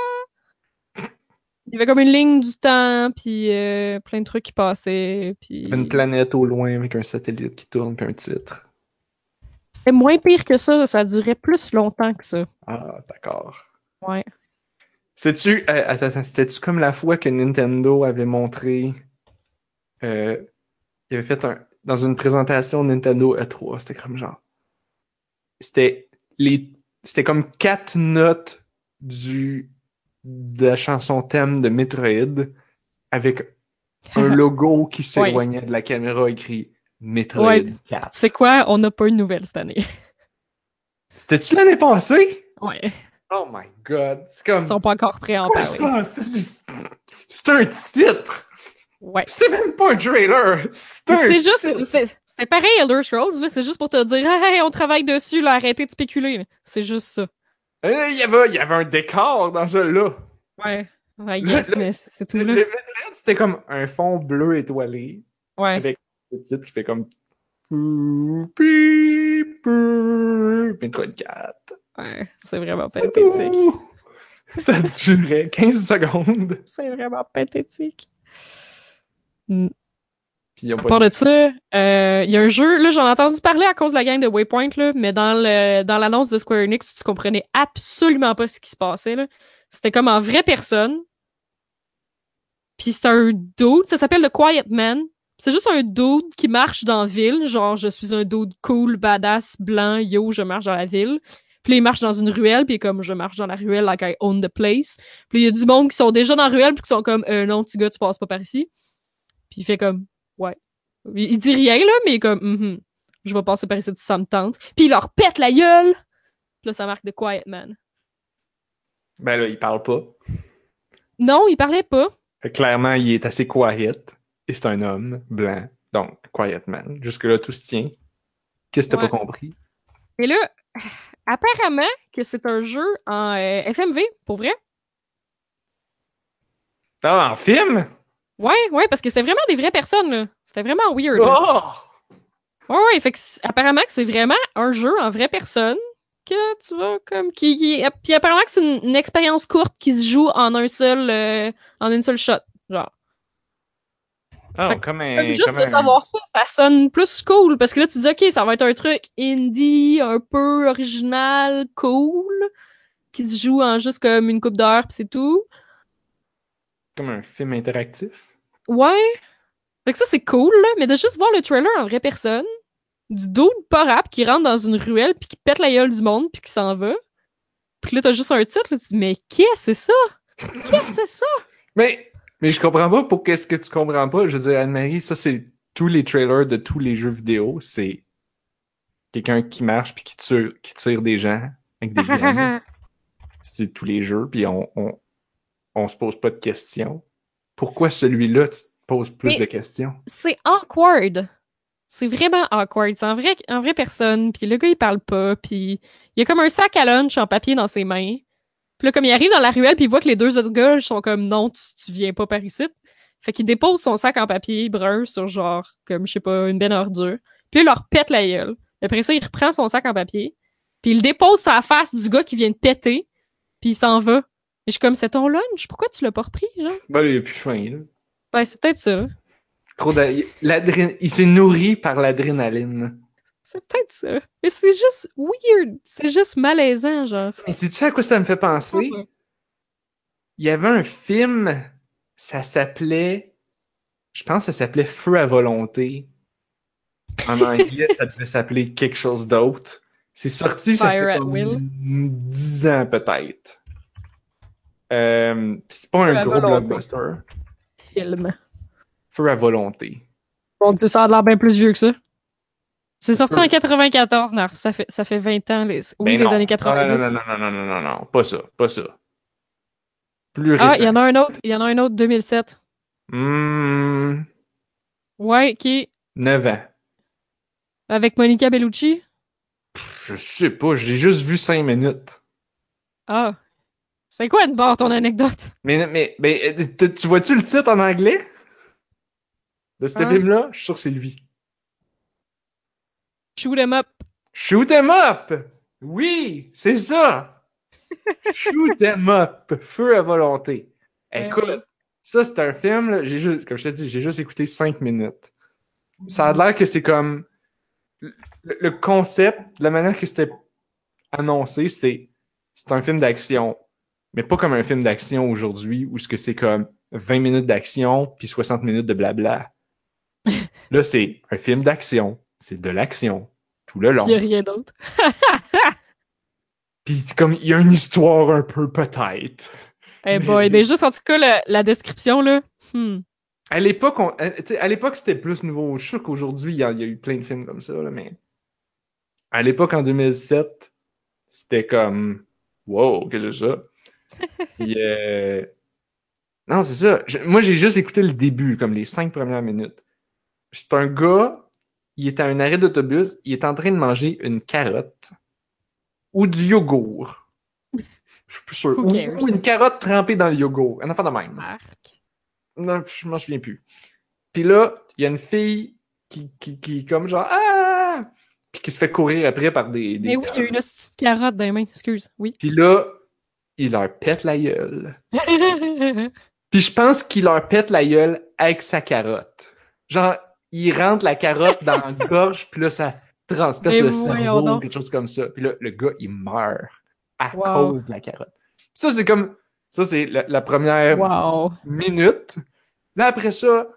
Il y avait comme une ligne du temps puis euh, plein de trucs qui passaient puis une planète au loin avec un satellite qui tourne puis un titre. C'était moins pire que ça, ça durait plus longtemps que ça. Ah, d'accord. Ouais. Euh, attends, attends, c'était-tu comme la fois que Nintendo avait montré, euh, il avait fait un, dans une présentation Nintendo E3, c'était comme genre, c'était les, c'était comme quatre notes du, de la chanson thème de Metroid avec un logo qui s'éloignait de la caméra écrit Metroid Ouais. 4. C'est quoi? On n'a pas une nouvelle cette année. C'était-tu l'année passée? Ouais. Oh my god, c'est comme, Ils sont pas encore prêts à en parler. C'est- un titre! Ouais. C'est même pas un trailer! C'est un C'est juste, c'est pareil Elder Scrolls, là. C'est juste pour te dire, hey, on travaille dessus, là, arrêtez de spéculer. C'est juste ça. Euh, Il y, avait, il y avait un décor dans ce là. Ouais. Le- le- mais c'est tout, Le, là. le Metroid, c'était comme un fond bleu étoilé Ouais. avec le titre qui fait comme. Metroid 4. Ouais. C'est vraiment pathétique. Ça durait 15 secondes. C'est vraiment pathétique. Mm. Puis À pas part de ça, euh, il y a un jeu, là, j'en ai entendu parler à cause de la gang de Waypoint, là, mais dans le dans l'annonce de Square Enix, tu comprenais absolument pas ce qui se passait, là. C'était comme en vraie personne. Puis c'est un dude, ça s'appelle The Quiet Man. C'est juste un dude qui marche dans la ville, genre je suis un dude cool, badass, blanc, yo, je marche dans la ville. Puis il marche dans une ruelle, puis comme je marche dans la ruelle, like I own the place. Puis il y a du monde qui sont déjà dans la ruelle, puis qui sont comme, euh, non, petit gars, tu passes pas par ici. Puis il fait comme, ouais. Il, il dit rien, là, mais comme, Mhm. je vais passer par ici, ça me tente. Puis il leur pète la gueule! Puis là, ça marque The Quiet Man. Ben là, il parle pas. Non, il parlait pas. Clairement, il est assez quiet. Et c'est un homme blanc. Donc, quiet man. Jusque-là, tout se tient. Qu'est-ce que t'as Ouais. pas compris? Et là, apparemment que c'est un jeu en euh, FMV, pour vrai. Ah, en film? Ouais, ouais, parce que c'était vraiment des vraies personnes, là. C'était vraiment weird. là. Oh! Ouais, ouais, fait que apparemment que c'est vraiment un jeu en vraie personne que tu vas comme qui, qui puis apparemment que c'est une, une expérience courte qui se joue en un seul euh, en une seule shot, genre. Que comme un. Comme juste comme de un- savoir ça, ça sonne plus cool parce que là tu dis OK, ça va être un truc indie un peu original, cool qui se joue en juste comme une coupe d'heure puis c'est tout. Comme un film interactif? Ouais. Fait que ça, c'est cool, là, mais de juste voir le trailer en vraie personne, du dude pas rap qui rentre dans une ruelle puis qui pète la gueule du monde puis qui s'en va. Puis là, t'as juste un titre, là, tu te dis, mais qu'est-ce que c'est ça? Qu'est-ce que c'est ça? Mais, mais je comprends pas pour qu'est-ce que tu comprends pas. Je veux dire, Anne-Marie, ça, c'est tous les trailers de tous les jeux vidéo. C'est quelqu'un qui marche puis qui tire, qui tire des gens avec des c'est tous les jeux, puis on, on, on se pose pas de questions. Pourquoi celui-là, tu te poses plus Mais- de questions? c'est awkward. C'est vraiment awkward. C'est en vrai, en vraie personne, puis le gars, il parle pas, puis il a comme un sac à lunch en papier dans ses mains. Puis là, comme il arrive dans la ruelle, puis il voit que les deux autres gars sont comme « Non, tu, tu viens pas par ici. » Fait qu'il dépose son sac en papier brun sur genre, comme, je sais pas, une benne à ordures. Puis là, il leur pète la gueule. Après ça, il reprend son sac en papier, puis il dépose la face du gars qui vient de péter, puis il s'en va. Et je suis comme « C'est ton lunch? Pourquoi tu l'as pas repris, genre? Ben, il a plus faim, là. » Ben, c'est peut-être ça. Trop l'adré- Il s'est nourri par l'adrénaline. C'est peut-être ça. Mais c'est juste weird. C'est juste malaisant, genre. Et sais-tu à quoi ça me fait penser? Il y avait un film, ça s'appelait, je pense que ça s'appelait Feu à volonté. En anglais, ça devait s'appeler quelque chose d'autre. C'est sorti, ça Fire fait comme will. 10 ans peut-être. Euh, c'est pas Feu un gros volonté. blockbuster. Film. Feu à volonté. Mon Dieu, ça a l'air bien plus vieux que ça. C'est sorti en 94, Narf. Ça fait, ça fait 20 ans, les, oui, Ben les années 90. Non, non, non, non, non, non, non, non, pas ça, pas ça. Plus Ah, il y en a un autre. Il y en a un autre, 2007. Hmm, Ouais, qui? Est 9 ans. avec Monica Bellucci? Je sais pas, j'ai juste vu 5 minutes. Ah. C'est quoi de bord ton anecdote? Mais, mais, mais euh, tu tu vois-tu le titre en anglais? De ce Ah. film-là? Je suis sûr que c'est lui. Shoot 'em up. Shoot 'em up! Oui, c'est ça! Shoot 'em up! Feu à volonté. Ben Écoute, ça c'est un film, là, j'ai juste, comme je te dis, j'ai juste écouté 5 minutes. Ça a l'air que c'est comme le, le concept, la manière que c'était annoncé, c'est c'est un film d'action, mais pas comme un film d'action aujourd'hui où ce que c'est comme 20 minutes d'action puis 60 minutes de blabla. Là, c'est un film d'action, c'est de l'action tout le long. Il y a rien d'autre. Puis comme il y a une histoire un peu peut-être. Eh boy, mais juste en tout cas, la, la description, là. Hmm. À l'époque, on- euh, à l'époque, c'était plus nouveau. Je suis sûr qu'aujourd'hui, il y, a il y a eu plein de films comme ça, là, mais à l'époque, en 2007, c'était comme Wow, qu'est-ce que c'est ça? Puis, euh, Non, c'est ça. Je- Moi, j'ai juste écouté le début, comme les cinq premières minutes. C'est un gars, il est à un arrêt d'autobus, il est en train de manger une carotte ou du yogourt. Je suis plus sûr. Ou, une carotte trempée dans le yogourt. Un enfant de même. Marc. Non, je m'en souviens plus. Puis là, il y a une fille qui, qui, qui comme genre Ah! Puis qui se fait courir après par des. des Mais oui, il y a une petite carotte dans les mains, excuse. Oui. Puis là, il leur pète la gueule. Puis je pense qu'il leur pète la gueule avec sa carotte. Genre, il rentre la carotte dans la gorge, puis là, ça transperce Mais le voyons cerveau, quelque chose comme ça. Puis là, le gars, il meurt à Wow. cause de la carotte. Ça, c'est comme. Ça, c'est la, la première wow. minute. Là, après ça,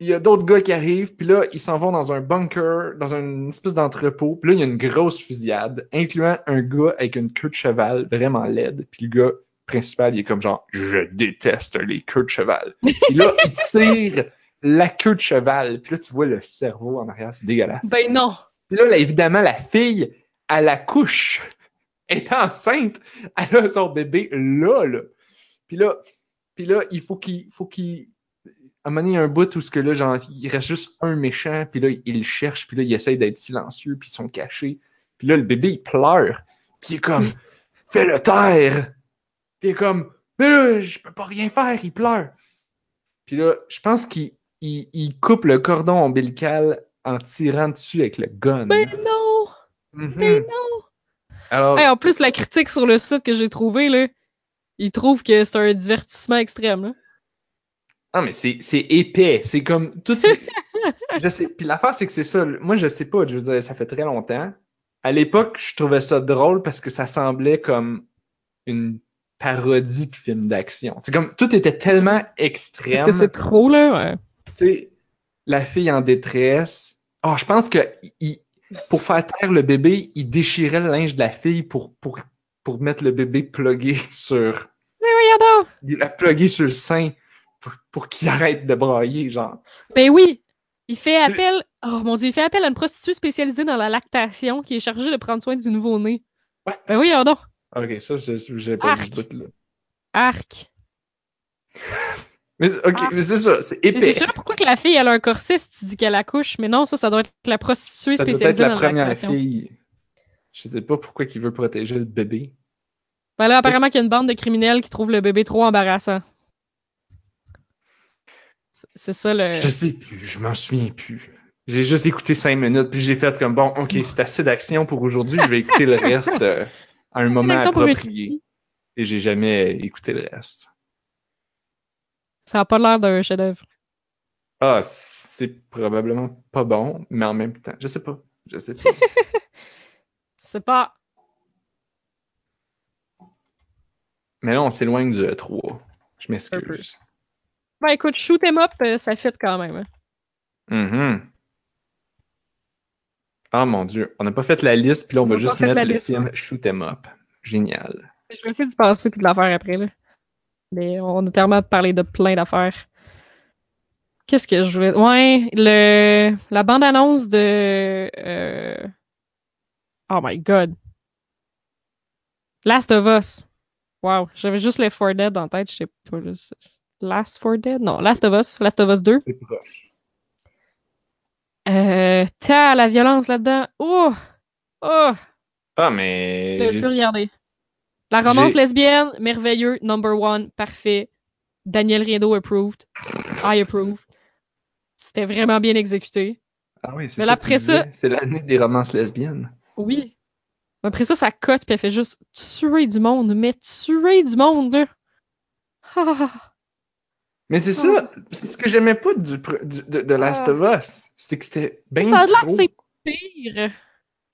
il y a d'autres gars qui arrivent, puis là, ils s'en vont dans un bunker, dans une espèce d'entrepôt. Puis là, il y a une grosse fusillade, incluant un gars avec une queue de cheval vraiment laide. Puis le gars principal, il est comme genre, je déteste les queues de cheval. Puis là, il tire la queue de cheval. Puis là, tu vois le cerveau en arrière, c'est dégueulasse. Ben non. Puis là, là, évidemment, la fille, à la couche, est enceinte, elle a son bébé là, là. Puis là, puis là il faut qu'il, faut qu'il, à un moment donné, bout où ce que là, genre, il reste juste un méchant, puis là, il le cherche, puis là, il essaie d'être silencieux, puis ils sont cachés. Puis là, le bébé, il pleure, puis il est comme, fais-le taire! Puis il est comme, mais là, je peux pas rien faire, il pleure. Puis là, je pense qu'il il, il coupe le cordon ombilical en tirant dessus avec le gun. Ben non. Mhm. Ben non. Alors, Hey, en plus, la critique sur le site que j'ai trouvé, là, ils trouvent que c'est un divertissement extrême. Là. non, mais c'est épais. C'est comme tout. je sais. Puis l'affaire, c'est que c'est ça. Moi, je sais pas. Je veux dire, ça fait très longtemps. À l'époque, je trouvais ça drôle parce que ça semblait comme une parodie de film d'action. C'est comme tout était tellement Parce extrême. que c'est trop, là. Ouais. Tu sais, la fille en détresse. Oh, je pense que il- pour faire taire le bébé, il déchirait le linge de la fille pour, pour, pour mettre le bébé plugué sur. Mais voyons il l'a plugué sur le sein pour, pour qu'il arrête de brailler, genre. Ben oui! Il fait appel. Oh mon dieu, il fait appel à une prostituée spécialisée dans la lactation qui est chargée de prendre soin du nouveau-né. What? Ben oui, non. Ok, ça, je- j'ai pas vu Arc. ce bout-là. Arc. Mais, ok, Ah. mais c'est ça, c'est épais. sais pas pourquoi que la fille elle a un corset si tu dis qu'elle accouche, mais non, ça, ça doit être la prostituée Ça doit être spécialisée la première fille. Je sais pas pourquoi il veut protéger le bébé. Ben là, apparemment qu'il y a une bande de criminels qui trouvent le bébé trop embarrassant. C'est- C'est ça le. Je sais plus, je m'en souviens plus. J'ai juste écouté cinq minutes, puis j'ai fait comme bon, ok, c'est assez d'action pour aujourd'hui, je vais écouter le reste euh, à un moment approprié. Et j'ai jamais écouté le reste. Ça a pas l'air d'un chef-d'œuvre. Ah, c'est probablement pas bon, mais en même temps, je sais pas. Je sais pas. C'est pas. mais là, on s'éloigne du E3. Je m'excuse. Ben écoute, shoot 'em up, euh, ça fit quand même. hein. Mhm. Ah mon dieu, on n'a pas fait la liste, puis là, on On va n'a juste mettre le liste. film Shoot 'em Up. Génial. Je vais essayer d'y penser puis de la faire après. Là. Mais on a tellement parlé de plein d'affaires. Qu'est-ce que je voulais. Ouais, le... la bande-annonce de. euh, Oh my god. Last of Us. Wow, j'avais juste les 4 Dead en tête, je sais pas. Last 4 Dead? Non, Last of Us. Last of Us 2. C'est proche. Euh, t'as la violence là-dedans. Oh! Oh! Ah, mais. Je peux regarder. La romance lesbienne, merveilleux, number one, parfait. Daniel Riendo approved. I approve. C'était vraiment bien exécuté. Ah oui, c'est Mais ça. ça-. C'est l'année des romances lesbiennes. Oui. Après ça, ça cote, puis elle fait juste tuer du monde, mais tuer du monde, là. Ah. Mais c'est ça, c'est ce que j'aimais pas du, du- de, de Last Ah. of Us. C'est que c'était bien ça a l'air c'est pire.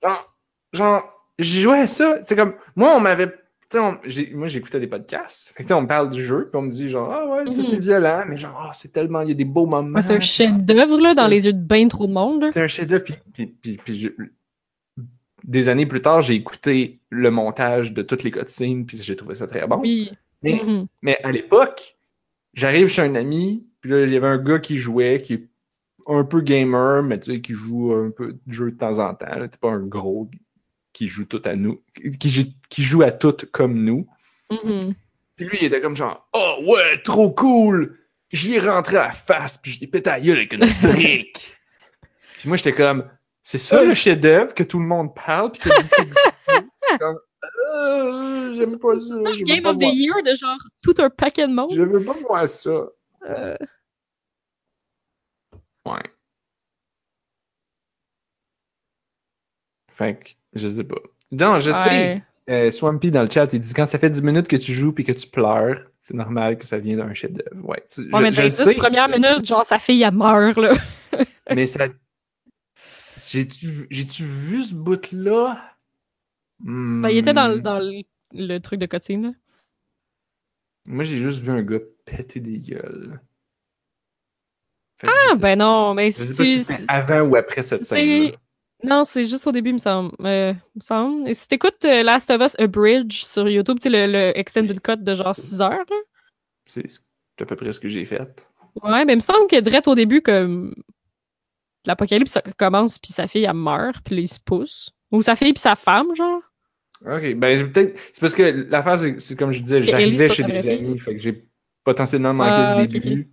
Genre, genre j'ai joué à ça. C'est comme, moi, on m'avait. Moi, j'écoutais des podcasts. Fait que, on me parle du jeu, puis on me dit, genre, ah ouais, c'est Mhm. violent, mais genre, ah, c'est tellement. Il y a des beaux moments. Ouais, c'est un chef-d'œuvre, là, dans les yeux de bien trop de monde, là. C'est un chef-d'œuvre. Puis, puis, puis, puis je- des années plus tard, j'ai écouté le montage de toutes les cutscenes, puis j'ai trouvé ça très bon. Oui. Mais, Mhm. mais à l'époque, j'arrive chez un ami, puis là, il y avait un gars qui jouait, qui est un peu gamer, mais tu sais, qui joue un peu de jeu de temps en temps. là. C'est pas un gros qui joue tout à nous, qui, joue- qui joue à tout comme nous. Mhm. Puis lui, il était comme genre, oh ouais, trop cool! J'y ai rentré à la face, puis je l'ai pété à gueule avec une brique. puis moi, j'étais comme, c'est ça le chef-d'œuvre que tout le monde parle, puis que c'est comme, Euh, j'aime pas ça. Veux Game pas of the Year de genre tout un paquet de monde. Je veux pas voir ça. Euh, Ouais. Fait que, je sais pas. Non, je sais. Euh, Swampy dans le chat, il dit quand ça fait 10 minutes que tu joues puis que tu pleures, c'est normal que ça vienne d'un chef-d'œuvre. Ouais, tu- Ouais, je, mais je dans le les 10 sais, premières minutes, genre, sa fille, elle meurt, là. mais ça. J'ai-tu vu ce bout-là? Ben, il était dans, le- Hmm. dans le, le truc de cotine, là. Moi, j'ai juste vu un gars péter des gueules. Fait Ah, je ben non, mais Je si sais pas si c'était avant ou après cette scène-là. Non, c'est juste au début, il me semble. Euh, il me semble. Et si t'écoutes euh, Last of Us A Bridge sur YouTube, tu sais, le, le extended cut de genre 6 heures, là. C'est à peu près ce que j'ai fait. Ouais, ben il me semble que direct au début, comme l'apocalypse commence, puis sa fille, elle meurt, puis là, il se pousse. Ou sa fille puis sa femme, genre. Ok, ben peut-être. C'est parce que l'affaire, c'est c'est comme je disais, j'arrivais chez des amis, fait que j'ai potentiellement manqué Ah, le ok, début.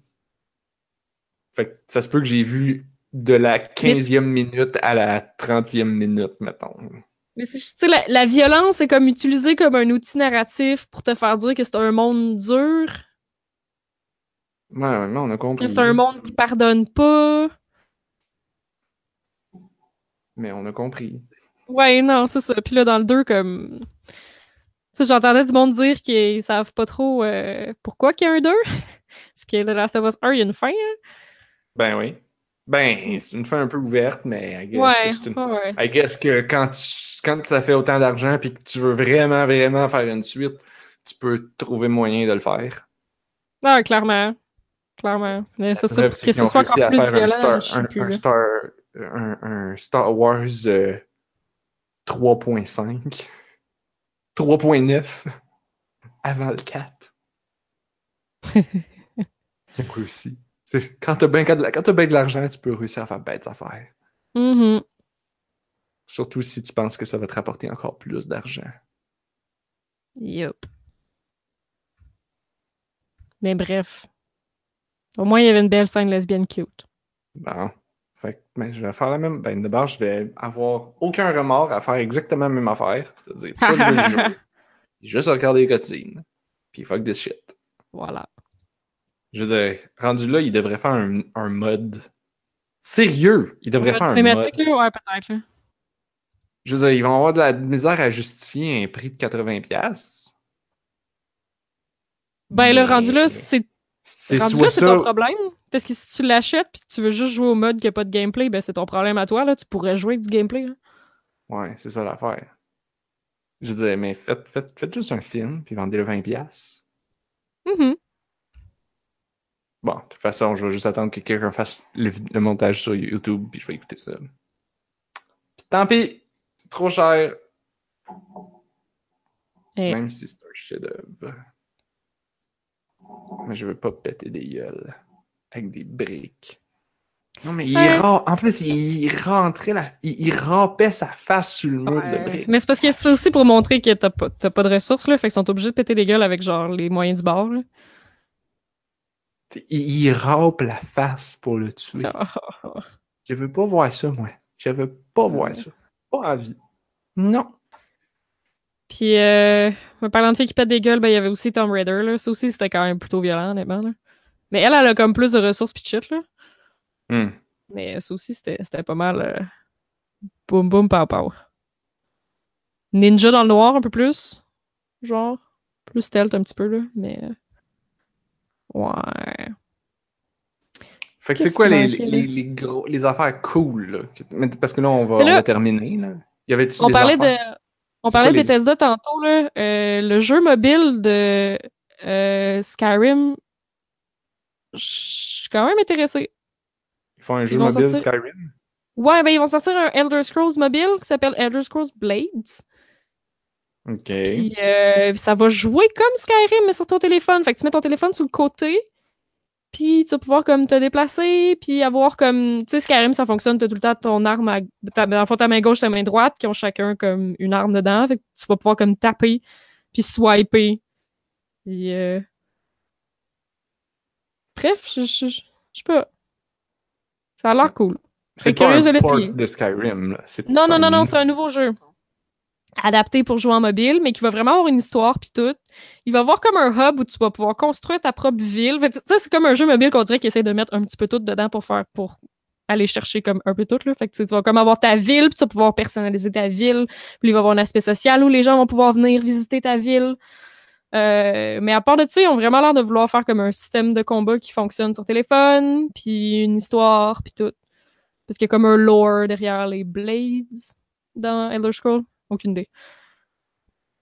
Fait que ça se peut que j'ai vu de la 15e minute à la 30e minute, mettons. Mais c'est juste, tu sais, la, la violence est comme utilisée comme un outil narratif pour te faire dire que c'est un monde dur, Ouais, ouais, on a compris. c'est un monde qui pardonne pas. Mais on a compris. Ouais, non, c'est ça. Puis là, dans le 2, comme. Tu sais, j'entendais du monde dire qu'ils savent pas trop euh, pourquoi qu'il y a un 2. Parce que The Last of Us 1, il y a une fin. hein. Ben oui. Ben, c'est une fin un peu ouverte, mais I guess Ouais, que c'est une- ouais. I guess que quand tu quand ça fait autant d'argent puis que tu veux vraiment, vraiment faire une suite, tu peux trouver moyen de le faire. Non, clairement. Clairement. Mais c'est ça, c'est que ce soit encore plus un Star, un, plus. un. Star, un, un Star Wars euh, 3.5, 3.9 avant le 4. J'ai réussi. Quand t'as bien de, quand t'as bien de l'argent, tu peux réussir à faire bêtes affaires. Mhm. Surtout si tu penses que ça va te rapporter encore plus d'argent. Yup. Mais bref. Au moins, il y avait une belle scène lesbienne cute. Bon. Fait que ben, je vais faire la même. Ben, d'abord, je vais avoir aucun remords à faire exactement la même affaire. C'est-à-dire, pas le jeu. Juste regarder les cutscenes. Puis fuck this shit. Voilà. Je veux dire, rendu là, il devrait faire un, un mode. Sérieux! Il devrait faire un mode. Ouais, peut-être. Je veux dire, ils vont avoir de la misère à justifier un prix de 80$. Ben, le rendu là, c'est C'est rendu soit là, c'est ton problème. Parce que si tu l'achètes puis tu veux juste jouer au mode qui a pas de gameplay, ben c'est ton problème à toi. Là. Tu pourrais jouer avec du gameplay. là. Ouais, c'est ça l'affaire. Je veux dire, mais faites, faites, faites juste un film, puis vendez-le 20$. Mhm. Bon, de toute façon, je vais juste attendre que quelqu'un fasse le, montage sur YouTube, puis je vais écouter ça. Puis tant pis, c'est trop cher, même si c'est un chef-d'œuvre. Mais je veux pas péter des gueules avec des briques. Non, mais il Ouais. en plus, il rentrait là, il, il rampait sa face sur le mur de briques. Mais c'est parce que c'est aussi pour montrer que t'as pas, t'as pas de ressources, là. Fait qu'ils sont obligés de péter des gueules avec genre les moyens du bord. Là. Il, il râpe la face pour le tuer. Je veux pas voir ça, moi. Je veux pas voir ça. Pas envie. Non. Puis, euh, en parlant de filles qui pètent des gueules, ben, il y avait aussi Tomb Raider, là. Ça aussi, c'était quand même plutôt violent, honnêtement, là. Mais elle, elle a comme plus de ressources pis shit, là. Hmm. Mais ça aussi, c'était c'était pas mal. euh, Boum, boum, pow, pow. Ninja dans le noir, un peu plus. Genre. Plus stealth un petit peu, là. Mais. Ouais. Fait que c'est quoi les, les, les gros, les affaires cool, là? Parce que là, on va, Mais là- on va terminer, là. Y avait-tu On des parlait de. On parlait de Bethesda tantôt, là. Euh, le jeu mobile de euh, Skyrim. Je suis quand même intéressée. Ils font un jeu mobile sortir- Skyrim? Ouais, ben ils vont sortir un Elder Scrolls mobile qui s'appelle Elder Scrolls Blades. OK. Puis euh, ça va jouer comme Skyrim, mais sur ton téléphone. Fait que tu mets ton téléphone sur le côté, puis tu vas pouvoir comme te déplacer, puis avoir comme... Tu sais, Skyrim, ça fonctionne, t'as tout le temps ton arme à... ta- Dans le fond, ta main gauche, ta main droite, qui ont chacun comme une arme dedans. Fait que tu vas pouvoir comme taper, puis swiper. Puis... euh, Bref, je je- je- sais pas. Ça a l'air cool. C'est un de l'essayer. de Skyrim, là. Non, non, non, non, c'est un nouveau jeu. Adapté pour jouer en mobile, mais qui va vraiment avoir une histoire puis tout. Il va avoir comme un hub où tu vas pouvoir construire ta propre ville. Sais, c'est comme un jeu mobile qu'on dirait qu'il essaie de mettre un petit peu tout dedans pour faire pour aller chercher comme un peu tout là. Fait tu vas comme avoir ta ville, puis tu vas pouvoir personnaliser ta ville. Puis il va avoir un aspect social où les gens vont pouvoir venir visiter ta ville. Euh, mais à part de ça, ils ont vraiment l'air de vouloir faire comme un système de combat qui fonctionne sur téléphone, puis une histoire, puis tout. Parce qu'il y a comme un lore derrière les Blades dans Elder Scrolls. Aucune idée.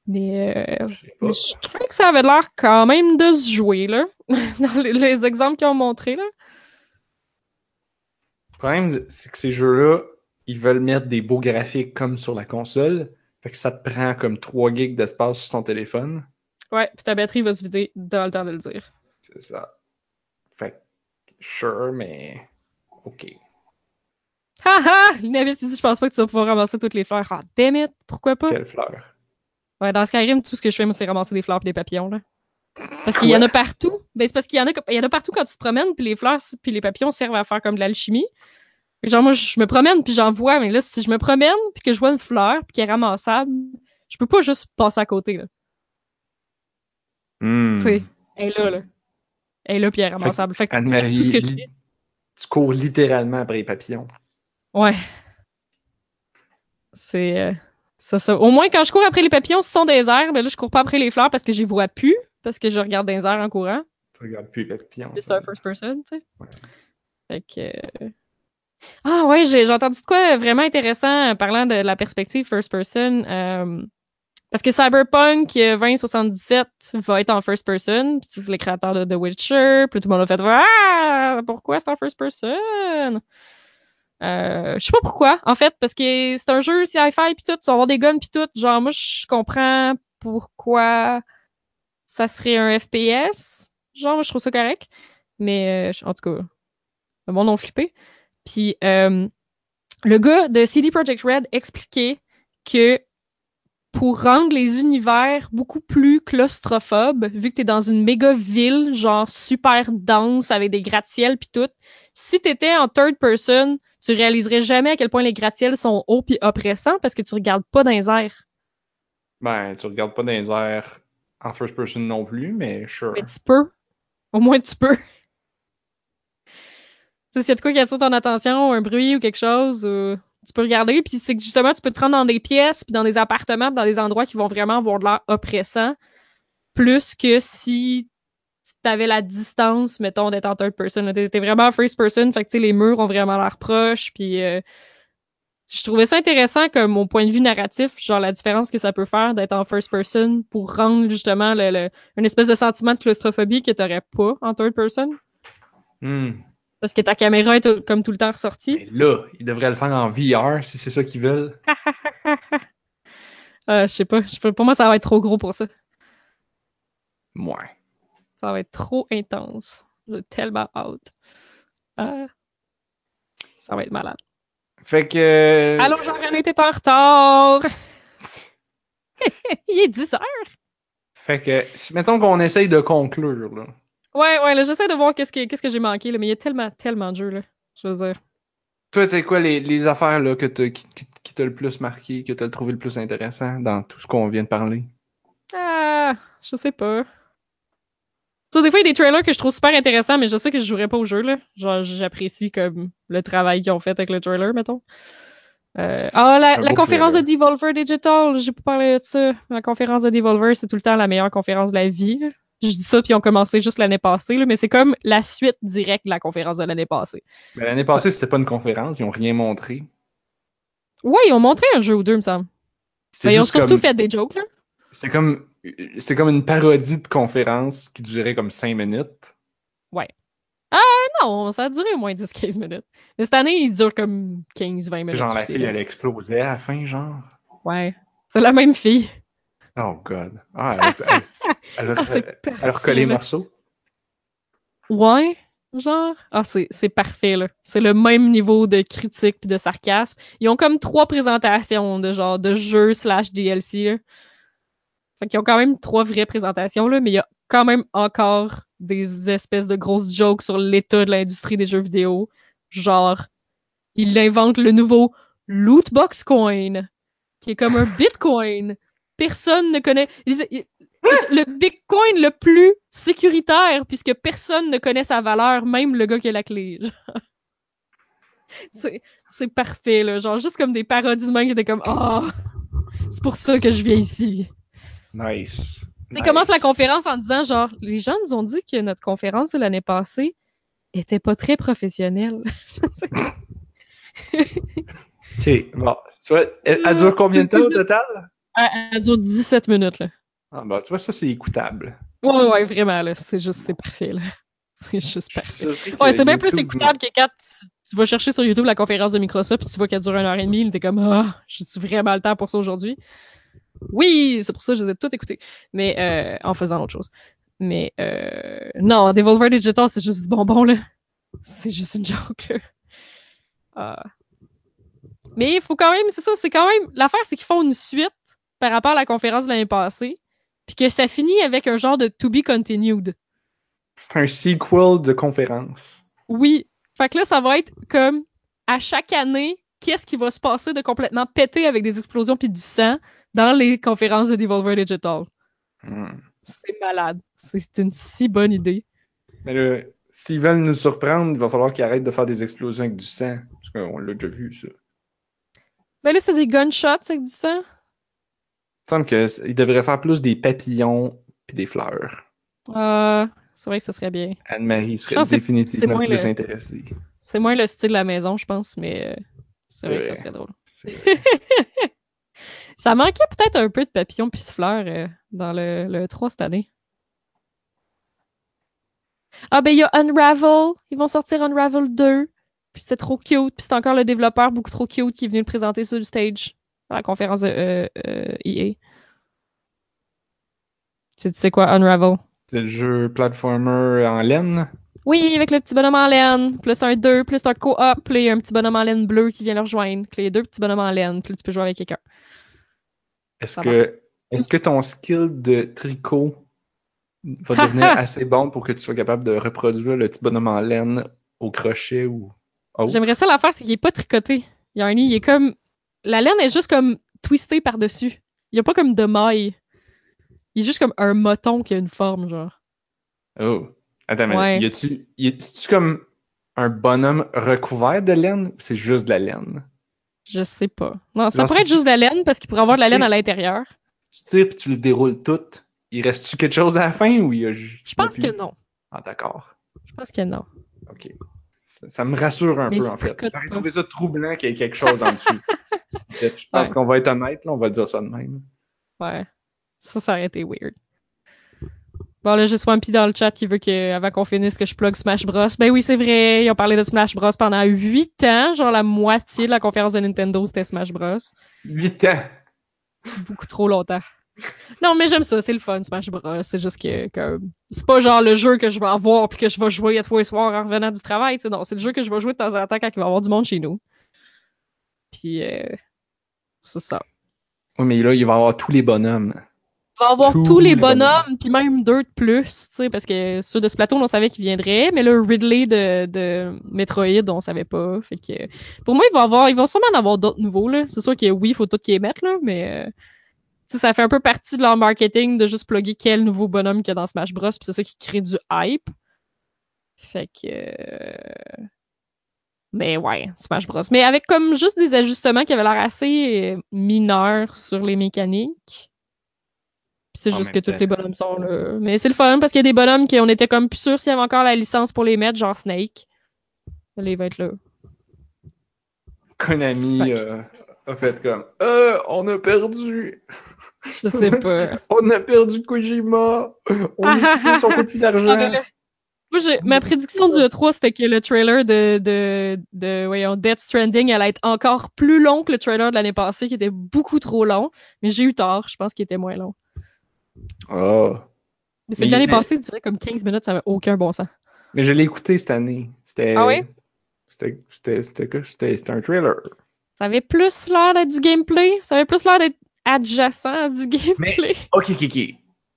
Mais, euh, Je mais trouvais que ça avait l'air quand même de se jouer, là. dans les, les exemples qu'ils ont montrés, là. Le problème, c'est que ces jeux-là, ils veulent mettre des beaux graphiques comme sur la console. Fait que ça te prend comme 3 gigs d'espace sur ton téléphone. Ouais, puis ta batterie va se vider dans le temps de le dire. C'est ça. Fait que, sure, mais. OK. Haha! L'inavit dit, je pense pas que tu vas pouvoir ramasser toutes les fleurs. Ah, damn it! Pourquoi pas? Quelle fleur? Ouais, dans Skyrim, tout ce que je fais, moi, c'est ramasser des fleurs et des papillons, là. Parce qu'il y en a partout. Ben, c'est parce qu'il y en a, il y en a partout quand tu te promènes, puis les fleurs puis les papillons servent à faire comme de l'alchimie. Genre, moi, je me promène, puis j'en vois, mais là, si je me promène, puis que je vois une fleur, puis qu'elle est ramassable, je peux pas juste passer à côté, là. Hmm. Tu sais, elle est là, là. Elle est là, puis elle est ramassable. Fait que, Anne-Marie, tout ce que je li- fais- tu cours littéralement après les papillons. Ouais. C'est euh, ça, ça. Au moins, quand je cours après les papillons, ce sont des airs, ben là, je cours pas après les fleurs parce que je les vois plus, parce que je regarde les airs en courant. Tu regardes plus les papillons. C'est un first person, tu sais. Ouais. Fait que. euh, Ah ouais, j'ai entendu de quoi vraiment intéressant euh, parlant de la perspective first person. euh, parce que Cyberpunk euh, 2077 va être en first person. puis C'est les créateurs de The Witcher. Puis tout le monde a fait Ah! Pourquoi c'est en first person? Euh, je sais pas pourquoi, en fait, parce que c'est un jeu sci-fi puis tout, tu vas avoir des guns puis tout. Genre, moi, je comprends pourquoi ça serait un FPS. Genre, moi, je trouve ça correct. Mais euh, en tout cas, monde ont flippé. Puis euh, le gars de CD Projekt Red expliquait que pour rendre les univers beaucoup plus claustrophobes, vu que t'es dans une méga ville, genre super dense, avec des gratte-ciels pis tout, si t'étais en third person, tu réaliserais jamais à quel point les gratte-ciels sont hauts pis oppressants parce que tu regardes pas dans les airs. Ben, tu regardes pas dans les airs en first person non plus, mais sure. Mais tu peux. Au moins tu peux. Tu sais, s'il y a de quoi qui attire ton attention, un bruit ou quelque chose, ou tu peux regarder. Puis c'est que justement, tu peux te rendre dans des pièces, puis dans des appartements, puis dans des endroits qui vont vraiment avoir de l'air oppressant, plus que si t'avais la distance, mettons, d'être en third person. T'es vraiment first person, fait que tu sais, les murs ont vraiment l'air proches, puis euh, je trouvais ça intéressant comme mon point de vue narratif, genre la différence que ça peut faire d'être en first person pour rendre justement le, le- une espèce de sentiment de claustrophobie que t'aurais pas en third person. Hmm. Parce que ta caméra est comme tout le temps ressortie. Mais là, ils devraient le faire en VR si c'est ça qu'ils veulent. Euh, je sais pas, je sais pas, pour moi ça va être trop gros pour ça. Ouais. Ça va être trop intense. J'ai tellement hâte. Euh, ça va être malade. Fait que. Allô, Jean-René, t'es en retard! Il est 10 heures! Fait que, si, mettons qu'on essaye de conclure, là. Ouais, ouais, là, j'essaie de voir qu'est-ce que, qu'est-ce que j'ai manqué, là, mais il y a tellement, tellement de jeux, là. Je veux dire. Toi, tu sais quoi, les, les affaires là, que qui, qui t'a le plus marqué, que t'as trouvé le plus intéressant dans tout ce qu'on vient de parler? Ah, je sais pas. Sais, des fois, il y a des trailers que je trouve super intéressants, mais je sais que je jouerai pas au jeu, là. Genre, j'apprécie comme le travail qu'ils ont fait avec le trailer, mettons. Euh, C'est- Ah, c'est la, conférence de Devolver Digital, j'ai pas parlé de ça. La conférence de Devolver, c'est tout le temps la meilleure conférence de la vie. là. Je dis ça, puis ils ont commencé juste l'année passée, là, mais c'est comme la suite directe de la conférence de l'année passée. Ben, L'année passée, c'était pas une conférence, ils ont rien montré. Ouais, ils ont montré un jeu ou deux, me semble. Ben, ils ont surtout comme, fait des jokes, là. c'était comme, c'était comme une parodie de conférence qui durait comme 5 minutes. Non, ça a duré au moins 10-15 minutes. Mais cette année, il dure comme 15-20 minutes. Genre, la fille, elle explosait à la fin, genre? Ouais. C'est la même fille. Oh, God. Ah, elle, elle, elle, Ah, c'est elle, parfait, les morceaux? Ouais, genre. Ah, c'est c'est parfait, là. C'est le même niveau de critique puis de sarcasme. Ils ont comme trois présentations de genre de jeux slash DLC, là. Fait qu'ils ont quand même trois vraies présentations, là, mais il y a quand même encore des espèces de grosses jokes sur l'état de l'industrie des jeux vidéo. Genre, ils inventent le nouveau Lootbox Coin, qui est comme un Bitcoin. Personne ne connaît. le Bitcoin le plus sécuritaire, puisque personne ne connaît sa valeur, même le gars qui a la clé. C'est parfait, là. Genre, juste comme des parodies de même qui étaient comme Ah, c'est pour ça que je viens ici. Nice. Tu Nice. commence la conférence en disant genre, les gens nous ont dit que notre conférence de l'année passée était pas très professionnelle. Ok, bon. Tu vois, elle, elle dure combien de temps au total? Elle, elle dure 17 minutes, là. Ah, bah, tu vois, ça, c'est écoutable. Ouais, ouais, vraiment, là. C'est juste, c'est parfait, là. C'est juste parfait. Ouais, c'est bien plus écoutable que quand tu, tu vas chercher sur YouTube la conférence de Microsoft puis tu vois qu'elle dure une heure et demie, t'es comme ah, j'ai vraiment le temps pour ça aujourd'hui? Oui, c'est pour ça que je les ai toutes écoutées, mais euh, en faisant autre chose. Mais euh, non, Devolver Digital, c'est juste du bonbon là. C'est juste une joke là. Ah. Mais il faut quand même, c'est ça, c'est quand même l'affaire, c'est qu'ils font une suite par rapport à la conférence de l'année passée, puis que ça finit avec un genre de to be continued. C'est un sequel de conférence. Oui. Fait que là, ça va être comme à chaque année, qu'est-ce qui va se passer de complètement péter avec des explosions puis du sang? Dans les conférences de Devolver Digital. Hmm. C'est malade. C'est une si bonne idée. Mais là, s'ils veulent nous surprendre, il va falloir qu'ils arrêtent de faire des explosions avec du sang. Parce qu'on l'a déjà vu, ça. Ben là, c'est des gunshots avec du sang. Il semble qu'ils devraient faire plus des papillons puis des fleurs. Euh, c'est vrai que ça serait bien. Anne-Marie serait définitivement plus le- intéressée. C'est moins le style de la maison, je pense, mais euh, c'est C'est vrai que ça serait drôle. Ça manquait peut-être un peu de papillons puis de fleurs euh, dans le, le 3 cette année. Ah ben il y a Unravel, ils vont sortir Unravel 2. Puis c'était trop cute, puis c'est encore le développeur beaucoup trop cute qui est venu le présenter sur le stage à la conférence de euh, euh, EA. Tu sais, tu sais quoi Unravel? C'est le jeu platformer en laine? Oui, avec le petit bonhomme en laine, plus un 2, plus un co-op, puis il y a un petit bonhomme en laine bleu qui vient le rejoindre. Puis il y a deux petits bonhommes en laine, puis tu peux jouer avec quelqu'un. Est-ce que, ton skill de tricot va devenir assez bon pour que tu sois capable de reproduire le petit bonhomme en laine au crochet ou? J'aimerais ça l'affaire, c'est qu'il est pas tricoté. Il y a un nid, il est comme. La laine est juste comme twistée par-dessus. Il y a pas comme de maille. Il est juste comme un moton qui a une forme, genre. Oh. Attends, mais Ouais. y a-tu, y a-tu comme un bonhomme recouvert de laine ou c'est juste de la laine? Je sais pas. Non, ça Genre, pourrait si être tu- juste de la laine parce qu'il pourrait si avoir de la laine à l'intérieur. Si tu tires puis tu le déroules tout, il reste-tu quelque chose à la fin ou il y a juste. Je pense que non. Ah, d'accord. Je pense que non. Ok. Ça, ça me rassure un Mais peu, en fait. J'aurais trouvé ça troublant qu'il y ait quelque chose en dessous. Je pense Ouais. qu'on va être honnête, là, on va dire ça de même. Ouais. Ça, ça aurait été weird. Bon, là, j'ai Swampy dans le chat qui veut que, avant qu'on finisse, que je plug Smash Bros. Ben oui, c'est vrai. Ils ont parlé de Smash Bros. pendant huit ans. Genre, la moitié de la conférence de Nintendo, c'était Smash Bros. 8 ans! Beaucoup trop longtemps. Non, mais j'aime ça. C'est le fun, Smash Bros. C'est juste que, que c'est pas genre le jeu que je vais avoir puis que je vais jouer à tous les soirs en revenant du travail. tu sais. Non, c'est le jeu que je vais jouer de temps en temps quand il va y avoir du monde chez nous. Puis, euh, c'est ça. Oui, mais là, il va y avoir tous les bonhommes. Il va avoir Tous tous les bonhommes. puis même deux de plus, tu sais, parce que ceux de Splatoon, on savait qu'ils viendraient, mais le Ridley de, de Metroid, on savait pas. Fait que pour moi, il va avoir, ils vont sûrement en avoir d'autres nouveaux, là. C'est sûr que oui, il faut tout qu'ils mettent, là, mais euh, ça fait un peu partie de leur marketing de juste plugger quel nouveau bonhomme qu'il y a dans Smash Bros, puis c'est ça qui crée du hype. Fait que. Mais ouais, Smash Bros. Mais avec comme juste des ajustements qui avaient l'air assez euh, mineurs sur les mécaniques. C'est juste que tous les bonhommes sont là. Mais c'est le fun parce qu'il y a des bonhommes qui on était comme plus sûr s'il y avait encore la licence pour les mettre, genre Snake. Là, il va être là. Konami euh, a fait comme Euh, on a perdu! Je sais pas. On a perdu Kojima! On, on fait plus d'argent! Ah, moi, j'ai- ma prédiction du E3, c'était que le trailer de, de, de voyons, Death Stranding allait être encore plus long que le trailer de l'année passée, qui était beaucoup trop long. Mais j'ai eu tort. Je pense qu'il était moins long. Oh. Mais Mais il- l'année mais- passée, il durait comme 15 minutes, ça n'avait aucun bon sens. Mais je l'ai écouté cette année. C'était. Ah oui? C'était, un trailer. Ça avait plus l'air d'être du gameplay. Ça avait plus l'air d'être adjacent à du gameplay. Ok, ok, ok.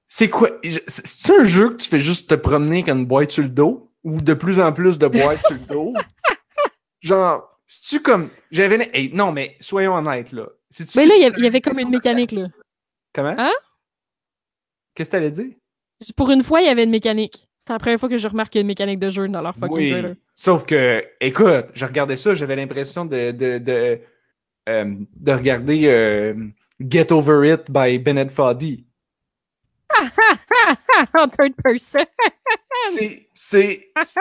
C'est quoi? c'est- C'est un jeu que tu fais juste te promener avec une boîte sur le dos? Ou de plus en plus de boîtes sur le dos? Genre, c'est-tu comme. J'avais. hey, non, mais soyons honnêtes, là. Mais là, c'est il y avait comme une mécanique, là. Comment? Hein? Qu'est-ce que t'allais dire? Pour une fois, il y avait une mécanique. C'est la première fois que je remarque une mécanique de jeu dans leur fucking Oui. trailer. Sauf que, écoute, je regardais ça, j'avais l'impression de, de, de, euh, de regarder euh, Get Over It by Bennett Foddy. en third person. C'est, c'est, c'est,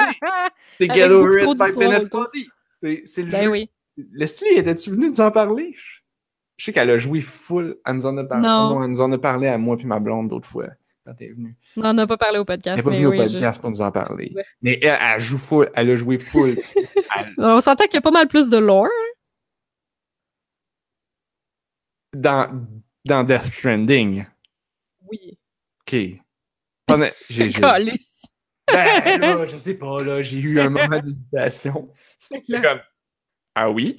c'est Avec Get Over It by Bennett. Foddy. C'est, c'est le ben jeu. oui. Leslie, étais-tu venue nous en parler? Je sais qu'elle a joué full. Elle nous en a parlé. Non. elle nous en a parlé à moi puis ma blonde d'autres fois quand t'es venue. On n'en a pas parlé au Elle podcast. n'est pas venue au podcast pour nous en parler. Ouais. Mais elle, elle joue full. Elle a joué full. Elle- je- On s'entend qu'il y a pas mal plus de lore. dans, dans Death Stranding. Oui. OK. J'ai. Ben là, je sais pas, là, j'ai eu un moment d'hésitation. Comme, ah oui?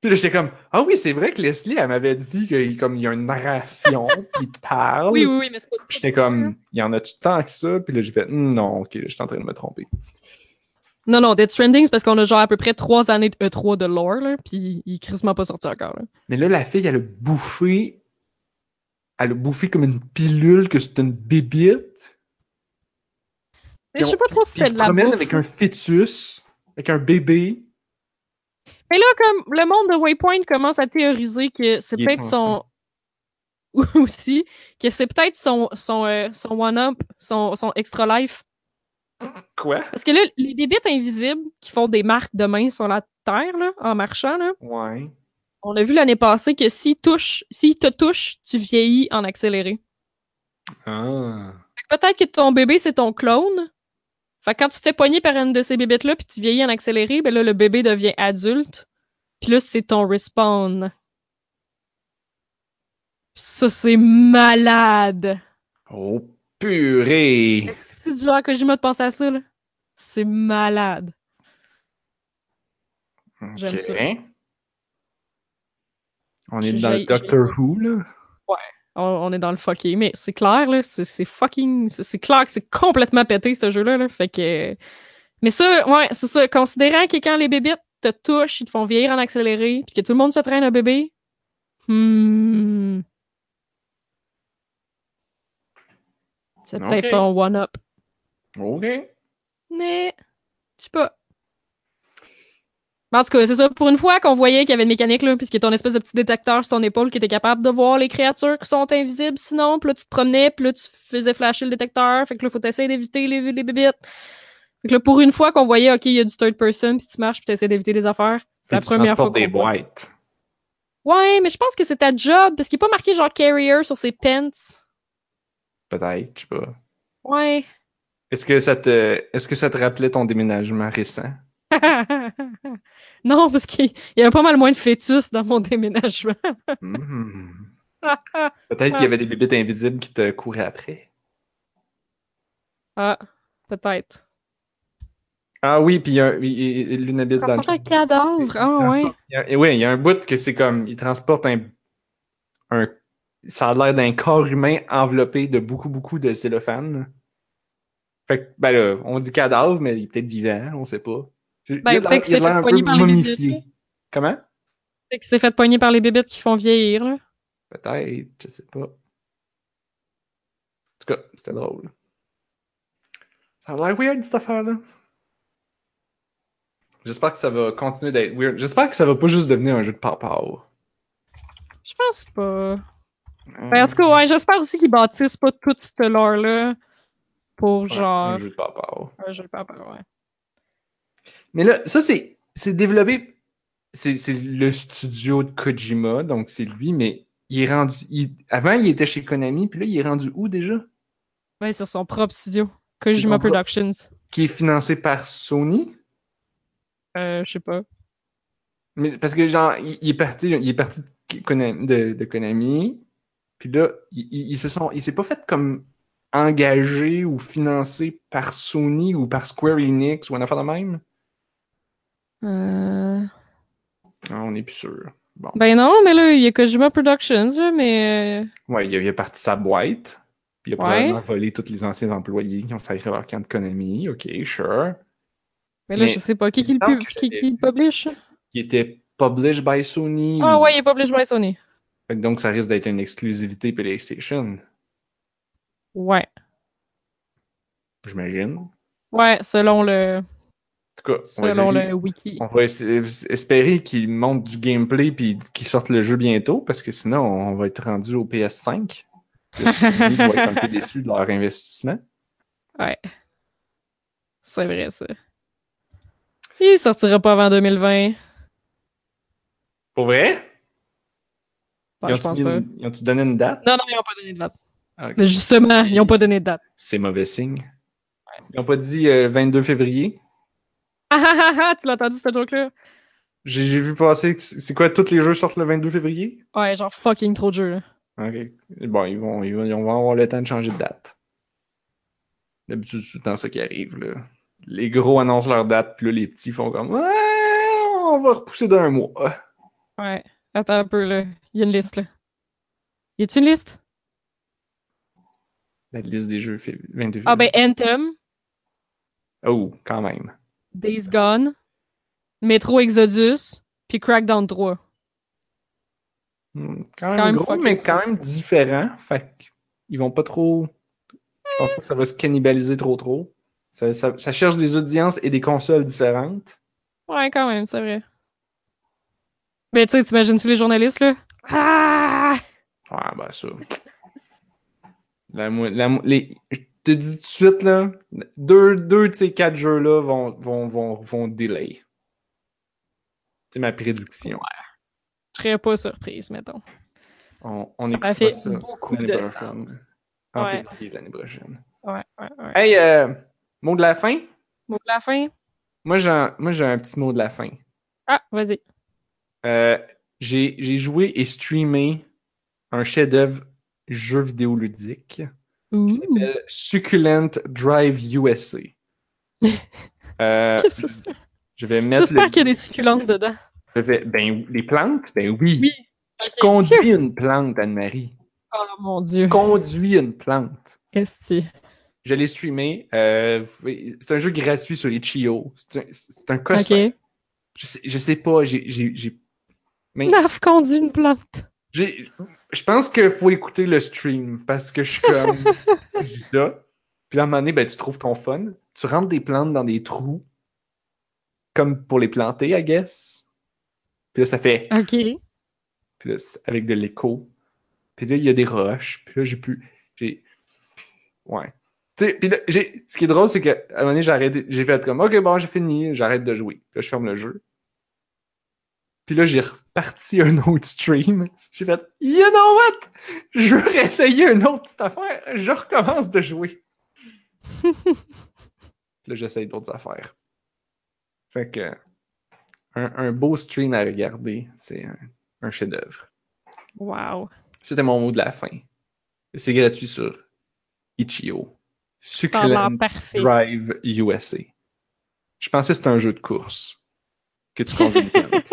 Puis là, j'étais comme, ah oui, c'est vrai que Leslie, elle m'avait dit qu'il comme, il y a une narration, puis il te parle. Oui, oui, oui, mais c'est pas J'étais comme, il y en a-tu tant que ça? Puis là, j'ai fait, non, ok, je suis en train de me tromper. Non, non, Death Stranding, c'est parce qu'on a genre à peu près trois années de E3 de lore, là, puis il est crissement pas sorti encore. Là. Mais là, la fille, elle a bouffé, elle a bouffé comme une pilule que c'est une bébite. Mais je sais pas trop si Puis c'est il de se la promène bouffe. avec un fœtus, avec un bébé. Mais là, comme le monde de Waypoint commence à théoriser que c'est peut-être son. aussi, que c'est peut-être son, son, euh, son one-up, son, son extra life. Quoi? Parce que là, les débites invisibles qui font des marques de main sur la terre, là, en marchant, là, Ouais. on a vu l'année passée que s'ils touchent, s'ils te touchent, tu vieillis en accéléré. Ah. Peut-être que ton bébé, c'est ton clone. Fait que quand tu te fais pogner par une de ces bébites-là, puis tu vieillis en accéléré, ben là, le bébé devient adulte. Puis là, c'est ton respawn. Ça, c'est malade. Oh, Purée! C'est du genre Kojima de penser à ça, là? C'est malade. J'aime Ok. ça. On est J'ai- dans le j'ai- Doctor Who, là. On, on est dans le fucké, mais c'est clair, là. C'est fucking. C'est clair que c'est complètement pété, ce jeu-là, là. Fait que. Mais ça, ouais, c'est ça. Considérant que quand les bébites te touchent, ils te font vieillir en accéléré, puis que tout le monde se traîne un bébé. Hmm. C'est peut-être ton one-up. Ok. Mais, je sais pas. En tout cas, c'est ça. Pour une fois qu'on voyait qu'il y avait une mécanique, là, puisqu'il y a ton espèce de petit détecteur sur ton épaule qui était capable de voir les créatures qui sont invisibles sinon. Puis là, tu te promenais, puis là, tu faisais flasher le détecteur. Fait que là, faut essayer d'éviter les, les bébites. Fait que là, pour une fois qu'on voyait, OK, il y a du third person, puis tu marches, puis tu essaies d'éviter les affaires. C'est la tu première fois des boîtes. Ouais, mais je pense que c'est ta job, parce qu'il n'est pas marqué genre carrier sur ses pants. Peut-être, je sais pas. Ouais. Est-ce que ça te, est-ce que ça te rappelait ton déménagement récent? non, parce qu'il y avait pas mal moins de fœtus dans mon déménagement. Hmm. Peut-être qu'il y avait des bébites invisibles qui te couraient après. Ah, peut-être. Ah oui, puis il y a un- il- il- l'une habite dans le... Un cadavre. Ah ouais. Il y a- et ouais, il y a un bout que c'est comme, il transporte un, un, ça a l'air d'un corps humain enveloppé de beaucoup, beaucoup de cellophane. Fait que, ben là, on dit cadavre, mais il est peut-être vivant, on sait pas. Ben, qu'il il a s'est l'air fait un poigner peu par les momifié. Comment? Fait que c'est fait pogner par les bébites qui font vieillir, là. Peut-être, je sais pas. En tout cas, c'était drôle. Ça a l'air weird, cette affaire-là. J'espère que ça va continuer d'être weird. J'espère que ça va pas juste devenir un jeu de pow Je pense pas. Ben, en tout cas, ouais, j'espère aussi qu'ils bâtissent pas tout ce lore-là pour genre Un jeu de un jeu de papa, ouais. Mais là, ça, c'est c'est développé. C'est c'est le studio de Kojima, donc c'est lui, mais il est rendu. il- Avant, il était chez Konami, puis là, il est rendu où déjà? Ouais, c'est son propre studio. Kojima Productions. Qui est financé par Sony? Euh, je sais pas. Mais parce que genre, il, il est parti, il est parti de Konami, de, de Konami, puis là, il, il, il se sont, il s'est pas fait comme engagé ou financé par Sony ou par Square Enix ou un affaire de même? Euh... Ah, on n'est plus sûr. Bon. Ben non, mais là, il y a Kojima Productions, mais... euh, Ouais, il a, il a parti sa boîte, puis il a Ouais. probablement volé tous les anciens employés qui ont sacré leur camp de Konami. Ok, sure. Mais là, Mais je sais pas. Qui, qui, le, pub- qui, j'avais qui le publish? Il était published by Sony. Ah ou- ouais, il est publish by Sony. Donc, ça risque d'être une exclusivité PlayStation, Ouais. j'imagine. Ouais, selon le, tout cas, on va selon essayer- le wiki. On va es- espérer qu'ils montent du gameplay puis qu'ils sortent le jeu bientôt parce que sinon on va être rendu au PS5. Le Sony va être un peu déçu de leur investissement. Ouais. C'est vrai, ça. Il sortira pas avant 2020. Pour vrai? Ouais, ils ont-tu donné une date? Non, non, ils ont pas donné de date. Ah. Mais justement, ils ont pas donné de date. C'est mauvais signe. Ils n'ont pas dit euh, 22 février. Ah ah ah tu l'as entendu cette joke-là? J'ai j'ai vu passer que c'est quoi, tous les jeux sortent le 22 février? Ouais, genre fucking trop de jeux, là. Ok. Bon, ils vont, ils vont, ils vont avoir le temps de changer de date. D'habitude, c'est tout le temps ça qui arrive. Là. Les gros annoncent leur date, puis là, les petits font comme on va repousser d'un mois. Ouais. Attends un peu, là. Il y a une liste, là. Y a-tu une liste? La liste des jeux fév- 22 février. Ah ben, Anthem, Oh, quand même. Days Gone, Metro Exodus, puis Crackdown 3. Hmm, C'est Quand quand même même gros, fucking mais quand même différent. Fait qu'ils vont pas trop. Je pense pas que ça va se cannibaliser trop trop. Ça, ça- ça cherche des audiences et des consoles différentes. Ouais, quand même, c'est vrai. Mais tu sais, t'imagines-tu les journalistes, là? Ah! Ah, ben ça. La, les, te dis tout de suite, là, deux, deux de ces quatre jeux-là vont, vont, vont, vont delay. C'est ma prédiction. Je serais pas surprise, mettons. On, on Ça fait ça beaucoup l'année de prochaine. sens. En Ouais. février de l'année prochaine. Ouais, ouais, ouais. Hey, euh, mot de la fin? Mot de la fin? Moi, j'ai un, moi, j'ai un petit mot de la fin. Ah, vas-y. Euh, j'ai j'ai joué et streamé un chef-d'œuvre jeu vidéo ludique qui s'appelle Succulent Drive USA. Euh, Qu'est-ce que c'est ça? je vais mettre J'espère le- qu'il y a des succulentes dedans. je vais- ben, les plantes? Ben oui. Oui. Je Ok. conduis une plante, Anne-Marie. Oh mon dieu. Je conduis une plante. Qu'est-ce que Je l'ai streamé. euh, c'est un jeu gratuit sur les Chio. C'est un, un. Je sais, je sais pas, j'ai, mais Naf conduit une plante. Je pense qu'il faut écouter le stream parce que je suis comme, là. Puis à un moment donné, ben, tu trouves ton fun. Tu rentres des plantes dans des trous, comme pour les planter, I guess. Puis là, ça fait, Ok. puis là, avec de l'écho. Puis là, il y a des roches. Puis là, j'ai pu, j'ai, ouais. Tu sais, puis là, j'ai, ce qui est drôle, c'est qu'à un moment donné, j'ai fait comme, ok, bon, j'ai fini, j'arrête de jouer. Puis là, je ferme le jeu. Puis là, j'ai reparti un autre stream. J'ai fait, you know what? Je veux réessayer une autre petite affaire. Je recommence de jouer. Puis là, j'essaye d'autres affaires. Fait que, un, un beau stream à regarder, c'est un, un chef-d'œuvre. Wow. C'était mon mot de la fin. C'est gratuit sur l'air Succulent. Drive USA. Je pensais que c'était un jeu de course. Que tu conduis une plante.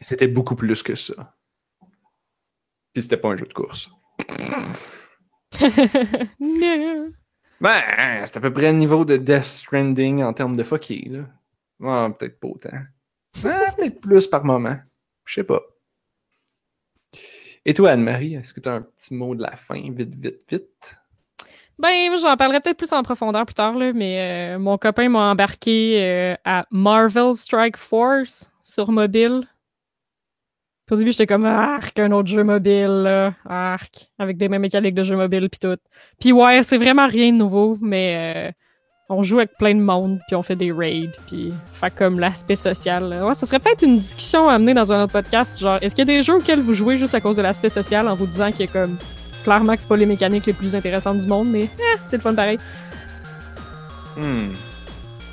C'était beaucoup plus que ça. Puis c'était pas un jeu de course. Non. Ben, c'est à peu près le niveau de Death Stranding en termes de fucky, là. Ah, peut-être pas autant. Ah, peut-être plus par moment. Je sais pas. Et toi, Anne-Marie, est-ce que tu as un petit mot de la fin, vite, vite, vite? Ben, j'en parlerai peut-être plus en profondeur plus tard, là, mais euh, mon copain m'a embarqué euh, à Marvel Strike Force sur mobile. Puis au début, j'étais comme arc, un autre jeu mobile, là, arc, avec des mêmes mécaniques de jeu mobile puis tout. Puis ouais, c'est vraiment rien de nouveau, mais euh, on joue avec plein de monde, puis on fait des raids, puis fait comme l'aspect social. là. Ouais, ça serait peut-être une discussion à amener dans un autre podcast, genre, est-ce qu'il y a des jeux auxquels vous jouez juste à cause de l'aspect social en vous disant qu'il y a comme clairement que c'est pas les mécaniques les plus intéressantes du monde, mais eh, c'est le fun pareil. Hmm.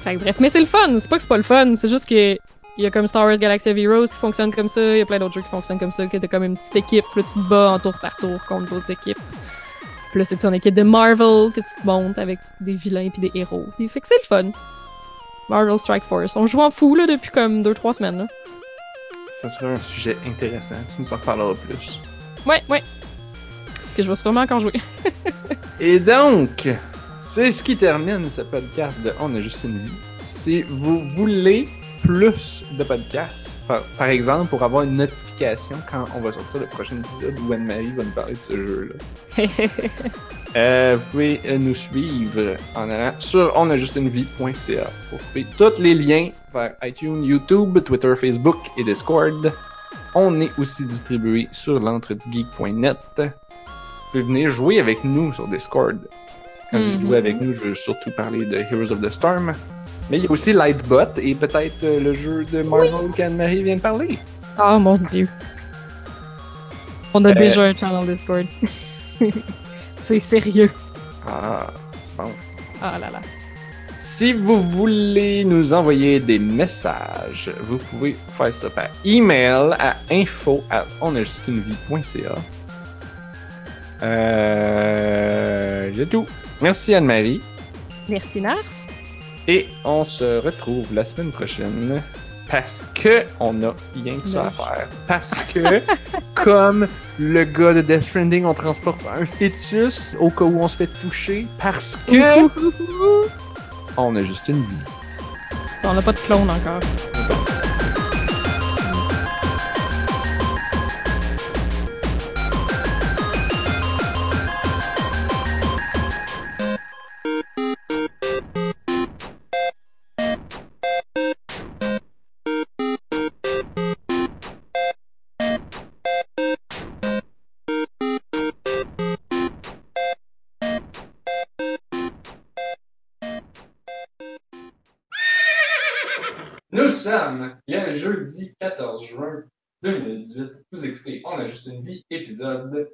Fait que bref, mais c'est le fun, c'est pas que c'est pas le fun, c'est juste que il y a comme Star Wars Galaxy of Heroes qui fonctionne comme ça, il y a plein d'autres jeux qui fonctionnent comme ça, que t'as comme une petite équipe, là tu te bats en tour par tour contre d'autres équipes. Puis là c'est ton équipe de Marvel que tu te montes avec des vilains puis des héros. Puis fait que c'est le fun. Marvel Strike Force. On joue en fou là depuis comme 2-3 semaines là. Ça serait un sujet intéressant. Tu nous en reparleras plus. Ouais, ouais. Que je vais sûrement encore jouer. Et donc, c'est ce qui termine ce podcast de On a juste une vie. Si vous voulez plus de podcasts, par, par exemple, pour avoir une notification quand on va sortir le prochain épisode où Anne-Marie va nous parler de ce jeu-là, euh, vous pouvez euh, nous suivre en allant sur onajustunevie.ca pour trouver tous les liens vers iTunes, YouTube, Twitter, Facebook et Discord. On est aussi distribué sur l'entredugeek.net. Pouvez venir jouer avec nous sur Discord. Quand je dis Mhm. jouer avec nous, je veux surtout parler de Heroes of the Storm. Mais il y a aussi Lightbot et peut-être euh, le jeu de Marvel qu'Anne-Marie vient de parler. oh mon dieu. On a Euh. déjà un channel Discord. c'est sérieux. Ah, c'est bon. Ah là là. Si vous voulez nous envoyer des messages, vous pouvez faire ça par email à info at onajustunevie.ca. Euh, j'ai tout. Merci Anne-Marie. Merci Nar. Et on se retrouve la semaine prochaine parce que on a rien que ça à faire. Parce que, comme le gars de Death Stranding, on transporte un fœtus au cas où on se fait toucher. Parce que on a juste une vie. On n'a pas de clone encore. Jeudi 14 juin 2018. Vous écoutez On a juste une vie, épisode.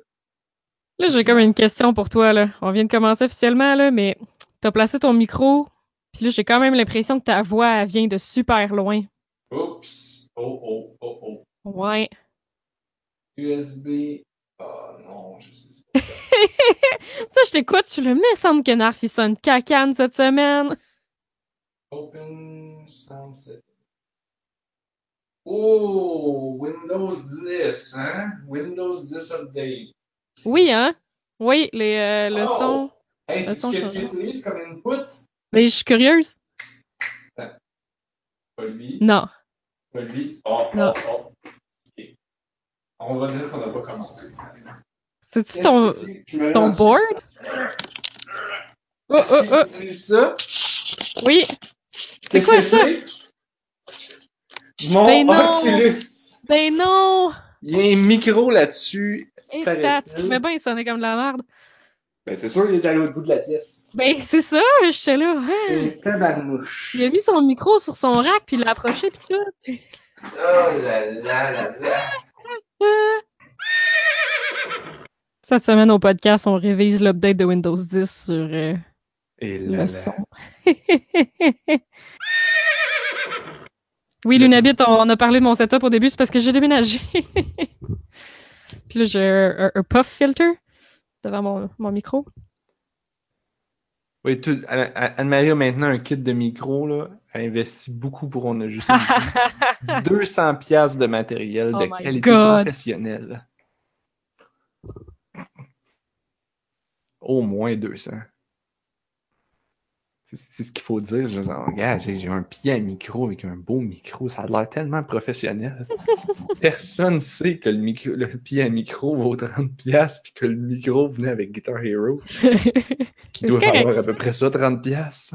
Là, j'ai comme une question pour toi, là. On vient de commencer officiellement, là, mais t'as placé ton micro, puis là, j'ai quand même l'impression que ta voix, elle vient de super loin. Oups. Oh oh oh oh. Ouais. USB. Oh non, je sais pas. Ça, je t'écoute, je le me semble que Narf il sonne cacane cette semaine. Open sound set. Oh, Windows 10, hein? Windows 10 update. Oui, hein? Oui, les, euh, le Oh! son. Hey, Le c'est son qu'est-ce change. qu'il utilise comme input? Mais je suis curieuse. Pas lui. Non. Pas lui. Oh, Non. oh, oh. On va dire qu'on n'a pas commencé. C'est-tu ton, c'est? Board? Oh, oh, oh. ça? Oui. Qu'est-ce quoi ça? Mon Ben non. Oculus! Ben non! Il y a un micro là-dessus. Et Paraît-il. t'as- mais ben, il sonnait comme de la merde. Ben, c'est sûr qu'il est à l'autre bout de la pièce. Ben, c'est ça, j'étais là. hein. Tabarnouche. Il a mis son micro sur son rack, puis il l'a approché, puis tout. Oh là là là là. Cette semaine au podcast, on révise l'update de Windows 10 sur euh, Et là le là. son. oui, Lunabit, on, on a parlé de mon setup au début, c'est parce que j'ai déménagé. Puis là, j'ai un, un- un puff filter devant mon, mon micro. Oui, Anne-Marie a maintenant un kit de micro, là. Elle investit beaucoup pour enregistrer. 200 pièces de matériel Oh de my qualité God. professionnelle. Au moins 200. C'est c'est ce qu'il faut dire. Je dis, regarde, j'ai j'ai un pied à micro avec un beau micro. Ça a l'air tellement professionnel. Personne sait que le, micro, le pied à micro vaut 30 pièces puis que le micro venait avec Guitar Hero qui doit valoir à peu près ça, 30 pièces.